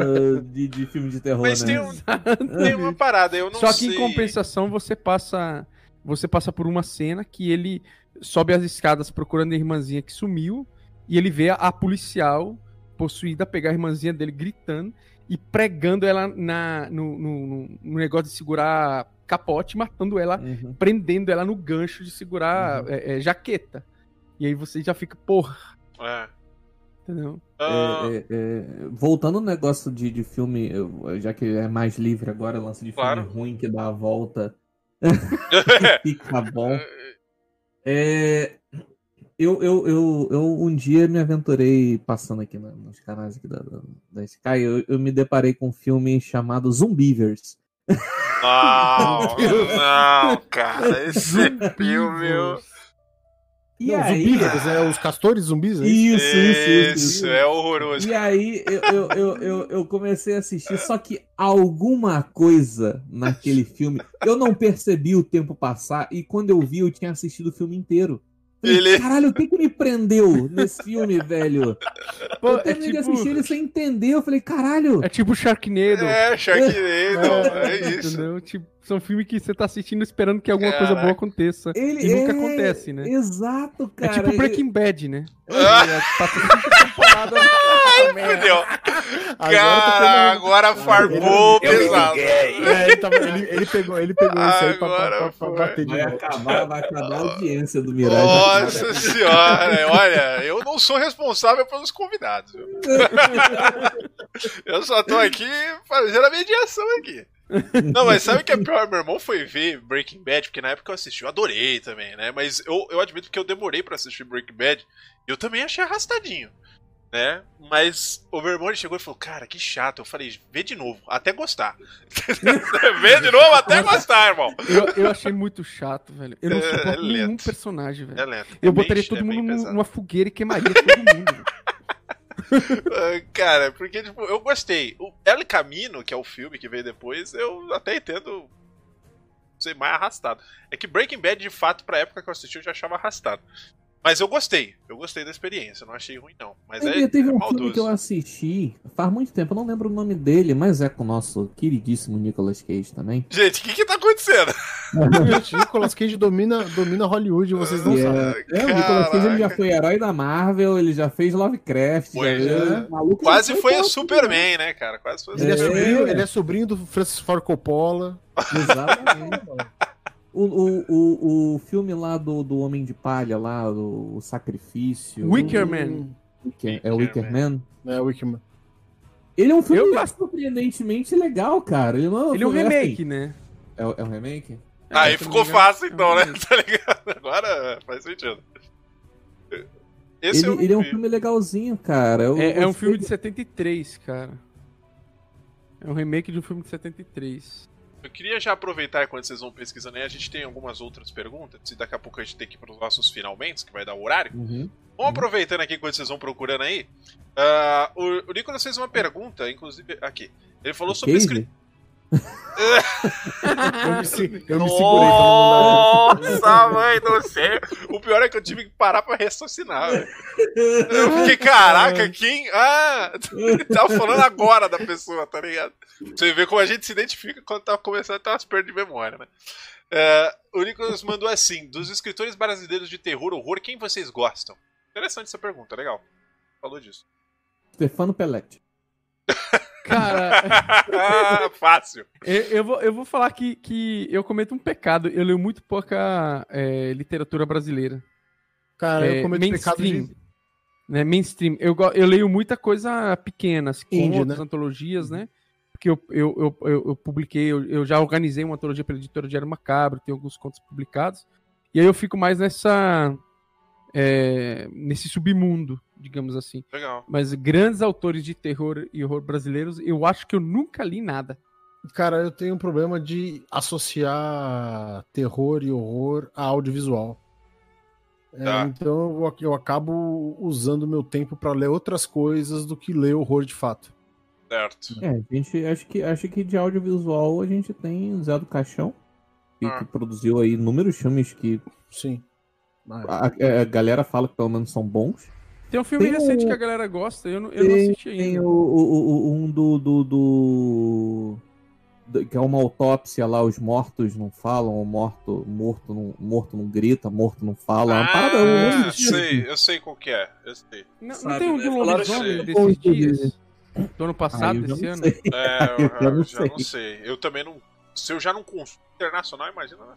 [SPEAKER 4] de, de filme de terror, Mas
[SPEAKER 1] né? tem, um, tem uma parada, eu não
[SPEAKER 3] Só
[SPEAKER 1] sei.
[SPEAKER 3] que em compensação você passa você passa por uma cena que ele sobe as escadas procurando a irmãzinha que sumiu e ele vê a policial possuída pegar a irmãzinha dele gritando e pregando ela na, no, no, no negócio de segurar capote, matando ela, uhum. prendendo ela no gancho de segurar uhum. é, é, jaqueta. E aí você já fica, porra.
[SPEAKER 1] É.
[SPEAKER 3] Entendeu?
[SPEAKER 4] Uh... É, é, é, voltando no negócio de, de filme, já que é mais livre agora, lance de filme claro. ruim que dá a volta. Fica bom. É, eu, eu, eu, eu um dia me aventurei passando aqui nos canais aqui da, da Sky, eu, eu me deparei com um filme chamado Zumbivers.
[SPEAKER 1] Não, não, cara, esse filme.
[SPEAKER 2] E não, aí, zumbis, é os castores zumbis?
[SPEAKER 1] É isso, isso, isso, isso, isso, é horroroso.
[SPEAKER 4] E aí eu, eu, eu, eu, eu comecei a assistir, só que alguma coisa naquele filme, eu não percebi o tempo passar, e quando eu vi, eu tinha assistido o filme inteiro. Ele... Caralho, o que que me prendeu nesse filme, velho? Pô, eu terminei é tipo... de assistir ele sem entender, eu falei, caralho.
[SPEAKER 3] É tipo Sharknado.
[SPEAKER 1] É, Sharknado, é, é isso. Entendeu?
[SPEAKER 3] Tipo, são filmes que você tá assistindo esperando que alguma coisa boa aconteça. Ele e nunca é... acontece, né?
[SPEAKER 4] Exato, cara.
[SPEAKER 3] É tipo Breaking Bad, né?
[SPEAKER 1] Ah. Tá tudo Ai, fudeu. Cara, agora farmou pesado.
[SPEAKER 2] É, ele, tava, ele, ele, pegou, ele pegou isso aí pra, pra, pra, pra bater
[SPEAKER 4] de vai acabar, vai acabar a audiência do Mirage.
[SPEAKER 1] Nossa senhora, olha, eu não sou responsável pelos convidados. eu só tô aqui fazendo a mediação aqui. Não, mas sabe que é pior? Meu irmão foi ver Breaking Bad, porque na época eu assisti, eu adorei também, né? Mas eu, eu admito que eu demorei para assistir Breaking Bad e eu também achei arrastadinho, né? Mas o meu irmão ele chegou e falou, cara, que chato. Eu falei, vê de novo, até gostar. vê de novo até gostar, irmão.
[SPEAKER 3] Eu, eu achei muito chato, velho. Eu não é, suporto é nenhum personagem, velho. É lento. Eu é botaria todo é mundo numa fogueira e queimaria todo mundo.
[SPEAKER 1] Cara, porque tipo, eu gostei. O El Camino, que é o filme que veio depois, eu até entendo ser mais arrastado. É que Breaking Bad, de fato, pra época que eu assisti, eu já achava arrastado. Mas eu gostei, eu gostei da experiência, não achei ruim não. Mas é,
[SPEAKER 4] teve
[SPEAKER 1] é
[SPEAKER 4] um
[SPEAKER 1] maldoso.
[SPEAKER 4] filme que eu assisti faz muito tempo, eu não lembro o nome dele, mas é com o nosso queridíssimo Nicolas Cage também.
[SPEAKER 1] Gente, o que que tá acontecendo?
[SPEAKER 2] Gente, Nicolas Cage domina, domina Hollywood, vocês não
[SPEAKER 4] yeah. sabem. É, o Nicolas Cage ele já foi herói da Marvel, ele já fez Lovecraft.
[SPEAKER 1] Pois já é. Maluco Quase foi o Superman, né, cara? Quase foi
[SPEAKER 2] ele, é sobrinho, ele é sobrinho do Francis Ford Coppola.
[SPEAKER 4] Exatamente, O, o, o, o filme lá do, do Homem de Palha, lá, o, o Sacrifício.
[SPEAKER 3] Wicker Man.
[SPEAKER 4] Wicker, é o Wicker Man?
[SPEAKER 2] É, o Wicker Man.
[SPEAKER 4] Ele é um filme Eu... surpreendentemente legal, cara. Ele, não,
[SPEAKER 3] ele é um remake, assim. né?
[SPEAKER 4] É, é um remake?
[SPEAKER 1] Aí ficou fácil então, né? Tá ligado? Agora faz sentido.
[SPEAKER 4] Esse ele, ele é um filme legalzinho, cara. Eu
[SPEAKER 3] é, é um filme de 73, cara. É um remake de um filme de 73.
[SPEAKER 1] Eu queria já aproveitar enquanto vocês vão pesquisando aí, a gente tem algumas outras perguntas, e daqui a pouco a gente tem que ir para os nossos finalmente, que vai dar o horário. Uhum. Vamos aproveitando aqui enquanto vocês vão procurando aí. Uh, o, o Nicolas fez uma pergunta, inclusive, aqui. Ele falou o sobre escrita
[SPEAKER 2] eu me, eu me
[SPEAKER 1] segurei Nossa, mãe do céu. O pior é que eu tive que parar pra raciocinar. Eu fiquei, caraca, quem. Ah, tava falando agora da pessoa, tá ligado? Você vê como a gente se identifica quando tá começando a ter umas perdas de memória, né? Uh, o Nicolas mandou assim: dos escritores brasileiros de terror, horror, quem vocês gostam? Interessante essa pergunta, legal. Falou disso.
[SPEAKER 4] Stefano Pelletti.
[SPEAKER 3] Cara.
[SPEAKER 1] Fácil.
[SPEAKER 3] Eu, eu, vou, eu vou falar que, que eu cometo um pecado. Eu leio muito pouca é, literatura brasileira.
[SPEAKER 2] Cara, é, eu cometo pecado de...
[SPEAKER 3] Né, mainstream. Eu, eu leio muita coisa pequena, assim, contos, né? antologias, né? Porque eu, eu, eu, eu, publiquei, eu, eu já organizei uma antologia pela editora Diário Macabro, tem alguns contos publicados. E aí eu fico mais nessa. É, nesse submundo digamos assim.
[SPEAKER 1] Legal.
[SPEAKER 3] Mas grandes autores de terror e horror brasileiros, eu acho que eu nunca li nada.
[SPEAKER 2] Cara, eu tenho um problema de associar terror e horror a audiovisual. É, tá. É, então eu, eu acabo usando meu tempo para ler outras coisas do que ler horror de fato.
[SPEAKER 1] Certo.
[SPEAKER 4] É, a gente acho que acho que de audiovisual a gente tem Zé do Caixão, que, ah. que produziu aí inúmeros filmes que
[SPEAKER 2] sim.
[SPEAKER 4] A, a, a, galera fala que pelo menos são bons.
[SPEAKER 3] Tem um filme tem recente que a galera gosta, eu não, eu tem, não assisti ainda.
[SPEAKER 4] Tem o, o, o, um do, do, do, do, que é uma autópsia lá, os mortos não falam, o morto, morto, não, morto não grita, morto não fala. É
[SPEAKER 1] ah, parada, eu sei, eu sei qual que é. Eu sei.
[SPEAKER 3] Não, não tem um do lobisomem desses dias? Do ano passado, ah, desse ano? Sei.
[SPEAKER 1] É, eu, eu, eu já sei. não sei. Eu também não. Se eu já não consumo internacional, imagina. Né?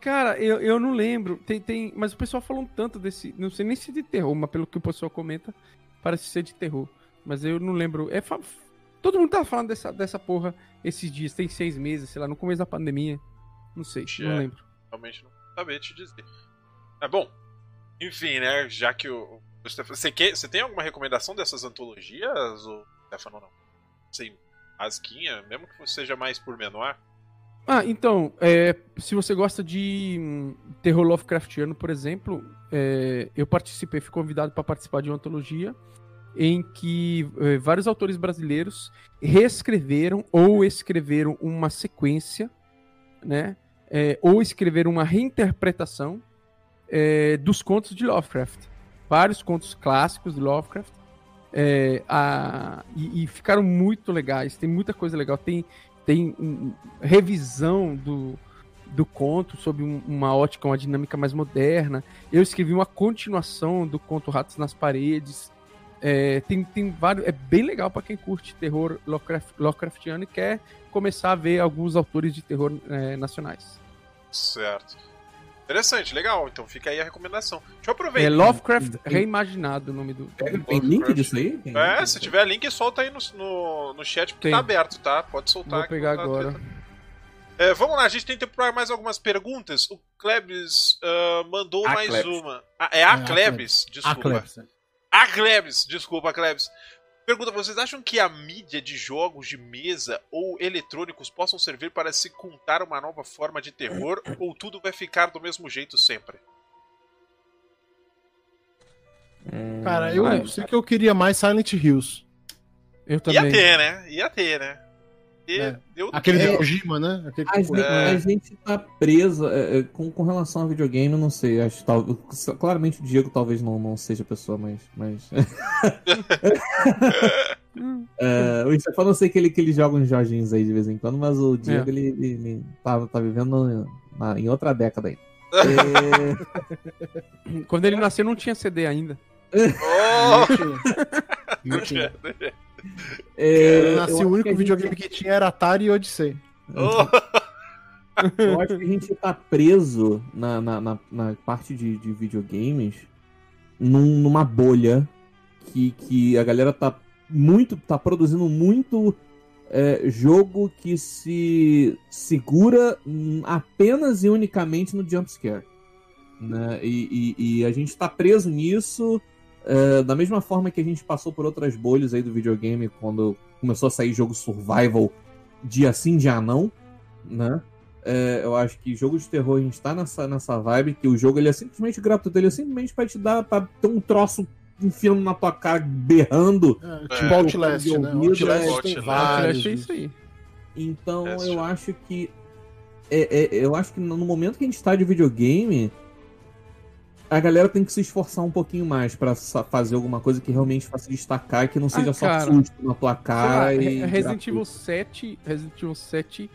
[SPEAKER 3] Cara, eu, eu não lembro. Tem, tem, mas o pessoal falou tanto desse. Não sei nem se é de terror, mas pelo que o pessoal comenta, parece ser de terror. Mas eu não lembro. É, todo mundo tá falando dessa, dessa porra esses dias. Tem seis meses, sei lá, no começo da pandemia. Não sei, é, não lembro.
[SPEAKER 1] Realmente não sabia te dizer. É bom. Enfim, né? Já que o. Você, você tem alguma recomendação dessas antologias, ou Stefano não? Sim, asquinha, mesmo que seja mais por menor.
[SPEAKER 3] Ah, então, é, se você gosta de hum, terror Lovecraftiano, por exemplo, é, eu participei, fui convidado para participar de uma antologia em que é, vários autores brasileiros reescreveram ou escreveram uma sequência, né, é, ou escreveram uma reinterpretação é, dos contos de Lovecraft. Vários contos clássicos de Lovecraft. É, a, e, e, ficaram muito legais. Tem muita coisa legal. Tem tem um, revisão do, do conto sob um, uma ótica, uma dinâmica mais moderna. Eu escrevi uma continuação do conto Ratos nas Paredes. É, tem, tem vários. É bem legal para quem curte terror Lovecraft, Lovecraftiano e quer começar a ver alguns autores de terror é, nacionais.
[SPEAKER 1] Certo. Interessante, legal. Então fica aí a recomendação. Deixa eu aproveitar.
[SPEAKER 3] É Lovecraft Reimaginado o nome do.
[SPEAKER 4] Tem, tem link disso aí? Tem
[SPEAKER 1] é, se tiver link, solta aí no, no, no chat, porque tem. tá aberto, tá? Pode soltar.
[SPEAKER 3] Vou pegar agora.
[SPEAKER 1] É, vamos lá, a gente tem tempo para mais algumas perguntas. O Klebs uh, mandou a mais Klebs. uma. Ah, é a é, Klebs, desculpa. A Klebs. É. A Klebs, desculpa, Klebs. Pergunta: vocês acham que a mídia de jogos de mesa ou eletrônicos possam servir para se contar uma nova forma de terror ou tudo vai ficar do mesmo jeito sempre?
[SPEAKER 2] Cara, eu sei que eu queria mais Silent Hills.
[SPEAKER 1] Eu também. Ia ter, né? Ia ter, né?
[SPEAKER 2] É. Aquele de Kojima, né? Aquele
[SPEAKER 4] a, gente, é. a gente tá preso é, é, com, com relação ao videogame, não sei. Acho tal, claramente o Diego talvez não, não seja a pessoa, mas. mas... é, o Stefano eu sei que ele, que ele joga uns joguinhos aí de vez em quando, mas o Diego é. ele, ele, ele tá, tá vivendo na, em outra década aí.
[SPEAKER 3] Quando ele nasceu não tinha CD ainda.
[SPEAKER 2] Oh! não tinha. Não tinha. É, eu nasci, o único videogame que, gente... que tinha era Atari e Odyssey.
[SPEAKER 4] Oh. Eu acho que a gente tá preso na, na, na, na parte de, de videogames num, numa bolha que, que a galera tá muito. tá produzindo muito é, jogo que se segura apenas e unicamente no jumpscare. Né? E, e, e a gente tá preso nisso Uh, da mesma forma que a gente passou por outras bolhas aí do videogame quando começou a sair jogo survival dia sim, dia não, né? Uh, eu acho que jogo de terror a gente tá nessa, nessa vibe que o jogo ele é simplesmente gratuito, ele é simplesmente pra te dar, pra ter um troço enfiando na tua cara, berrando.
[SPEAKER 2] É, tipo é. Outlast, né?
[SPEAKER 3] Outlast, tem vários. É isso aí.
[SPEAKER 4] Então é, eu acho que. É, é, eu acho que no momento que a gente tá de videogame, a galera tem que se esforçar um pouquinho mais para fazer alguma coisa que realmente faça destacar, que não seja ah, só susto na placar.
[SPEAKER 3] e Resident Evil 7, Resident Evil 7,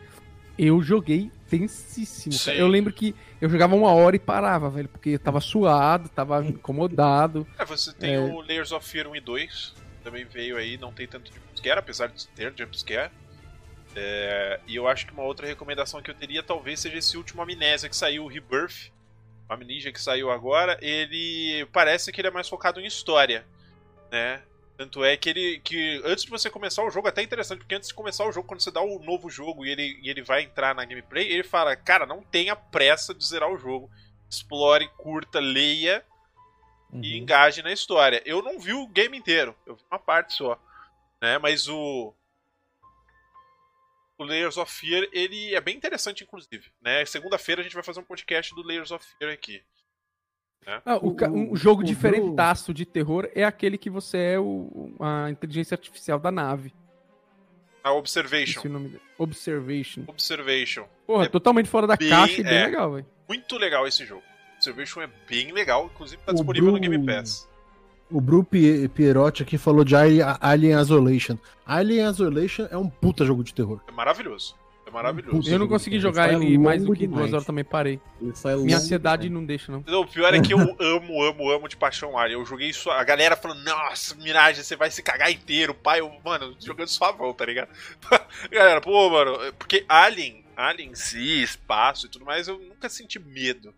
[SPEAKER 3] eu joguei tensíssimo. Eu lembro que eu jogava uma hora e parava, velho, porque eu tava suado, tava incomodado.
[SPEAKER 1] É, você tem é... o Layers of Fear 1 e 2, também veio aí, não tem tanto jumpscare, apesar de ter jumpscare. É, e eu acho que uma outra recomendação que eu teria talvez seja esse último Amnésia que saiu, o Rebirth, o Amnesia que saiu agora, ele parece que ele é mais focado em história, né? Tanto é que ele. que antes de você começar o jogo, é até interessante, porque antes de começar o jogo, quando você dá o novo jogo e ele, e ele vai entrar na gameplay, ele fala, cara, não tenha pressa de zerar o jogo. Explore, curta, leia uhum. e engaje na história. Eu não vi o game inteiro, eu vi uma parte só. Né? Mas o. O Layers of Fear, ele é bem interessante, inclusive. Né? Segunda-feira a gente vai fazer um podcast do Layers of Fear aqui.
[SPEAKER 3] Né? Ah, o, um jogo o, diferentaço de terror é aquele que você é o, a inteligência artificial da nave.
[SPEAKER 1] A Observation.
[SPEAKER 3] Esse nome dele. Observation.
[SPEAKER 1] Observation.
[SPEAKER 3] Porra, é totalmente fora da bem, caixa e bem é, legal, velho.
[SPEAKER 1] Muito legal esse jogo. Observation é bem legal, inclusive tá disponível Bru... no Game Pass.
[SPEAKER 2] O Bru Pierotti aqui falou de Alien Isolation. Alien Isolation é um puta jogo de terror.
[SPEAKER 1] É maravilhoso maravilhoso.
[SPEAKER 3] Eu não consegui jogar ele, mais do que duas horas também parei. É Minha ansiedade não deixa, não.
[SPEAKER 1] não. O pior é que eu amo, amo, amo de paixão Alien. Eu joguei isso, a galera falando, nossa, Mirage, você vai se cagar inteiro, pai. Eu, mano, jogando suavão, tá ligado? galera, pô, mano, porque Alien, Alien em si, espaço e tudo mais, eu nunca senti medo.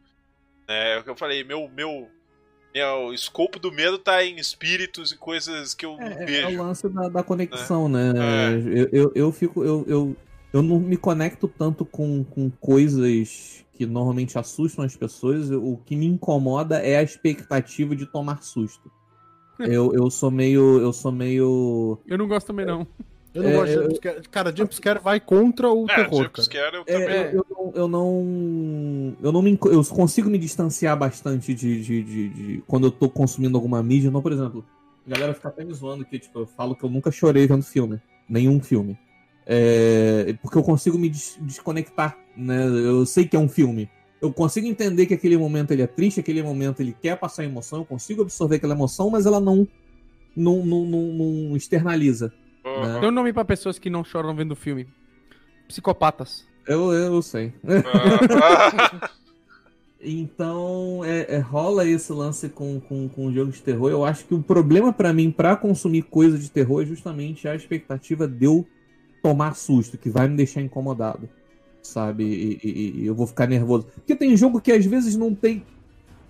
[SPEAKER 1] É, o que eu falei, meu, meu, o escopo do medo tá em espíritos e coisas que eu
[SPEAKER 4] é,
[SPEAKER 1] vejo.
[SPEAKER 4] É o lance da, da conexão, né? né? É. Eu, eu, eu, fico. Eu, eu, eu não me conecto tanto com, com coisas que normalmente assustam as pessoas. O que me incomoda é a expectativa de tomar susto. eu, eu sou meio. Eu sou meio.
[SPEAKER 3] Eu não gosto também, não.
[SPEAKER 2] Eu não é, gosto de jumpscare. Cara, jumpscare vai contra o é, terror.
[SPEAKER 1] Jumpscare eu
[SPEAKER 4] também. É, eu, eu, não. Eu não me. Eu consigo me distanciar bastante de, de, de, de, Quando eu tô consumindo alguma mídia. Não, por exemplo, a galera fica até me zoando que, tipo, eu falo que eu nunca chorei vendo filme. Nenhum filme. É, porque eu consigo me des desconectar, né? Eu sei que é um filme. Eu consigo entender que aquele momento ele é triste, aquele momento ele quer passar emoção, eu consigo absorver aquela emoção, mas ela não não, não, não, não externaliza.
[SPEAKER 3] Uhum. Né? Tem um nome para pessoas que não choram vendo filme. Psicopatas.
[SPEAKER 4] Eu, eu sei. então, é, é, rola esse lance com, com, com jogos de terror. Eu acho que o problema para mim, para consumir coisa de terror, é justamente a expectativa de eu tomar susto, que vai me deixar incomodado, sabe? E, e, e, eu vou ficar nervoso. Porque tem jogo que às vezes não tem.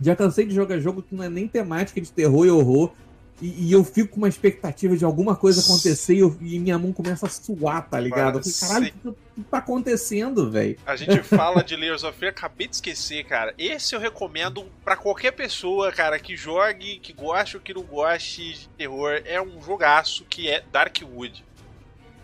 [SPEAKER 4] Já cansei de jogar jogo que não é nem temática de terror e horror. E, e eu fico com uma expectativa de alguma coisa acontecer e, eu, e minha mão começa a suar, tá ligado? Mano, Caralho, o que, tá acontecendo, velho?
[SPEAKER 1] A gente fala de Layers of Fear, acabei de esquecer, cara. Esse eu recomendo para qualquer pessoa, cara, que jogue, que goste ou que não goste de terror. É um jogaço que é Darkwood.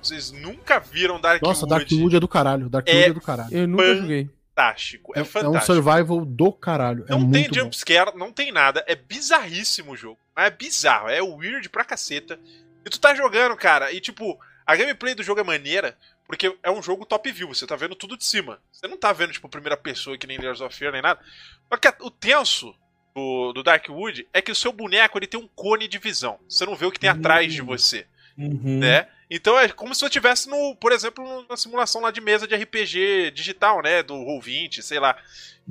[SPEAKER 1] Vocês nunca viram Darkwood.
[SPEAKER 2] Nossa, Darkwood é do caralho. Darkwood é, é do caralho.
[SPEAKER 3] Eu nunca joguei.
[SPEAKER 1] Fantástico, é, é, fantástico.
[SPEAKER 2] É um survival do caralho. É
[SPEAKER 1] não tem jumpscare, não tem nada. É bizarríssimo o jogo. É bizarro, é weird pra caceta. E tu tá jogando, cara, e tipo, a gameplay do jogo é maneira, porque é um jogo top view, você tá vendo tudo de cima. Você não tá vendo, tipo, primeira pessoa que nem Layers of Fear, nem nada. Só que o tenso do, do Darkwood é que o seu boneco ele tem um cone de visão. Você não vê o que tem atrás de você. Uhum. Né? Então é como se eu estivesse no, por exemplo, na simulação lá de mesa de RPG digital, né, do Roll20, sei lá,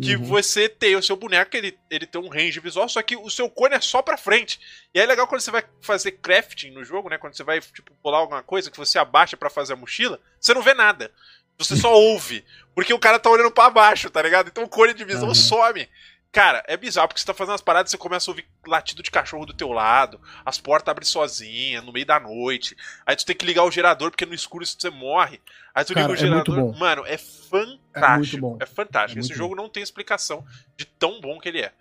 [SPEAKER 1] que uhum. você tem o seu boneco, ele, ele tem um range visual, só que o seu cone é só pra frente. E é legal quando você vai fazer crafting no jogo, né, quando você vai tipo pular alguma coisa que você abaixa para fazer a mochila, você não vê nada. Você só ouve, porque o cara tá olhando para baixo, tá ligado? Então o cone de visão uhum. some. Cara, é bizarro, porque você tá fazendo as paradas, você começa a ouvir latido de cachorro do teu lado, as portas abrem sozinha, no meio da noite. Aí tu tem que ligar o gerador, porque no escuro você morre. Aí tu Cara, liga o é gerador. Mano, é fantástico. É, é fantástico. É Esse jogo bom. não tem explicação de tão bom que ele é.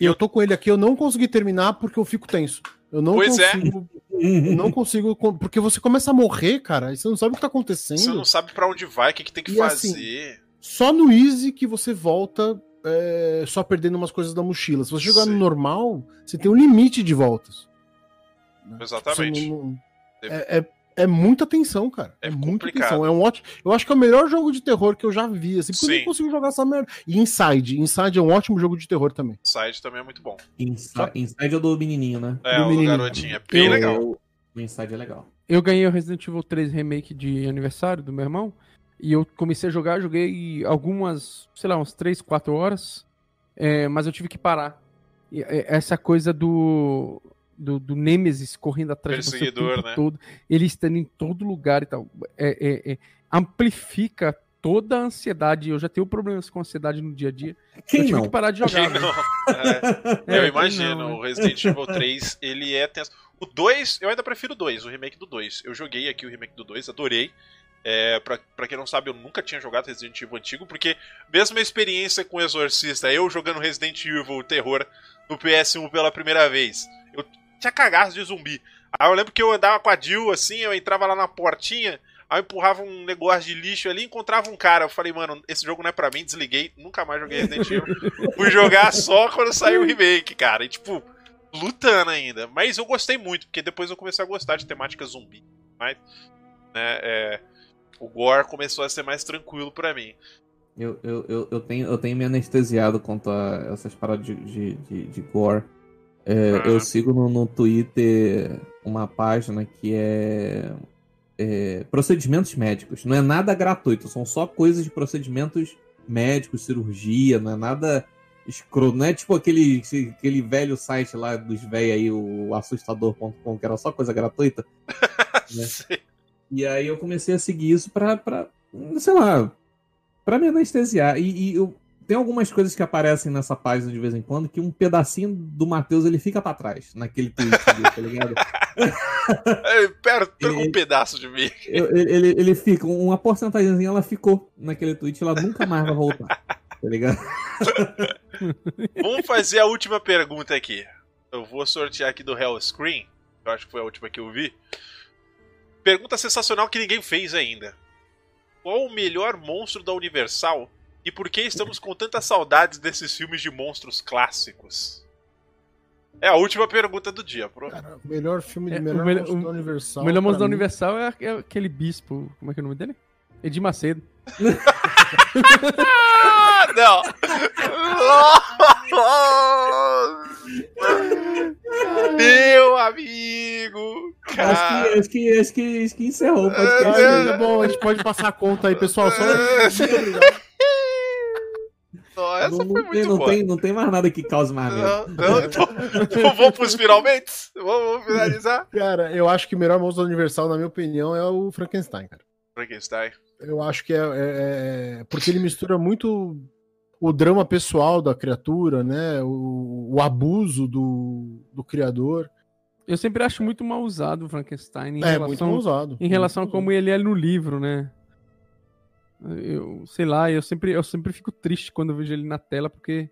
[SPEAKER 2] E eu tô com ele aqui, eu não consegui terminar porque eu fico tenso. Eu não
[SPEAKER 1] Pois é.
[SPEAKER 2] consigo. eu não consigo. Porque você começa a morrer, cara, e você não sabe o que tá acontecendo.
[SPEAKER 1] Você não sabe pra onde vai, o que, que tem que
[SPEAKER 2] E assim,
[SPEAKER 1] fazer.
[SPEAKER 2] Só no Easy que você volta é, só perdendo umas coisas da mochila. Se você jogar
[SPEAKER 1] Sim.
[SPEAKER 2] no normal, você tem um limite de voltas. Né?
[SPEAKER 1] Exatamente.
[SPEAKER 2] Não- não- É, é, é muita tensão, cara.
[SPEAKER 1] É
[SPEAKER 2] É, muita
[SPEAKER 1] complicado.
[SPEAKER 2] tensão. É um ótimo. Eu acho que é o melhor jogo de terror que eu já vi. Assim, porque eu
[SPEAKER 1] Sim.
[SPEAKER 2] nem consigo jogar essa merda. E Inside. Inside é um ótimo jogo de terror também.
[SPEAKER 1] Side também é muito bom.
[SPEAKER 4] Inside, Inside é o do menininho, né?
[SPEAKER 1] É,
[SPEAKER 2] Do
[SPEAKER 1] o do
[SPEAKER 2] menininho.
[SPEAKER 1] garotinho. É bem
[SPEAKER 3] Eu-
[SPEAKER 1] legal.
[SPEAKER 4] O Inside é legal.
[SPEAKER 3] Eu ganhei o Resident Evil 3 Remake de aniversário do meu irmão. E eu comecei a jogar, joguei algumas, sei lá, umas 3, 4 horas. é, mas eu tive que parar. E, é, essa coisa do, do, do Nemesis correndo atrás de você o
[SPEAKER 1] Perseguidor,
[SPEAKER 3] tempo
[SPEAKER 1] né?
[SPEAKER 3] todo. Ele estando em todo lugar e tal. É, é, é, amplifica toda a ansiedade. Eu já tenho problemas com ansiedade no dia a dia. eu
[SPEAKER 4] Quem
[SPEAKER 3] tive
[SPEAKER 4] não?
[SPEAKER 3] que parar de jogar. né?
[SPEAKER 1] não? É,
[SPEAKER 3] É,
[SPEAKER 1] eu imagino,
[SPEAKER 3] não, né?
[SPEAKER 1] o Resident Evil 3, ele é tenso. O 2, eu ainda prefiro o 2, o remake do 2. Eu joguei aqui o remake do 2, adorei. É, pra, pra quem não sabe, eu nunca tinha jogado Resident Evil antigo, porque mesma experiência com o Exorcista, eu jogando Resident Evil Terror no PS1 pela primeira vez, eu tinha cagaço de zumbi. Aí eu lembro que eu andava com a Jill, assim, eu entrava lá na portinha, aí eu empurrava um negócio de lixo ali, encontrava um cara. Eu falei, mano, esse jogo não é pra mim, desliguei, nunca mais joguei Resident Evil. Fui jogar só quando saiu o remake, cara. E tipo, lutando ainda. Mas eu gostei muito, porque depois eu comecei a gostar de temática zumbi. Mas, né, é, o gore começou a ser mais tranquilo pra mim.
[SPEAKER 4] Eu, eu, eu, eu tenho, eu tenho me anestesiado quanto a essas paradas de, de, de, de gore. É,
[SPEAKER 1] Ah.
[SPEAKER 4] Eu sigo no, no Twitter uma página que é, é procedimentos médicos. Não é nada gratuito, são só coisas de procedimentos médicos, cirurgia, não é nada escroto. Não é tipo aquele, aquele velho site lá dos velhos aí, o assustador.com, que era só coisa gratuita. Né? E aí eu comecei a seguir isso pra, pra sei lá, pra me anestesiar. E, e eu, tem algumas coisas que aparecem nessa página de vez em quando que um pedacinho do Matheus ele fica pra trás, naquele tweet dele, tá ligado?
[SPEAKER 1] Pera, pega um pedaço de mim.
[SPEAKER 4] Ele, ele, ele fica, uma porcentagem ela ficou naquele tweet, ela nunca mais vai voltar. Tá ligado?
[SPEAKER 1] Vamos fazer a última pergunta aqui. Eu vou sortear aqui do Hell Screen. Eu acho que foi a última que eu vi. Pergunta sensacional que ninguém fez ainda. Qual o melhor monstro da Universal e por que estamos com tantas saudades desses filmes de monstros clássicos? É a última pergunta do dia, pro.
[SPEAKER 2] Cara, o melhor filme de
[SPEAKER 3] É,
[SPEAKER 2] melhor
[SPEAKER 3] o melhor-
[SPEAKER 2] monstro
[SPEAKER 3] o-
[SPEAKER 2] da Universal.
[SPEAKER 3] O melhor monstro da
[SPEAKER 2] mim-
[SPEAKER 3] Universal é, é aquele bispo. Como é que é o nome dele? Edir Macedo.
[SPEAKER 1] Não! Meu amigo!
[SPEAKER 4] Acho que, acho, que, acho, que, acho que encerrou o podcast.
[SPEAKER 1] É.
[SPEAKER 2] tá bom, a gente pode passar a conta aí, pessoal. Só...
[SPEAKER 1] Não, essa
[SPEAKER 4] não,
[SPEAKER 1] foi muito
[SPEAKER 4] tem, não,
[SPEAKER 1] boa.
[SPEAKER 4] tem, não tem mais nada que cause mais medo.
[SPEAKER 1] Não, não, então, então vamos pros finalmente? Vamos, vamos finalizar?
[SPEAKER 2] Cara, eu acho que o melhor monstro da Universal, na minha opinião, é o Frankenstein, cara.
[SPEAKER 1] Frankenstein.
[SPEAKER 2] Eu acho que é, é- é- porque ele mistura muito o drama pessoal da criatura, né? O, o abuso do, do criador.
[SPEAKER 3] Eu sempre acho muito mal usado o Frankenstein em
[SPEAKER 2] é
[SPEAKER 3] relação,
[SPEAKER 2] muito mal usado.
[SPEAKER 3] em relação a como ele é no livro, né? Eu sei lá, eu sempre, eu sempre fico triste quando eu vejo ele na tela, porque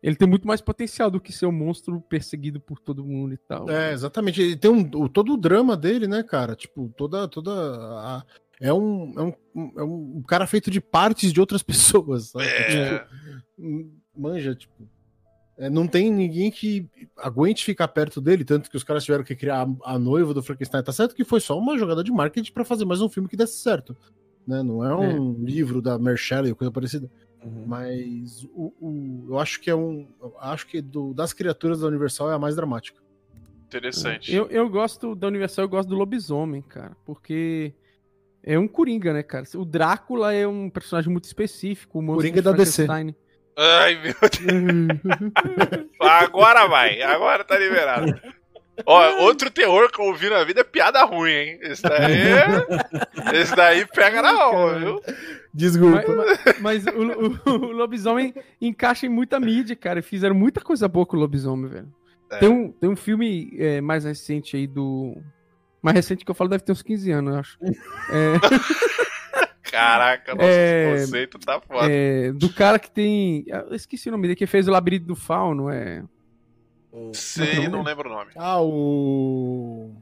[SPEAKER 3] ele tem muito mais potencial do que ser um monstro perseguido por todo mundo e tal.
[SPEAKER 2] É, exatamente. Ele tem um, todo o drama dele, né, cara? Tipo, toda. toda a- é, um, é, um, é um cara feito de partes de outras pessoas. sabe?
[SPEAKER 1] É.
[SPEAKER 2] Tipo, manja, tipo. é, não tem ninguém que aguente ficar perto dele, tanto que os caras tiveram que criar a, a noiva do Frankenstein. Tá certo que foi só uma jogada de marketing pra fazer mais um filme que desse certo. Né? Não é um livro da Mary Shelley ou coisa parecida.
[SPEAKER 4] Uhum.
[SPEAKER 2] Mas o, o- eu acho que é um. eu Acho que do- das criaturas da Universal é a mais dramática.
[SPEAKER 1] Interessante.
[SPEAKER 3] Eu, eu gosto da Universal, eu gosto do lobisomem, cara, porque é um coringa, né, cara? O Drácula é um personagem muito específico. O
[SPEAKER 2] Coringa é da DC.
[SPEAKER 1] Ai, meu Deus. Agora vai. Agora tá liberado. Ó, outro terror que eu ouvi na vida é piada ruim, hein? Esse daí. Esse daí pega na alma, viu?
[SPEAKER 2] Desculpa.
[SPEAKER 3] Mas, mas o, o- o lobisomem encaixa em muita mídia, cara. e Fizeram muita coisa boa com o lobisomem, velho.
[SPEAKER 1] É.
[SPEAKER 3] Tem, um, tem um filme é, mais recente aí do. Mais recente que eu falo deve ter uns 15 anos, eu acho.
[SPEAKER 1] Caraca, nosso
[SPEAKER 3] É,
[SPEAKER 1] conceito tá foda.
[SPEAKER 3] É, do cara que tem. Eu esqueci o nome dele, que fez o Labirinto do Fauno. É.
[SPEAKER 4] O-
[SPEAKER 1] Sei, não lembro o nome.
[SPEAKER 2] Ah, o.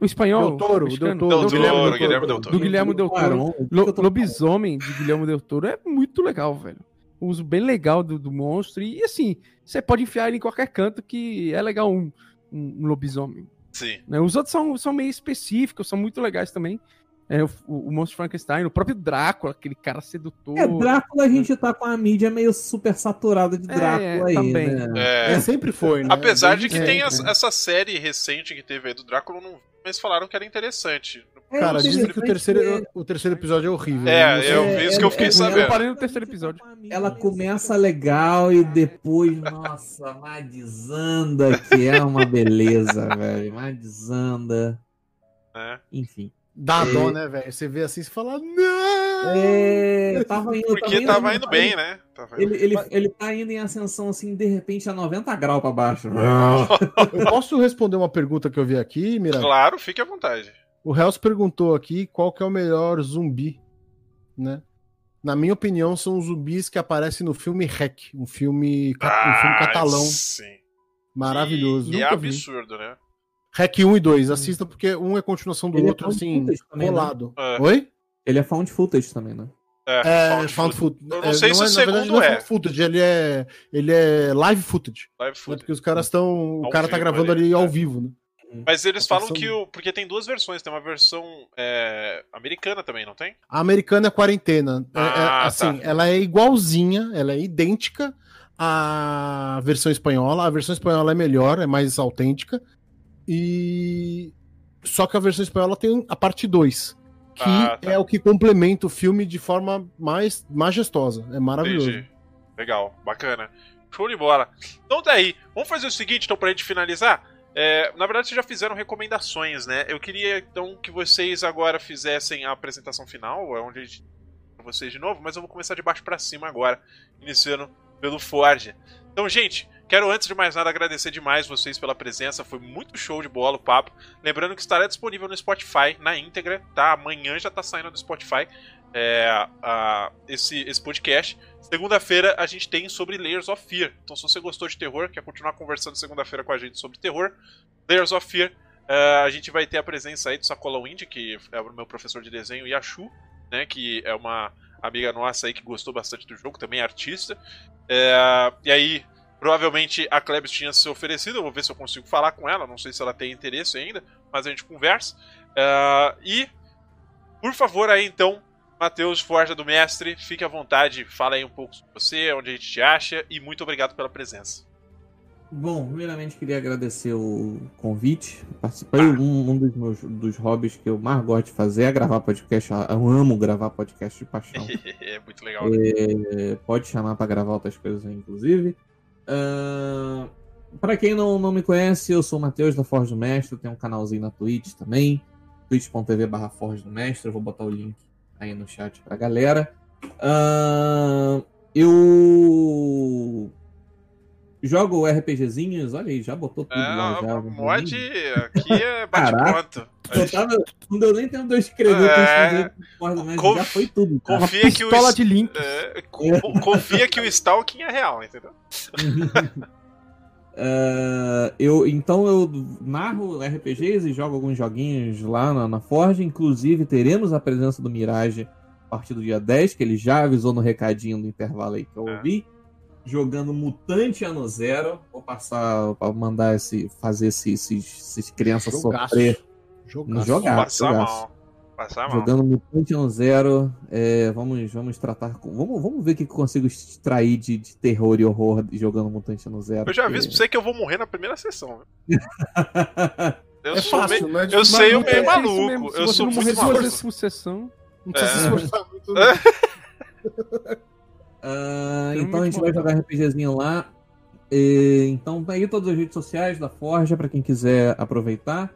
[SPEAKER 3] O espanhol.
[SPEAKER 2] Del Toro. Del Toro,
[SPEAKER 1] Del
[SPEAKER 2] Guilherme Del Toro.
[SPEAKER 1] Del Toro.
[SPEAKER 3] Do Guilherme Del Toro. Lobisomem de Guilherme Del Toro é muito legal, velho. O uso bem legal do, do monstro. E assim, você pode enfiar ele em qualquer canto que é legal um, um, um lobisomem.
[SPEAKER 1] Sim.
[SPEAKER 3] né? Os outros são, são meio específicos, são muito legais também. É, o, o monstro Frankenstein, o próprio Drácula, aquele cara sedutor.
[SPEAKER 4] É, Drácula a gente tá com a mídia meio super saturada de
[SPEAKER 3] É,
[SPEAKER 4] Drácula aí,
[SPEAKER 3] também.
[SPEAKER 4] né?
[SPEAKER 1] É,
[SPEAKER 2] É, sempre foi, né?
[SPEAKER 1] apesar de que tem essa série recente que teve aí do Drácula, eu não, mas falaram que era interessante.
[SPEAKER 4] É,
[SPEAKER 2] Cara, dizem que o terceiro, o terceiro episódio é horrível.
[SPEAKER 1] É,
[SPEAKER 2] sei.
[SPEAKER 1] eu
[SPEAKER 4] É,
[SPEAKER 1] vi isso
[SPEAKER 4] é,
[SPEAKER 1] que eu fiquei
[SPEAKER 4] é,
[SPEAKER 1] sabendo.
[SPEAKER 3] Eu parei no terceiro episódio.
[SPEAKER 4] Ela começa legal e depois, nossa, mas desanda, que é uma beleza, velho. Mas desanda.
[SPEAKER 1] Né?
[SPEAKER 4] Enfim.
[SPEAKER 2] Dá
[SPEAKER 4] É.
[SPEAKER 2] dó, né, velho? Você vê assim e fala, não!
[SPEAKER 4] É, tava indo,
[SPEAKER 1] Porque tava indo bem, né? Tava indo
[SPEAKER 4] Ele, ele, ele tá indo em ascensão assim, de repente, a 90 graus pra baixo.
[SPEAKER 2] Eu posso responder uma pergunta que eu vi aqui, Mira?
[SPEAKER 1] Claro, fique à vontade.
[SPEAKER 2] O Hells perguntou aqui qual que é o melhor zumbi, né? Na minha opinião, são os zumbis que aparecem no filme Rec, um filme, um filme
[SPEAKER 1] Ah,
[SPEAKER 2] catalão
[SPEAKER 1] Sim.
[SPEAKER 2] maravilhoso.
[SPEAKER 1] E, e é
[SPEAKER 3] Nunca vi.
[SPEAKER 1] absurdo, né?
[SPEAKER 2] Rec 1 e 2, assistam porque um é continuação do
[SPEAKER 4] Ele é
[SPEAKER 2] outro, assim,
[SPEAKER 4] também, né?
[SPEAKER 2] colado.
[SPEAKER 1] É.
[SPEAKER 2] Oi?
[SPEAKER 4] Ele é found footage também, né?
[SPEAKER 2] É,
[SPEAKER 1] found
[SPEAKER 2] found
[SPEAKER 1] footage. Eu não sei se o
[SPEAKER 2] na verdade,
[SPEAKER 1] segundo
[SPEAKER 2] não é
[SPEAKER 1] é.
[SPEAKER 2] found footage, ele é, ele é live footage.
[SPEAKER 1] Live
[SPEAKER 2] né?
[SPEAKER 1] footage.
[SPEAKER 2] Porque os caras estão. O cara tá gravando
[SPEAKER 1] ali,
[SPEAKER 2] ali, ao
[SPEAKER 1] é.
[SPEAKER 2] vivo, né?
[SPEAKER 1] Mas eles falam
[SPEAKER 2] Versão-
[SPEAKER 1] que o. Porque tem duas versões, tem uma versão é, americana também, não tem?
[SPEAKER 2] A americana é quarentena. É- é,
[SPEAKER 1] Ah,
[SPEAKER 2] assim,
[SPEAKER 1] tá.
[SPEAKER 2] ela é igualzinha, ela é idêntica à versão espanhola. A versão espanhola é melhor, é mais autêntica. E. Só que a versão espanhola tem a parte 2. Que
[SPEAKER 1] Ah, tá.
[SPEAKER 2] é o que complementa o filme de forma mais majestosa. É maravilhoso.
[SPEAKER 1] Entendi. Legal, bacana. Show de bola. Então tá aí. Vamos fazer o seguinte, então, pra gente finalizar. É, na verdade, vocês já fizeram recomendações, né? Eu queria, então, que vocês agora fizessem a apresentação final, é onde a gente vocês de novo, mas eu vou começar de baixo pra cima agora, iniciando pelo Forge. Então, gente, quero antes de mais nada agradecer demais vocês pela presença, foi muito show de bola o papo. Lembrando que estará disponível no Spotify na íntegra, tá? Amanhã já tá saindo do Spotify é, a- esse, esse podcast. Segunda-feira a gente tem sobre Layers of Fear. Então, se você gostou de terror, quer continuar conversando segunda-feira com a gente sobre terror, Layers of Fear, é, a gente vai ter a presença aí do Sacola Wind, que é o meu professor de desenho, e a Shu, né, que é uma amiga nossa aí que gostou bastante do jogo, também é artista. É, e aí, provavelmente a Klebs tinha se oferecido, eu vou ver se eu consigo falar com ela, não sei se ela tem interesse ainda, mas a gente conversa. É, e, por favor, aí então, Matheus Forja do Mestre, fique à vontade, fala aí um pouco sobre você, onde a gente te acha, e muito obrigado pela presença.
[SPEAKER 4] Bom, primeiramente queria agradecer o convite. Participei.
[SPEAKER 1] Ah.
[SPEAKER 4] Um, um dos meus dos hobbies que eu mais gosto de fazer é gravar podcast. Eu amo gravar podcast de paixão.
[SPEAKER 1] é muito legal. né?
[SPEAKER 4] É, pode chamar pra gravar outras coisas, aí, inclusive. Ahn, Pra quem não, não me conhece, eu sou o Matheus da Forge do Mestre. Tenho um canalzinho na Twitch também. twitch.tv barra Forge do Mestre. Eu vou botar o link aí no chat pra galera. Ahn, eu jogo RPGzinhos. Olha aí, já botou tudo lá.
[SPEAKER 1] É,
[SPEAKER 4] Já,
[SPEAKER 1] mod aqui é bate-pronto.
[SPEAKER 4] Eu tava, não deu nem tempo de eu escrever o que eu
[SPEAKER 1] É.
[SPEAKER 4] Mestre.
[SPEAKER 1] Conf-
[SPEAKER 4] Já foi tudo. cara.
[SPEAKER 1] Confia que o
[SPEAKER 3] de link.
[SPEAKER 1] é, co- confia que o stalking é real, entendeu?
[SPEAKER 4] Ah, eu, então eu narro RPGs e jogo alguns joguinhos lá na, na Forge. Inclusive, teremos a presença do Mirage a partir do dia 10, que ele já avisou no recadinho do intervalo aí que eu
[SPEAKER 1] É.
[SPEAKER 4] ouvi. Jogando Mutante Ano Zero. Vou passar para mandar esse. fazer esse- esses, esses crianças
[SPEAKER 2] Jogaço.
[SPEAKER 4] sofrer.
[SPEAKER 2] Jogaço.
[SPEAKER 4] Jogar. Ah,
[SPEAKER 1] Passar
[SPEAKER 4] jogaço.
[SPEAKER 1] mal. Passar mal.
[SPEAKER 4] Jogando Mutante Ano Zero. é, vamos, vamos tratar. com- Vamos, vamos ver o que eu consigo extrair de, de terror e horror jogando Mutante Ano Zero.
[SPEAKER 1] Eu já
[SPEAKER 4] porque-
[SPEAKER 1] aviso pra você que eu vou morrer na primeira sessão. Eu
[SPEAKER 2] É
[SPEAKER 1] sou
[SPEAKER 2] fácil,
[SPEAKER 1] meio...
[SPEAKER 2] né?
[SPEAKER 1] Eu sei, eu meio
[SPEAKER 2] é-
[SPEAKER 1] maluco. Eu sou muito maluco.
[SPEAKER 3] sessão.
[SPEAKER 2] Não precisa
[SPEAKER 1] É.
[SPEAKER 2] se esforçar muito.
[SPEAKER 1] É.
[SPEAKER 3] Tem
[SPEAKER 4] então a gente vai jogar RPGzinho lá. E, então tá aí todas as redes sociais da Forja pra quem quiser aproveitar.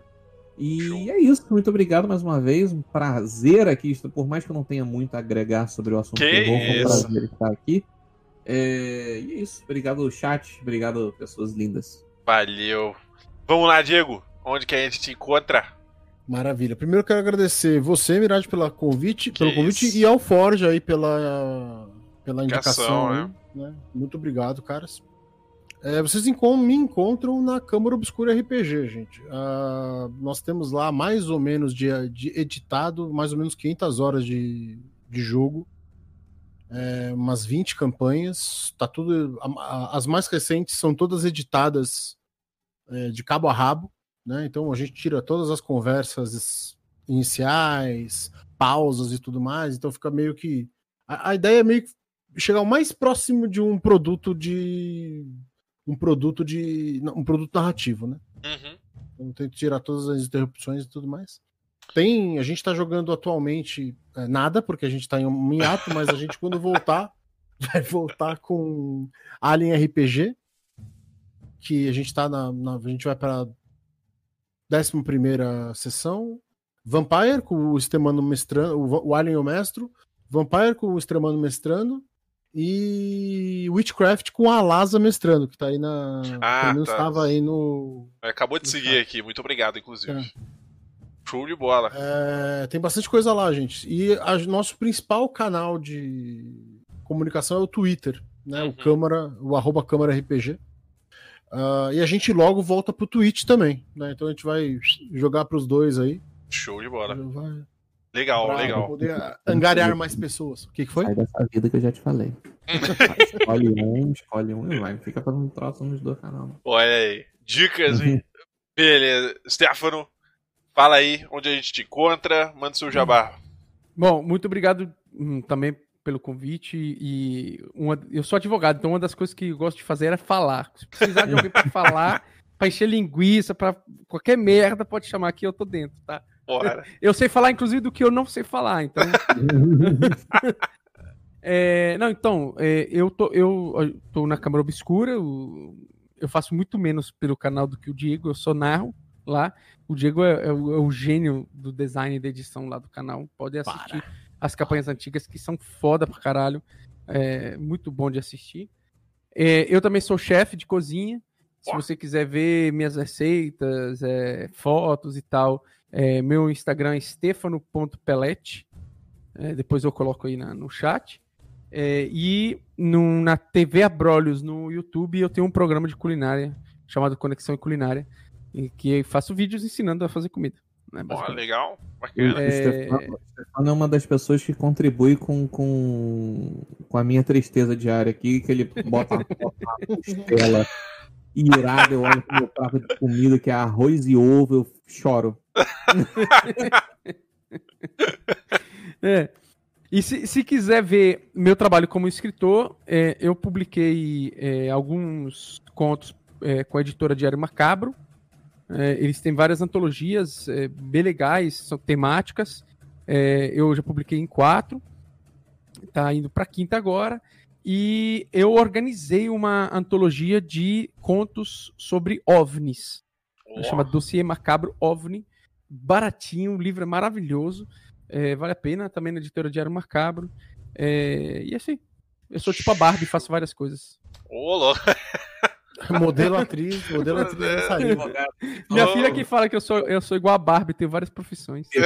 [SPEAKER 4] E
[SPEAKER 1] Show.
[SPEAKER 4] é isso. Muito obrigado mais uma vez. Um prazer aqui. Por mais que eu não tenha muito a agregar sobre o assunto
[SPEAKER 1] Que
[SPEAKER 4] terror, foi um
[SPEAKER 1] isso.
[SPEAKER 4] prazer estar aqui. É, e é isso. Obrigado, chat. Obrigado, pessoas lindas.
[SPEAKER 1] Valeu. Vamos lá, Diego. Onde que a gente te encontra?
[SPEAKER 2] Maravilha. Primeiro eu quero agradecer você, Mirage, pela convite,
[SPEAKER 1] Que
[SPEAKER 2] pelo convite
[SPEAKER 1] isso.
[SPEAKER 2] e ao Forge aí pela, pela indicação.
[SPEAKER 1] Indicação,
[SPEAKER 2] aí, né? Muito obrigado, caras. É, vocês me encontram na Câmara Obscura RPG, gente. Uh, nós temos lá mais ou menos de, de, editado, mais ou menos 500 horas de, de jogo. É, umas 20 campanhas. Tá tudo. A, a, as mais recentes são todas editadas é, de cabo a rabo. Né? Então a gente tira todas as conversas iniciais, pausas e tudo mais. Então fica meio que. A, a ideia é meio que chegar o mais próximo de um produto de um produto de um produto narrativo, né? Uhum. Então tento tirar todas as interrupções e tudo mais. Tem, a gente tá jogando atualmente é, nada porque a gente tá em um hiato, mas a gente quando voltar vai voltar com Alien RPG, que a gente tá na, na a gente vai para 11 primeira sessão, Vampire com o Extremando mestrando, o, o Alien o Mestro, Vampire com o Extremando mestrando e Witchcraft com a Laza mestrando, que tá aí na.
[SPEAKER 1] Ah, pelo menos
[SPEAKER 2] tá. tava aí no.
[SPEAKER 1] Acabou de seguir aqui, muito obrigado, inclusive. É. Show de bola.
[SPEAKER 2] É, tem bastante coisa lá, gente. E a, nosso principal canal de comunicação é o Twitter, né? Uhum. O Câmara, o arroba Câmara RPG. Uh, e a gente logo volta pro Twitch também, né? Então a gente vai jogar pros dois aí.
[SPEAKER 1] Show de bola. Vai... Legal, pra legal.
[SPEAKER 2] poder angariar mais pessoas. O que, que foi?
[SPEAKER 4] Sai dessa vida que eu já te falei. escolhe um, escolhe um e vai. Fica fazendo troço nos dois canais.
[SPEAKER 1] Olha aí. Dicas, hein? Beleza. Stefano, fala aí onde a gente te encontra. Manda seu jabá.
[SPEAKER 3] Bom, muito obrigado hum, também pelo convite e uma, eu sou advogado, então uma das coisas que eu gosto de fazer é falar. Se precisar de alguém para falar, para encher linguiça, para qualquer merda, pode chamar aqui, eu tô dentro, tá? Bora. Eu sei falar, inclusive, do que eu não sei falar, então. é, não, então, é, eu, tô, eu tô na Câmara Obscura, eu, eu, faço muito menos pelo canal do que o Diego, eu só narro lá. O Diego é, é, o, é o, gênio do design e da edição lá do canal. Pode assistir Para. as campanhas antigas que são foda pra caralho. É muito bom de assistir. É, eu também sou chefe de cozinha. Se você quiser ver minhas receitas, é, fotos e tal, é, meu Instagram é stefano.pelete. É, depois eu coloco aí na, no chat. É, e no, na TV Abrolhos no YouTube eu tenho um programa de culinária chamado Conexão Culinária, em que faço vídeos ensinando a fazer comida.
[SPEAKER 1] Né, Pô, legal. Bacana.
[SPEAKER 4] É... Stefano, Stefano é uma das pessoas que contribui com, com, com a minha tristeza diária aqui, que ele bota uma costela irado, eu olho pro meu prato de comida, que é arroz e ovo, eu choro.
[SPEAKER 3] é. E se, se quiser ver meu trabalho como escritor, é, eu publiquei é, alguns contos é, com a editora Diário Macabro. É, eles têm várias antologias é, bem legais, são temáticas. É, eu já publiquei em quatro. Tá indo para quinta agora. E eu organizei uma antologia de contos sobre ovnis. Oh. Chama Dossiê Macabro OVNI. Baratinho, o livro é maravilhoso. É, vale a pena, também na editora Diário Macabro. É, e assim, eu sou tipo a Barbie, faço várias coisas.
[SPEAKER 1] Ô,
[SPEAKER 2] modelo atriz, modelo atriz
[SPEAKER 3] Minha oh. filha que fala que eu sou, eu sou igual a Barbie, tenho várias profissões.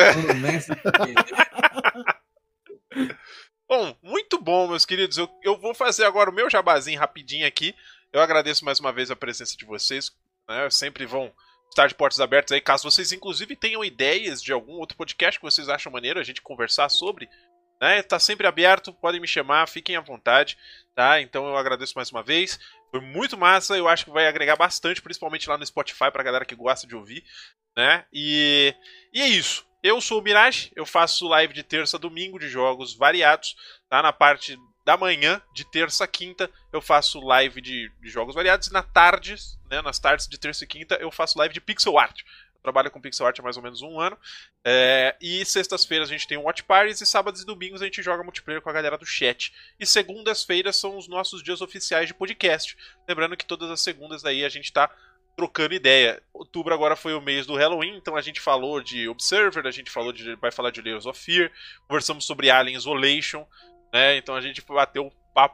[SPEAKER 1] Bom, muito bom, meus queridos. Eu, eu vou fazer agora o meu jabazinho rapidinho aqui. Eu agradeço mais uma vez a presença de vocês. Né? Sempre vão estar de portas abertas aí, caso vocês inclusive tenham ideias de algum outro podcast que vocês acham maneiro a gente conversar sobre. Né? Tá sempre aberto, podem me chamar, fiquem à vontade, tá? Então eu agradeço mais uma vez. Foi muito massa, eu acho que vai agregar bastante, principalmente lá no Spotify, pra galera que gosta de ouvir, né? E, e é isso. Eu sou o Mirage, eu faço live de terça a domingo de jogos variados, tá? Na parte da manhã, de terça a quinta, eu faço live de, de jogos variados, e na tarde, né, nas tardes de terça e quinta, eu faço live de pixel art. Eu trabalho com pixel art há mais ou menos um ano. É, e sextas-feiras a gente tem watch parties, e sábados e domingos a gente joga multiplayer com a galera do chat. E segundas-feiras são os nossos dias oficiais de podcast. Lembrando que todas as segundas daí a gente tá trocando ideia. Outubro agora foi o mês do Halloween, então a gente falou de Observer, a gente falou de vai falar de Layers of Fear, conversamos sobre Alien Isolation, né? Então a gente bateu